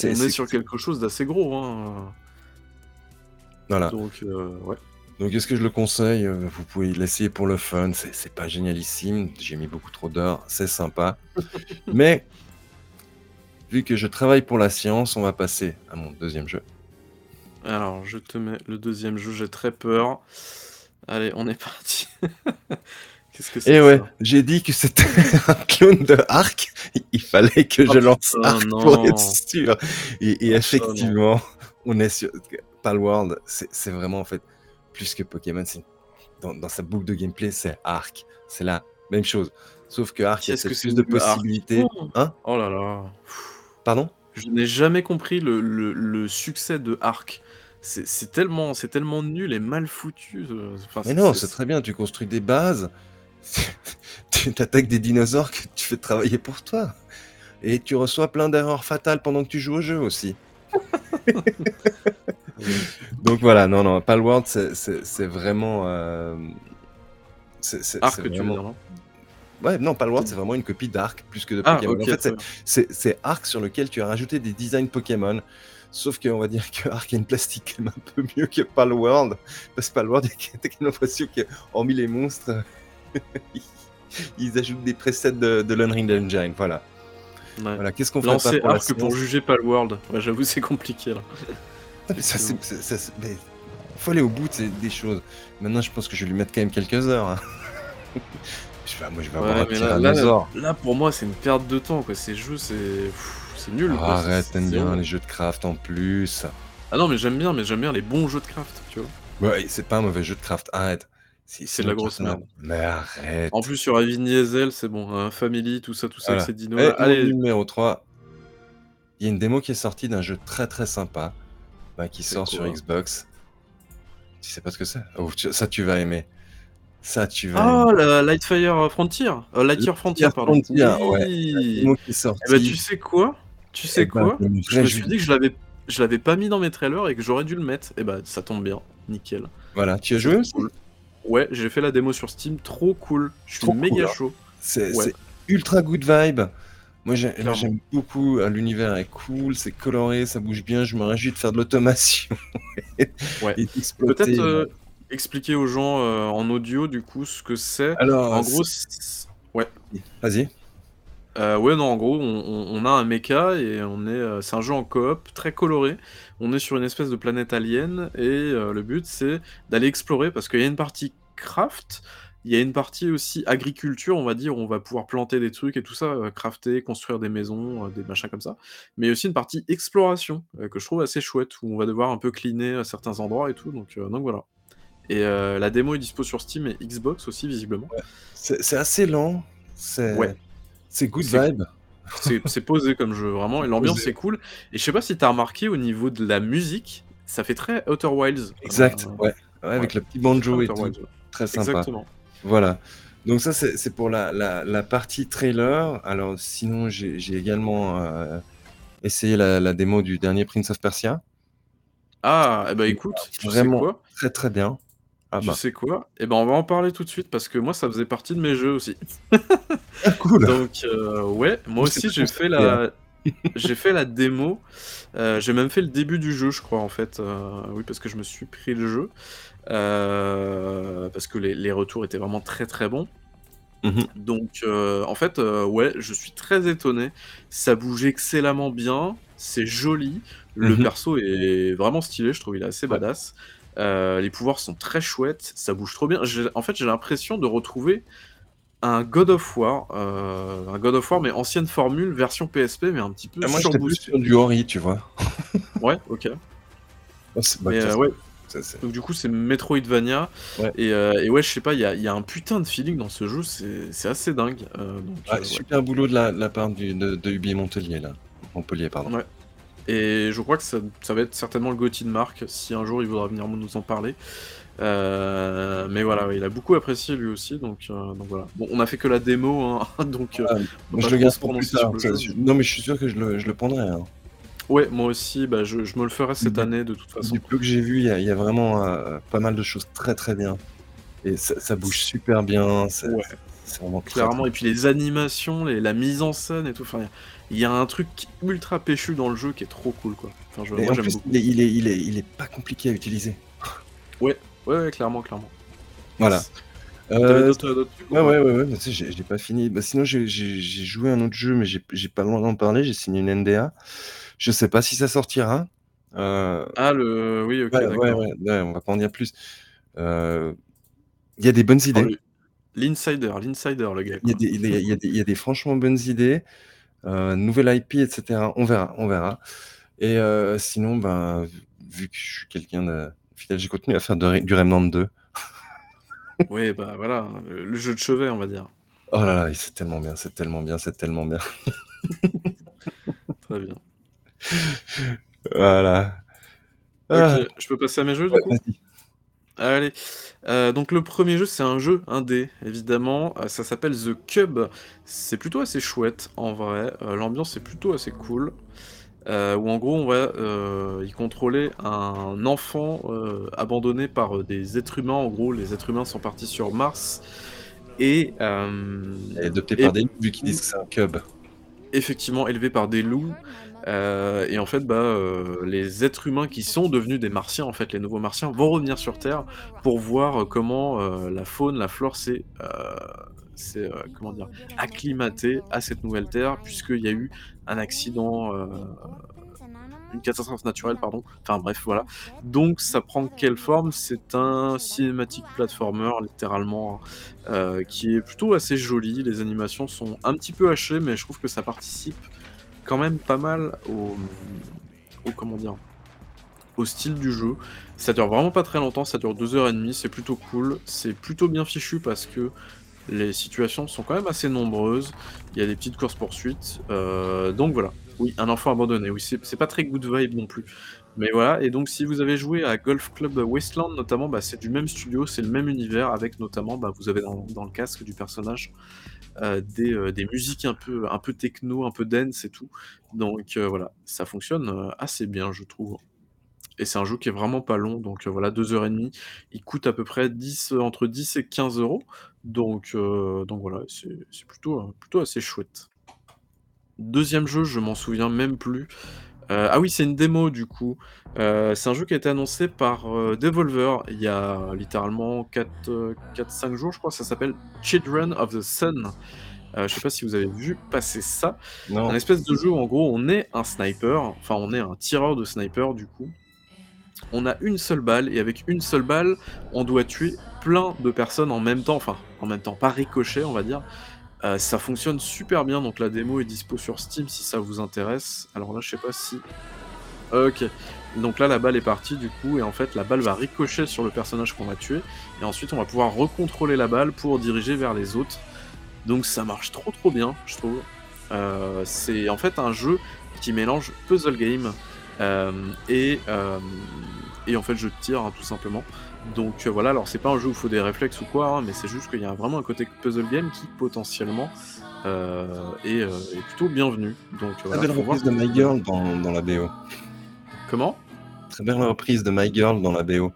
On est, sur quelque chose d'assez gros. Hein. Voilà. Donc, euh, ouais. Donc est-ce que je le conseille? Vous pouvez l'essayer pour le fun, c'est pas génialissime, j'ai mis beaucoup trop d'heures, c'est sympa. Mais vu que je travaille pour la science, on va passer à mon deuxième jeu. Alors je te mets le deuxième jeu, j'ai très peur. Allez, on est parti. Qu'est-ce que c'est Et eh ouais, j'ai dit que c'était un clone de Arc. Il fallait que je oh, lance Arc pour être sûr. Et, oh, effectivement, on est sur Palworld. C'est vraiment en fait plus que Pokémon, dans, dans, sa boucle de gameplay, c'est Arc. C'est la même chose. Sauf que Arc, il y a plus de possibilités. Hein oh là là. Pardon Je n'ai jamais compris le, le, succès de Arc. C'est tellement, tellement nul et mal foutu. Euh, mais non, c'est très bien. Tu construis des bases, tu attaques des dinosaures que tu fais travailler pour toi. Et tu reçois plein d'erreurs fatales pendant que tu joues au jeu aussi. Donc voilà, non, non, Palworld, c'est vraiment. Euh... C'est Arc, tu veux dire, non Ouais, non, Palworld, c'est vraiment une copie d'Arc plus que de ah, Pokémon. en fait, c'est Arc sur lequel tu as rajouté des designs Pokémon. Sauf qu'on va dire que Arc a une plastique un peu mieux que Palworld. Parce que Palworld, a l'impression que, hormis les monstres, ils ajoutent des presets de, de l'Unreal Engine. Voilà. Voilà, qu'est-ce qu'on fait pas pour Arc pour juger Palworld. Ouais, J'avoue, c'est compliqué là. Ça, faut aller au bout des choses. Maintenant, je pense que je vais lui mettre quand même quelques heures. Hein. je vais, moi, je vais avoir un là, là, là, pour moi, c'est une perte de temps. Quoi. Ces jeux, c'est c'est nul. arrête, t'aimes bien les jeux de craft en plus. Ah non, mais j'aime bien, mais j'aime bien les bons jeux de craft, tu vois. Ouais, c'est pas un mauvais jeu de craft, arrête. C'est de la grosse merde. Mais arrête. En plus, sur Avigny Ezel, c'est bon. Un Family, tout ça, tout ça, c'est dino. Eh, Allez, numéro 3. Il y a une démo qui est sortie d'un jeu très très sympa bah, qui sort sur Xbox. Tu sais pas ce que c'est oh, Ça, tu vas aimer. Ça, tu vas. Ah, la Lightfire Frontier. Euh, Lightyear Frontier, pardon. Frontier, ouais. démo qui est sortie. Eh ben, tu sais quoi? Tu sais eh ben, quoi? Je me suis dit que je l'avais je l'avais pas mis dans mes trailers et que j'aurais dû le mettre. Et bah ça tombe bien, nickel. Voilà, tu as joué aussi Ouais, j'ai fait la démo sur Steam, trop cool. Je suis méga hein. chaud. C'est ultra good vibe. Moi j'aime beaucoup, euh, l'univers est cool, c'est coloré, ça bouge bien, je me réjouis de faire de l'automation. ouais. Peut-être euh, expliquer aux gens euh, en audio du coup ce que c'est. Alors, en gros, ouais. Vas-y. Euh, ouais, non, en gros, on, a un mecha et on est, c'est un jeu en coop très coloré. On est sur une espèce de planète alien et le but c'est d'aller explorer parce qu'il y a une partie craft, il y a une partie aussi agriculture, on va dire, où on va pouvoir planter des trucs et tout ça, crafter, construire des maisons, des machins comme ça. Mais il y a aussi une partie exploration que je trouve assez chouette où on va devoir un peu cleaner certains endroits et tout. Donc, donc voilà. Et la démo est dispo sur Steam et Xbox aussi visiblement. C'est assez lent. C'est ouais. C'est good vibe. C'est posé comme jeu, vraiment, et l'ambiance est cool. Et je sais pas si t'as remarqué au niveau de la musique, ça fait très Outer Wilds. Exact, ouais. avec le petit banjo et tout. Très sympa. Exactement. Voilà. Donc ça, c'est pour la, la, partie trailer. Alors sinon, j'ai également euh, essayé la, démo du dernier Prince of Persia. Ah, eh ben écoute, vraiment quoi? très très bien. Ah tu bah. sais quoi? Eh ben on va en parler tout de suite parce que moi ça faisait partie de mes jeux aussi. ah, cool. Donc euh, ouais, moi aussi j'ai fait la j'ai fait la démo. Euh, j'ai même fait le début du jeu, je crois en fait. Oui, parce que je me suis pris le jeu parce que les, retours étaient vraiment très très bons. Mmh Donc en fait, ouais, je suis très étonné. Ça bouge excellemment bien, c'est joli. Le mmh perso est vraiment stylé, je trouve il est assez badass. Euh, les pouvoirs sont très chouettes, ça bouge trop bien. En fait, j'ai l'impression de retrouver un God of War, euh, un God of War, mais ancienne formule, version PSP, mais un petit peu ah, moi, plus sur du Ori, tu vois. ouais, ok. Oh, mais, euh, ouais. Donc du coup c'est Metroidvania Et, ouais je sais pas il y a, un putain de feeling dans ce jeu c'est assez dingue. super boulot de la, part de, de Ubi Montpellier là Montpellier pardon. Et je crois que ça, va être certainement le Gauthier de Marc, si un jour il voudra venir nous en parler. Euh, mais voilà, il a beaucoup apprécié lui aussi, donc, euh, donc, voilà. Bon, on a fait que la démo, hein, donc. Euh, je le garde pour plus tard. non, mais je suis sûr que je le, je le prendrai. Hein. Ouais, moi aussi, bah, je, je, me le ferai cette année de toute façon. Du peu que j'ai vu, il y, a vraiment pas mal de choses très très bien. Et ça, bouge super bien. C'est vraiment Clairement, et puis les animations, les, la mise en scène et tout. Enfin, il y a un truc ultra péchu dans le jeu qui est trop cool quoi. Enfin, je, moi, plus, il, est, il, est, il, est, il, est, pas compliqué à utiliser. Ouais, ouais, ouais clairement, clairement. Voilà. Euh, trucs Ouais, ouais, ouais, ouais, j'ai pas fini. Bah, sinon, j'ai joué un autre jeu, mais j'ai pas le droit d'en parler. J'ai signé une NDA. Je sais pas si ça sortira. Euh... Ah, le. Oui, ok. Ouais, ouais, ouais, on va pas en dire plus. Euh... Il y a des bonnes oh, idées. L'insider, l'insider, le gars. Il y, a des, y y a franchement bonnes idées. Euh, nouvelle IP, etc. On verra, on verra. Et euh, sinon, ben, vu que je suis quelqu'un de fidèle, j'ai continué à faire du Remnant 2. oui, bah voilà, le jeu de chevet, on va dire. Oh là là, c'est tellement bien, c'est tellement bien, c'est tellement bien. Très bien. Voilà. Ah. je peux passer à mes jeux du coup Allez, euh, donc le premier jeu, c'est un jeu indé, évidemment. Euh, ça s'appelle The Cube. C'est plutôt assez chouette, en vrai. Euh, l'ambiance est plutôt assez cool. où en gros, on va y contrôler un enfant abandonné par des êtres humains. En gros, les êtres humains sont partis sur Mars. Et. adopté par des loups, vu qu'ils disent que c'est un cube. Effectivement, élevé par des loups. Euh, et en fait, bah, euh, les êtres humains qui sont devenus des martiens, en fait, les nouveaux martiens, vont revenir sur Terre pour voir euh, comment la faune, la flore s'est comment dire acclimatée à cette nouvelle Terre, puisqu'il y a eu un accident une catastrophe naturelle, pardon. Enfin bref, voilà. Donc ça prend quelle forme? C'est un cinématique platformer, littéralement, qui est plutôt assez joli. Les animations sont un petit peu hachées, mais je trouve que ça participe quand même pas mal au, comment dire au style du jeu. Ça dure vraiment pas très longtemps, ça dure 2h30, c'est plutôt cool, c'est plutôt bien fichu parce que les situations sont quand même assez nombreuses, il y a des petites courses-poursuites, euh, donc voilà. Oui, un enfant abandonné, oui, c'est pas très good vibe non plus. Mais voilà, et donc si vous avez joué à Golf Club Wasteland notamment, bah, c'est du même studio, c'est le même univers, avec notamment, bah, vous avez dans, le casque du personnage euh, euh, des, musiques un peu, un peu techno, un peu dance et tout. Donc voilà, ça fonctionne assez bien, je trouve. Et c'est un jeu qui est vraiment pas long, donc voilà, 2h30. Il coûte à peu près 10, entre 10 et 15 euros. Donc, donc voilà, c'est plutôt, plutôt assez chouette. Deuxième jeu, je m'en souviens même plus. Ah oui, c'est une démo du coup. c'est un jeu qui a été annoncé par Devolver il y a littéralement 4-5 jours, je crois. Ça s'appelle Children of the Sun. je sais pas si vous avez vu passer ça. Un espèce de jeu où en gros on est un sniper, enfin on est un tireur de sniper du coup on a une seule balle, et avec une seule balle, on doit tuer plein de personnes en même temps, enfin, en même temps, pas ricochet, on va dire. Euh, ça fonctionne super bien, donc la démo est dispo sur Steam si ça vous intéresse. Alors là, je sais pas si... Ok, donc là, la balle est partie du coup, et en fait, la balle va ricocher sur le personnage qu'on va tuer, et ensuite, on va pouvoir recontrôler la balle pour diriger vers les autres. Donc ça marche trop trop bien, je trouve. Euh, c'est en fait un jeu qui mélange puzzle game, euh, et, et en fait, je tire hein, tout simplement. Donc euh, voilà, alors c'est pas un jeu où il faut des réflexes ou quoi, hein, mais c'est juste qu'il y a vraiment un côté puzzle game qui potentiellement est, plutôt bienvenu. Donc, Très belle reprise de My Girl dans, dans, la BO. Comment? Très belle reprise de My Girl dans la BO.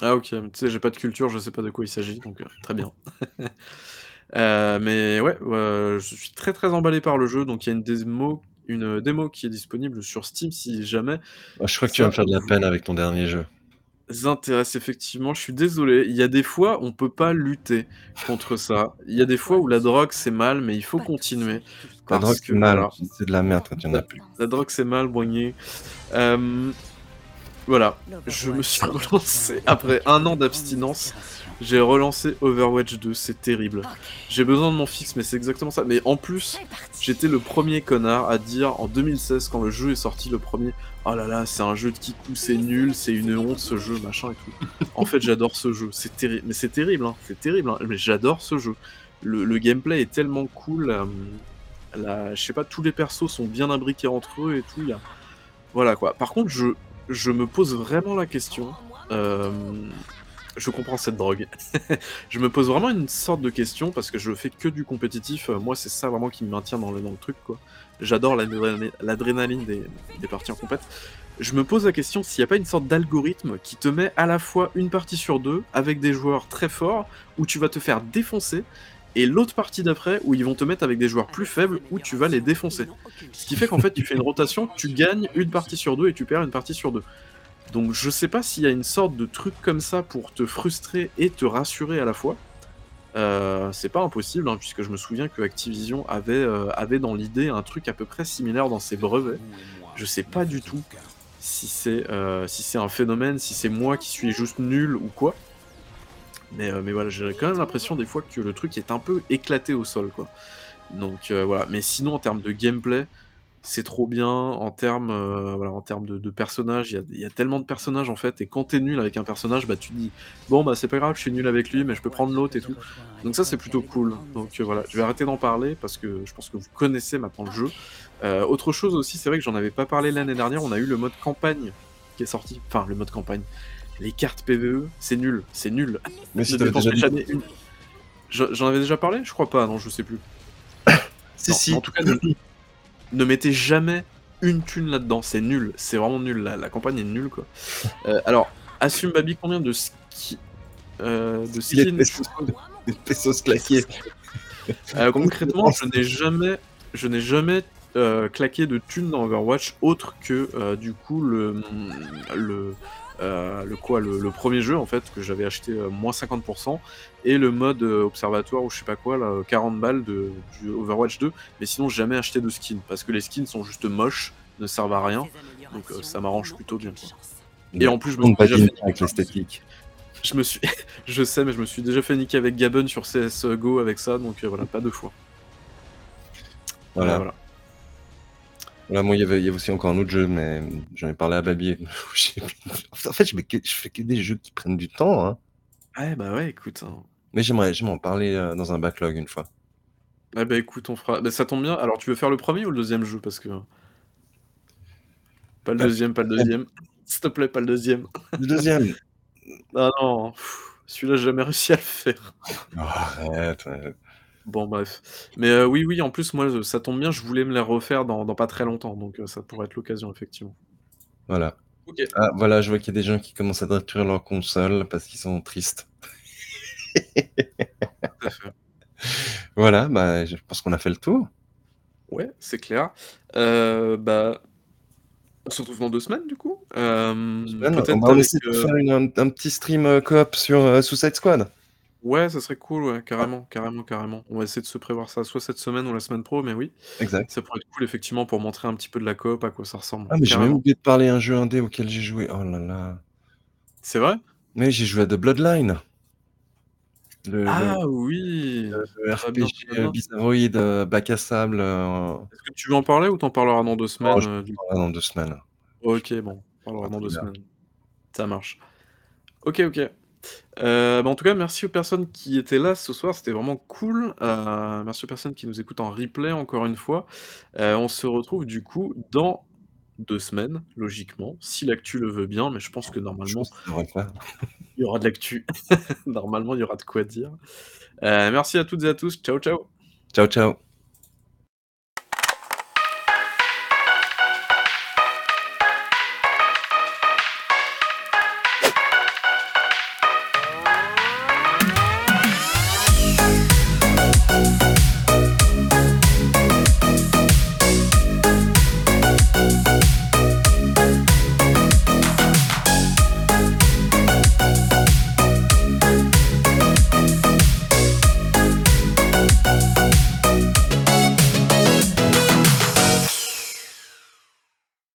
Ah ok, tu sais, j'ai pas de culture, je sais pas de quoi il s'agit, donc très bien. mais ouais, je suis très très emballé par le jeu, donc il y a une démo une démo qui est disponible sur Steam si jamais. Ah, je crois que tu vas me faire de la peine avec ton dernier jeu. Intéresse effectivement, je suis désolé. Il y a des fois, on peut pas lutter contre ça. Il y a des fois où la drogue c'est mal, mais il faut continuer. La drogue c'est mal, c'est de la merde quand il n'y en a plus. La drogue c'est mal, boigné. Euh, voilà, je me suis relancé après un an d'abstinence. J'ai relancé Overwatch 2, c'est terrible. J'ai besoin de mon fixe, mais c'est exactement ça. Mais en plus, j'étais le premier connard à dire en 2016, quand le jeu est sorti, le premier, oh là là, c'est un jeu de kikou, c'est nul, c'est une honte ce jeu, machin et tout. En fait, j'adore ce jeu, c'est terrible. Mais c'est terrible, hein. c'est terrible, hein. mais j'adore ce jeu. Le, gameplay est tellement cool. Euh, je sais pas, tous les persos sont bien imbriqués entre eux et tout. Voilà quoi. Par contre, je, je me pose vraiment la question. Euh, je comprends cette drogue. je me pose vraiment une sorte de question parce que je fais que du compétitif. Euh, moi, c'est ça vraiment qui me maintient dans le, dans le truc, quoi. J'adore l'adrénaline des, des, parties en compète. Je me pose la question s'il n'y a pas une sorte d'algorithme qui te met à la fois une partie sur deux avec des joueurs très forts où tu vas te faire défoncer et l'autre partie d'après où ils vont te mettre avec des joueurs plus faibles où tu vas les défoncer. Ce qui fait qu'en fait tu fais une rotation, tu gagnes une partie sur deux et tu perds une partie sur deux. Donc je sais pas s'il y a une sorte de truc comme ça pour te frustrer et te rassurer à la fois. Euh, c'est pas impossible, hein, puisque je me souviens que Activision avait, euh, avait dans l'idée un truc à peu près similaire dans ses brevets. Je sais pas du tout si c'est euh, un phénomène, si c'est moi qui suis juste nul ou quoi. Mais, mais voilà, j'ai quand même l'impression des fois que le truc est un peu éclaté au sol, quoi. Donc voilà, mais sinon en termes de gameplay, c'est trop bien en termes euh, voilà, en termes de, personnages. Il y, a, tellement de personnages en fait, et quand t'es nul avec un personnage, bah tu dis bon bah c'est pas grave, je suis nul avec lui, mais je peux prendre l'autre et tout. Donc ça c'est plutôt cool. Donc euh, voilà, je vais arrêter d'en parler parce que je pense que vous connaissez maintenant le jeu. Euh, autre chose aussi, c'est vrai que j'en avais pas parlé l'année dernière, on a eu le mode campagne qui est sorti. Enfin le mode campagne. Les cartes PVE, c'est nul, c'est nul. Mais si déjà J'en avais déjà parlé Je crois pas, non, je sais plus. si, si. En tout cas, ne mettez jamais une thune là-dedans, c'est nul, c'est vraiment nul, la, la campagne est nulle quoi. Euh, alors, assume Babi combien de ski... Euh, de skins Des pesos claqués. Euh, concrètement, je n'ai jamais, je n'ai jamais euh, claqué de thunes dans Overwatch autre que du coup le, le euh, le quoi le, premier jeu en fait que j'avais acheté euh, moins 50% et le mode euh, observatoire ou je sais pas quoi là, 40 balles de du Overwatch 2 mais sinon jamais acheté de skin parce que les skins sont juste moches ne servent à rien. Donc ça m'arrange plutôt bien. Et en plus, je me suis déjà fait avec l'esthétique. Je me suis, je sais, mais je me suis déjà fait niquer avec Gabon sur CSGO avec ça, donc voilà, pas deux fois. Voilà. voilà. Moi, il y, avait, aussi encore un autre jeu, mais j'en ai parlé à Babi. en fait, je, fais que des jeux qui prennent du temps. Hein. Ouais, bah ouais, écoute. Hein. Mais j'aimerais, en parler euh, dans un backlog une fois. Ouais, bah écoute, on fera. Bah, ça tombe bien. Alors, tu veux faire le premier ou le deuxième jeu? Parce que. Pas le deuxième, pas le deuxième. S'il te plaît, pas le deuxième. Le deuxième. ah non, celui-là, j'ai jamais réussi à le faire. Oh, arrête, Bon, bref. Mais euh, oui, oui, en plus, moi, ça tombe bien, je voulais me les refaire dans, pas très longtemps, donc euh, ça pourrait être l'occasion, effectivement. Voilà. Ah, voilà, je vois qu'il y a des gens qui commencent à détruire leur console parce qu'ils sont tristes. Voilà, bah, je pense qu'on a fait le tour. Ouais, c'est clair. Euh, bah, on se retrouve dans deux semaines, du coup. on va essayer de faire un, petit stream coop sur Suicide Squad. Ouais, ça serait cool, ouais, carrément, carrément, carrément. On va essayer de se prévoir ça soit cette semaine ou la semaine pro, mais oui. Exact. Ça pourrait être cool effectivement pour montrer un petit peu de la coop, à quoi ça ressemble. Ah mais j'ai même oublié de parler un jeu indé auquel j'ai joué. Oh là là. C'est vrai? Mais j'ai joué à The Bloodline. ah oui! Le, RPG bizarroïde, euh, bac à sable. Euh, Est-ce que tu veux en parler ou t'en parleras dans deux semaines? Oh, du... dans deux semaines. Ok, bon, on parlera dans deux semaines. Ça marche. Ok, ok. Euh, bah, en tout cas, merci aux personnes qui étaient là ce soir, c'était vraiment cool. Euh, merci aux personnes qui nous écoutent en replay encore une fois. Euh, on se retrouve du coup dans deux semaines, logiquement, si l'actu le veut bien, mais je pense que normalement, il y aura de l'actu. Normalement, il y aura de quoi dire. merci à toutes et à tous. Ciao, ciao. Ciao, ciao.